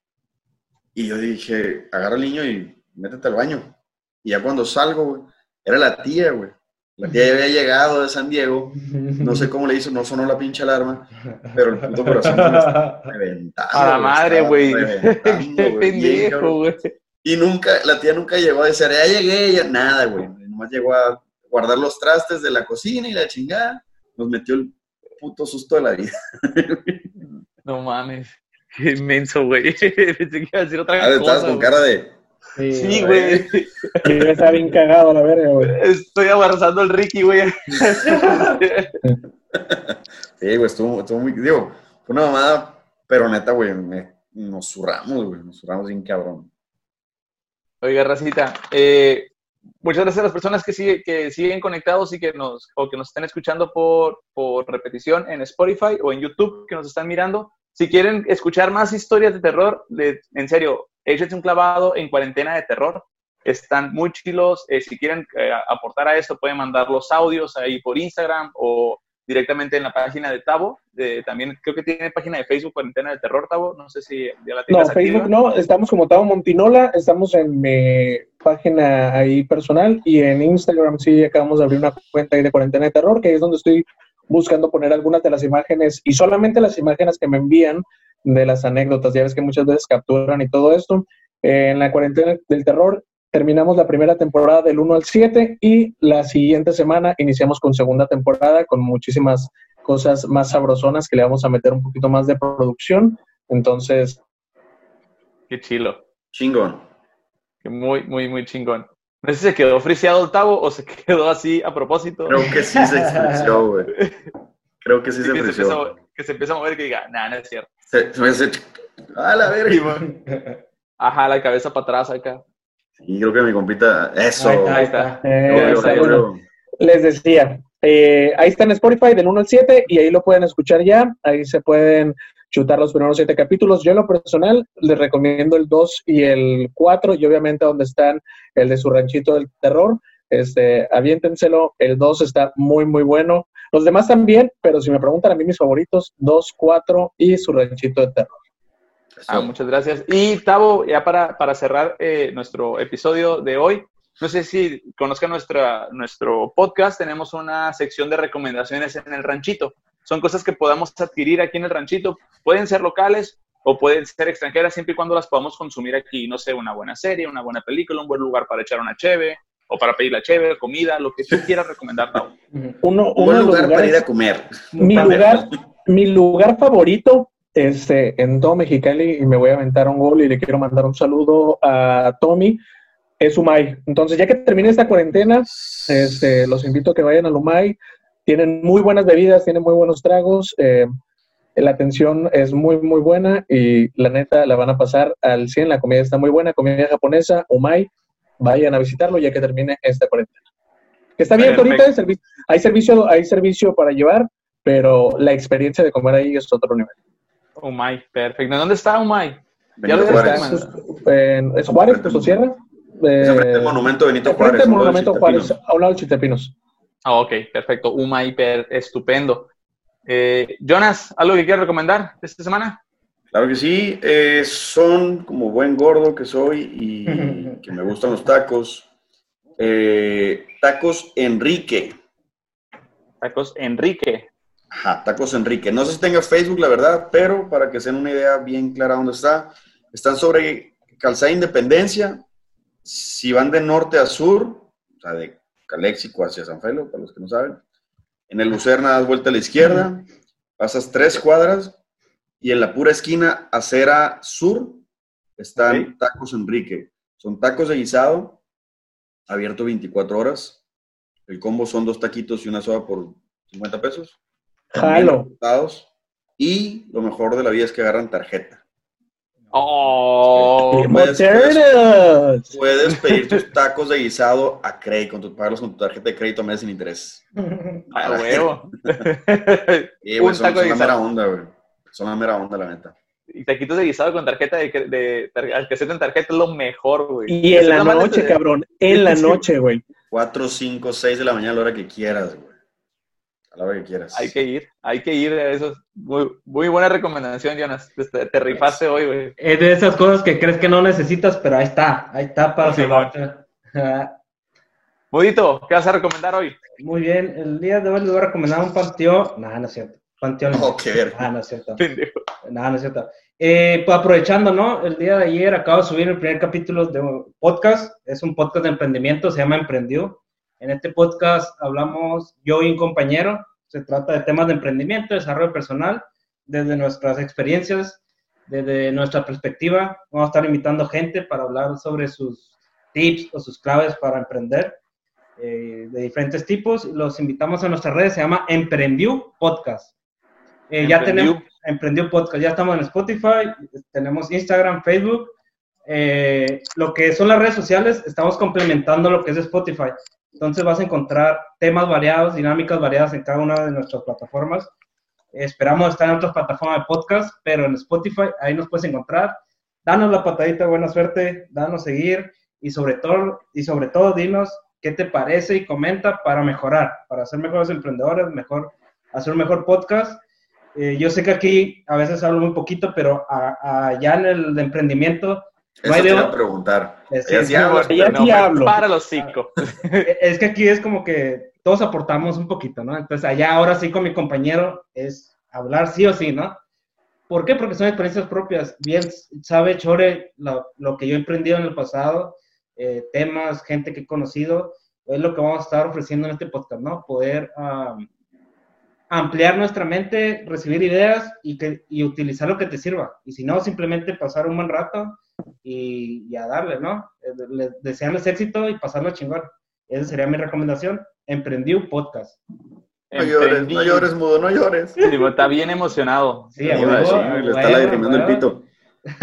y yo dije, agarra al niño y métete al baño. Y ya cuando salgo, güey, era la tía, güey. La tía ya había llegado de San Diego, no sé cómo le hizo, no sonó la pinche alarma, pero el puto corazón me [LAUGHS] reventando. A la madre, güey. [LAUGHS] Qué pendejo, güey. Y nunca, la tía nunca llegó a decir, ya llegué, ya nada, güey. Nomás llegó a guardar los trastes de la cocina y la chingada. Nos metió el puto susto de la vida. [LAUGHS] No mames. Qué inmenso, güey. [LAUGHS] Pensé que iba a decir otra ah, cosa. Estabas con cara de. Sí, güey. Sí, está bien cagado la verga, güey. Estoy abrazando al Ricky, güey. [LAUGHS] sí, güey, estuvo, estuvo muy. Digo, fue una mamada, pero neta, güey, nos zurramos, güey. Nos zurramos bien cabrón. Oiga, Racita, eh, muchas gracias a las personas que, que siguen conectados y que nos, o que nos están escuchando por, por repetición en Spotify o en YouTube, que nos están mirando. Si quieren escuchar más historias de terror, en serio, échense un clavado en cuarentena de terror. Están muy chilos. Eh, si quieren eh, aportar a esto, pueden mandar los audios ahí por Instagram o directamente en la página de Tavo. también creo que tiene página de Facebook, Cuarentena de Terror, Tavo. No sé si ya la tienes No, Facebook no. Estamos como Tavo Montinola. Estamos en mi página ahí personal y en Instagram sí acabamos de abrir una cuenta ahí de Cuarentena de Terror, que es donde estoy buscando poner algunas de las imágenes y solamente las imágenes que me envían de las anécdotas. Ya ves que muchas veces capturan y todo esto. en la Cuarentena del Terror terminamos la primera temporada del 1 al 7 y la siguiente semana iniciamos con segunda temporada con muchísimas cosas más sabrosonas que le vamos a meter un poquito más de producción. Entonces... Qué chilo. Chingón. muy, muy, muy chingón. No sé si se quedó friseado el tabo o se [LAUGHS] quedó así a propósito. Creo que sí se friseó, güey. [LAUGHS] Creo que sí, se friseó. Que se empieza a mover y que diga, nada, no es cierto. Se, se me hace... ¡A la verga! Ajá, la cabeza para atrás acá. Y creo que mi compita, eso. Ahí está. Les decía, eh, ahí está en Spotify del 1 al 7 y ahí lo pueden escuchar ya. Ahí se pueden chutar los primeros 7 capítulos. Yo en lo personal les recomiendo el 2 y el 4 y obviamente donde están el de su ranchito del terror. Este, aviéntenselo. El 2 está muy, muy bueno. Los demás también, pero si me preguntan a mí mis favoritos, 2, 4 y su ranchito de terror. Ah, muchas gracias. Y Tavo, ya para, para cerrar eh, nuestro episodio de hoy, no sé si conozcan nuestra, nuestro podcast, tenemos una sección de recomendaciones en el ranchito. Son cosas que podamos adquirir aquí en el ranchito. Pueden ser locales o pueden ser extranjeras siempre y cuando las podamos consumir aquí. No sé, una buena serie, una buena película, un buen lugar para echar una cheve o para pedir la cheve, comida, lo que tú quieras recomendar, Tavo. Uno, Un buen lugar para ir a comer. Mi lugar, mi lugar favorito este, en todo Mexicali, y me voy a aventar un gol y le quiero mandar un saludo a Tommy, es Umay. Entonces, ya que termine esta cuarentena, este, los invito a que vayan al Umay. Tienen muy buenas bebidas, tienen muy buenos tragos. eh, la atención es muy, muy buena y la neta la van a pasar al 100. La comida está muy buena, comida japonesa, Umay. Vayan a visitarlo ya que termine esta cuarentena. Está bien, ahorita hay servicio, hay servicio para llevar, pero la experiencia de comer ahí es otro nivel. Umay, perfecto. ¿Dónde está Umay? Benito lo Juárez. recomendé. En- ¿Es Juárez, Sierra? Es Eh, del monumento Benito Juárez. al monumento Juárez, a un lado Chiltepinos. Ah, ok, perfecto. Umay, per- estupendo. Eh, Jonas, ¿algo que quieras recomendar esta semana? Claro que sí, eh, son como buen gordo que soy y [LAUGHS] que me gustan los tacos. Eh, tacos Enrique. Tacos Enrique. Ajá, Tacos Enrique. No sé si tenga Facebook, la verdad, pero para que se den una idea bien clara dónde está, están sobre Calzada Independencia. Si van de norte a sur, o sea, de Caléxico hacia San Felo, para los que no saben, en el Lucerna das vuelta a la izquierda, pasas tres cuadras y en la pura esquina, acera sur, están Ok. Tacos Enrique. Son tacos de guisado, abierto 24 horas. El combo son dos taquitos y una soda por 50 pesos. Jalo. Y lo mejor de la vida es que agarran tarjeta. Oh, Puedes- ¡Modernos! Puedes pedir tus tacos de guisado a crédito, con tu, pagarlos con tu tarjeta de crédito a meses sin interés. [LAUGHS] a huevo. [LAUGHS] Y, güey, son, taco de son la mera onda, güey. Son la mera onda, la neta. Y taquitos de guisado con tarjeta de, de, tar- al que se en tarjeta es lo mejor, güey. Y en la noche, de- cabrón. En la [LAUGHS] noche, güey. 4, 5, 6 de la mañana a la hora que quieras, güey. A la hora que quieras. Hay que ir, hay que ir a esos. Muy, muy buena recomendación, Jonas. Te, te rifaste hoy, güey. Es de esas cosas que crees que no necesitas, pero ahí está, ahí está para Sí, salvarte. Budito, ¿qué vas a recomendar hoy? Muy bien, el día de hoy les voy a recomendar un panteón. No, no es cierto. Panteón. Oh, qué verga. Ah, no es cierto. No, no es cierto. Eh, pues aprovechando, ¿no? El día de ayer acabo de subir el primer capítulo de un podcast. Es un podcast de emprendimiento, se llama Emprendió. En este podcast hablamos yo y un compañero. Se trata de temas de emprendimiento, desarrollo personal, desde nuestras experiencias, desde nuestra perspectiva. Vamos a estar invitando gente para hablar sobre sus tips o sus claves para emprender eh, de diferentes tipos. Los invitamos a nuestras redes, se llama Emprendió Podcast. Eh, ya Emprendió. tenemos Emprendió Podcast, ya estamos en Spotify, tenemos Instagram, Facebook. Eh, lo que son las redes sociales, estamos complementando lo que es Spotify. Entonces vas a encontrar temas variados, dinámicas variadas en cada una de nuestras plataformas. Esperamos estar en otras plataformas de podcast, pero en Spotify ahí nos puedes encontrar. Danos la patadita, buena suerte, danos seguir y sobre todo, y sobre todo dinos qué te parece y comenta para mejorar, para ser mejores emprendedores, mejor, hacer un mejor podcast. Eh, yo sé que aquí a veces hablo muy poquito, pero allá en el de emprendimiento Eso no hay te de iba a preguntar. Sí, Ya sí hablo. Para los cinco. [LAUGHS] Es que aquí es como que todos aportamos un poquito, ¿no? Entonces allá ahora sí con mi compañero es hablar sí o sí, ¿no? ¿Por qué? Porque son experiencias propias. Bien sabe Chore lo, lo que yo he emprendido en el pasado, eh, temas, gente que he conocido, es lo que vamos a estar ofreciendo en este podcast, ¿no? Poder am, ampliar nuestra mente, recibir ideas y, que, y utilizar lo que te sirva. Y si no, simplemente pasar un buen rato y, y a darle, ¿no? Eh, le- desearles éxito y pasarlo chingón. Esa sería mi recomendación. Emprendí un podcast. No llores, no llores, mudo, no llores. Está bien emocionado. Sí, le está lagrimando el pito. [LAUGHS]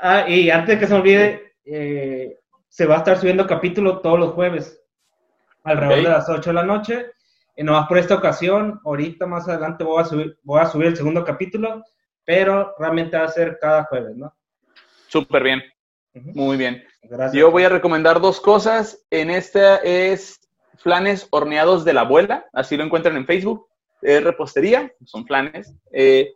ah, y antes de que se me olvide, eh, se va a estar subiendo capítulo todos los jueves, alrededor Ok. de las 8 de la noche. Y nomás por esta ocasión, ahorita más adelante voy a subir, voy a subir el segundo capítulo, pero realmente va a ser cada jueves, ¿no? Súper bien. Muy bien. Yo voy a recomendar dos cosas. En esta es flanes horneados de la abuela, así lo encuentran en Facebook. Es repostería, son flanes. Eh,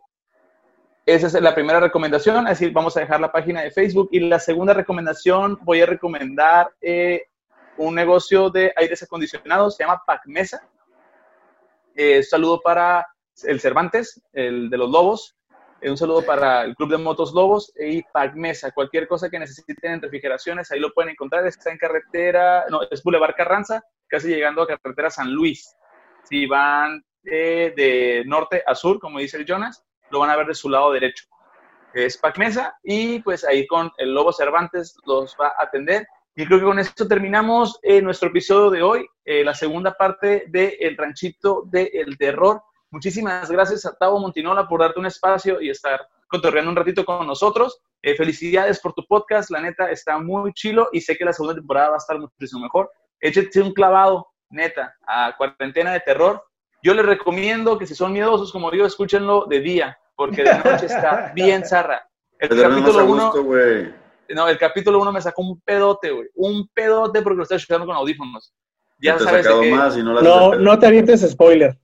esa es la primera recomendación, así vamos a dejar la página de Facebook. Y la segunda recomendación, voy a recomendar eh, un negocio de aires acondicionados, se llama Pacmesa. Eh, saludo para el Cervantes, el de los Lobos. Eh, un saludo para el Club de Motos Lobos y Pacmesa. Cualquier cosa que necesiten en refrigeraciones, ahí lo pueden encontrar. Está en carretera, no, es Boulevard Carranza, casi llegando a carretera San Luis. Si van eh, de norte a sur, como dice el Jonas, lo van a ver de su lado derecho. Es Pacmesa y pues ahí con el Lobo Cervantes los va a atender. Y creo que con esto terminamos eh, nuestro episodio de hoy, eh, la segunda parte de El Ranchito del Terror. Muchísimas gracias a Tavo Montinola por darte un espacio y estar cotorreando un ratito con nosotros. Eh, felicidades por tu podcast, la neta está muy chilo y sé que la segunda temporada va a estar muchísimo mejor. Échate un clavado, neta, a cuarentena de terror. Yo les recomiendo que si son miedosos como yo, escúchenlo de día, porque de noche está [LAUGHS] bien zarra. El capítulo 1 no, el capítulo 1 me sacó un pedote, güey. Un pedote porque lo estoy escuchando con audífonos. Ya te sabes que... más y no, no, no te avientes spoiler.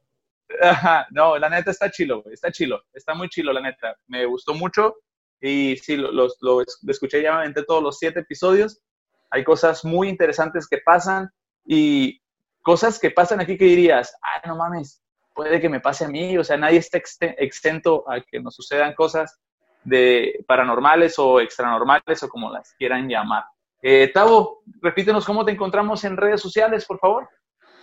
Ajá, no, la neta está chilo, güey. Está chilo. Está muy chilo, la neta. Me gustó mucho. Y sí, lo, lo, lo escuché ya entre todos los siete episodios. Hay cosas muy interesantes que pasan y cosas que pasan aquí que dirías, ay, no mames, puede que me pase a mí. O sea, nadie está exento a que nos sucedan cosas de paranormales o extranormales o como las quieran llamar. Eh, Tavo, repítenos cómo te encontramos en redes sociales, por favor.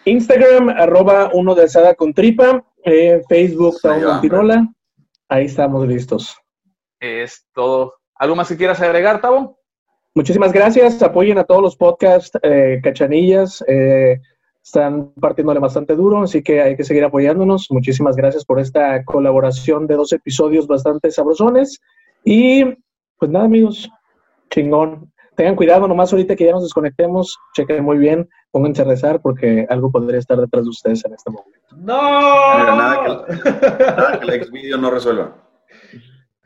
Instagram, arroba uno de asada con tripa, eh, Facebook, Tavo Montinola. Ahí estamos listos. Es todo. ¿Algo más que quieras agregar, Tavo? Muchísimas gracias. Apoyen a todos los podcasts, eh, cachanillas. Eh, están partiéndole bastante duro, así que hay que seguir apoyándonos. Muchísimas gracias por esta colaboración de dos episodios bastante sabrosones. Y pues nada, amigos, chingón. Tengan cuidado nomás ahorita que ya nos desconectemos, chequen muy bien, pónganse a rezar porque algo podría estar detrás de ustedes en este momento. ¡No! nada que, el ex video no resuelva.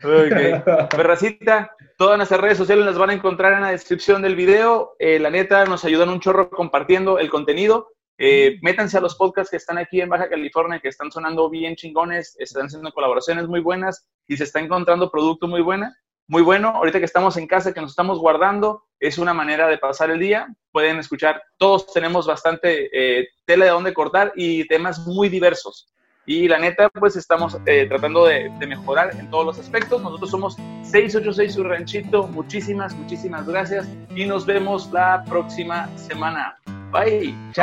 Ok. Perracita, todas nuestras redes sociales las van a encontrar en la descripción del video. Eh, la neta, nos ayudan un chorro compartiendo el contenido. Eh, métanse a los podcasts que están aquí en Baja California, que están sonando bien chingones, están haciendo colaboraciones muy buenas y se está encontrando producto muy buena, muy bueno. Ahorita que estamos en casa, que nos estamos guardando, es una manera de pasar el día. Pueden escuchar, todos tenemos bastante eh, tela de dónde cortar y temas muy diversos. Y la neta, pues estamos eh, tratando de, de, mejorar en todos los aspectos. Nosotros somos 686 Su Ranchito. Muchísimas, muchísimas gracias y nos vemos la próxima semana. Bye. Chao.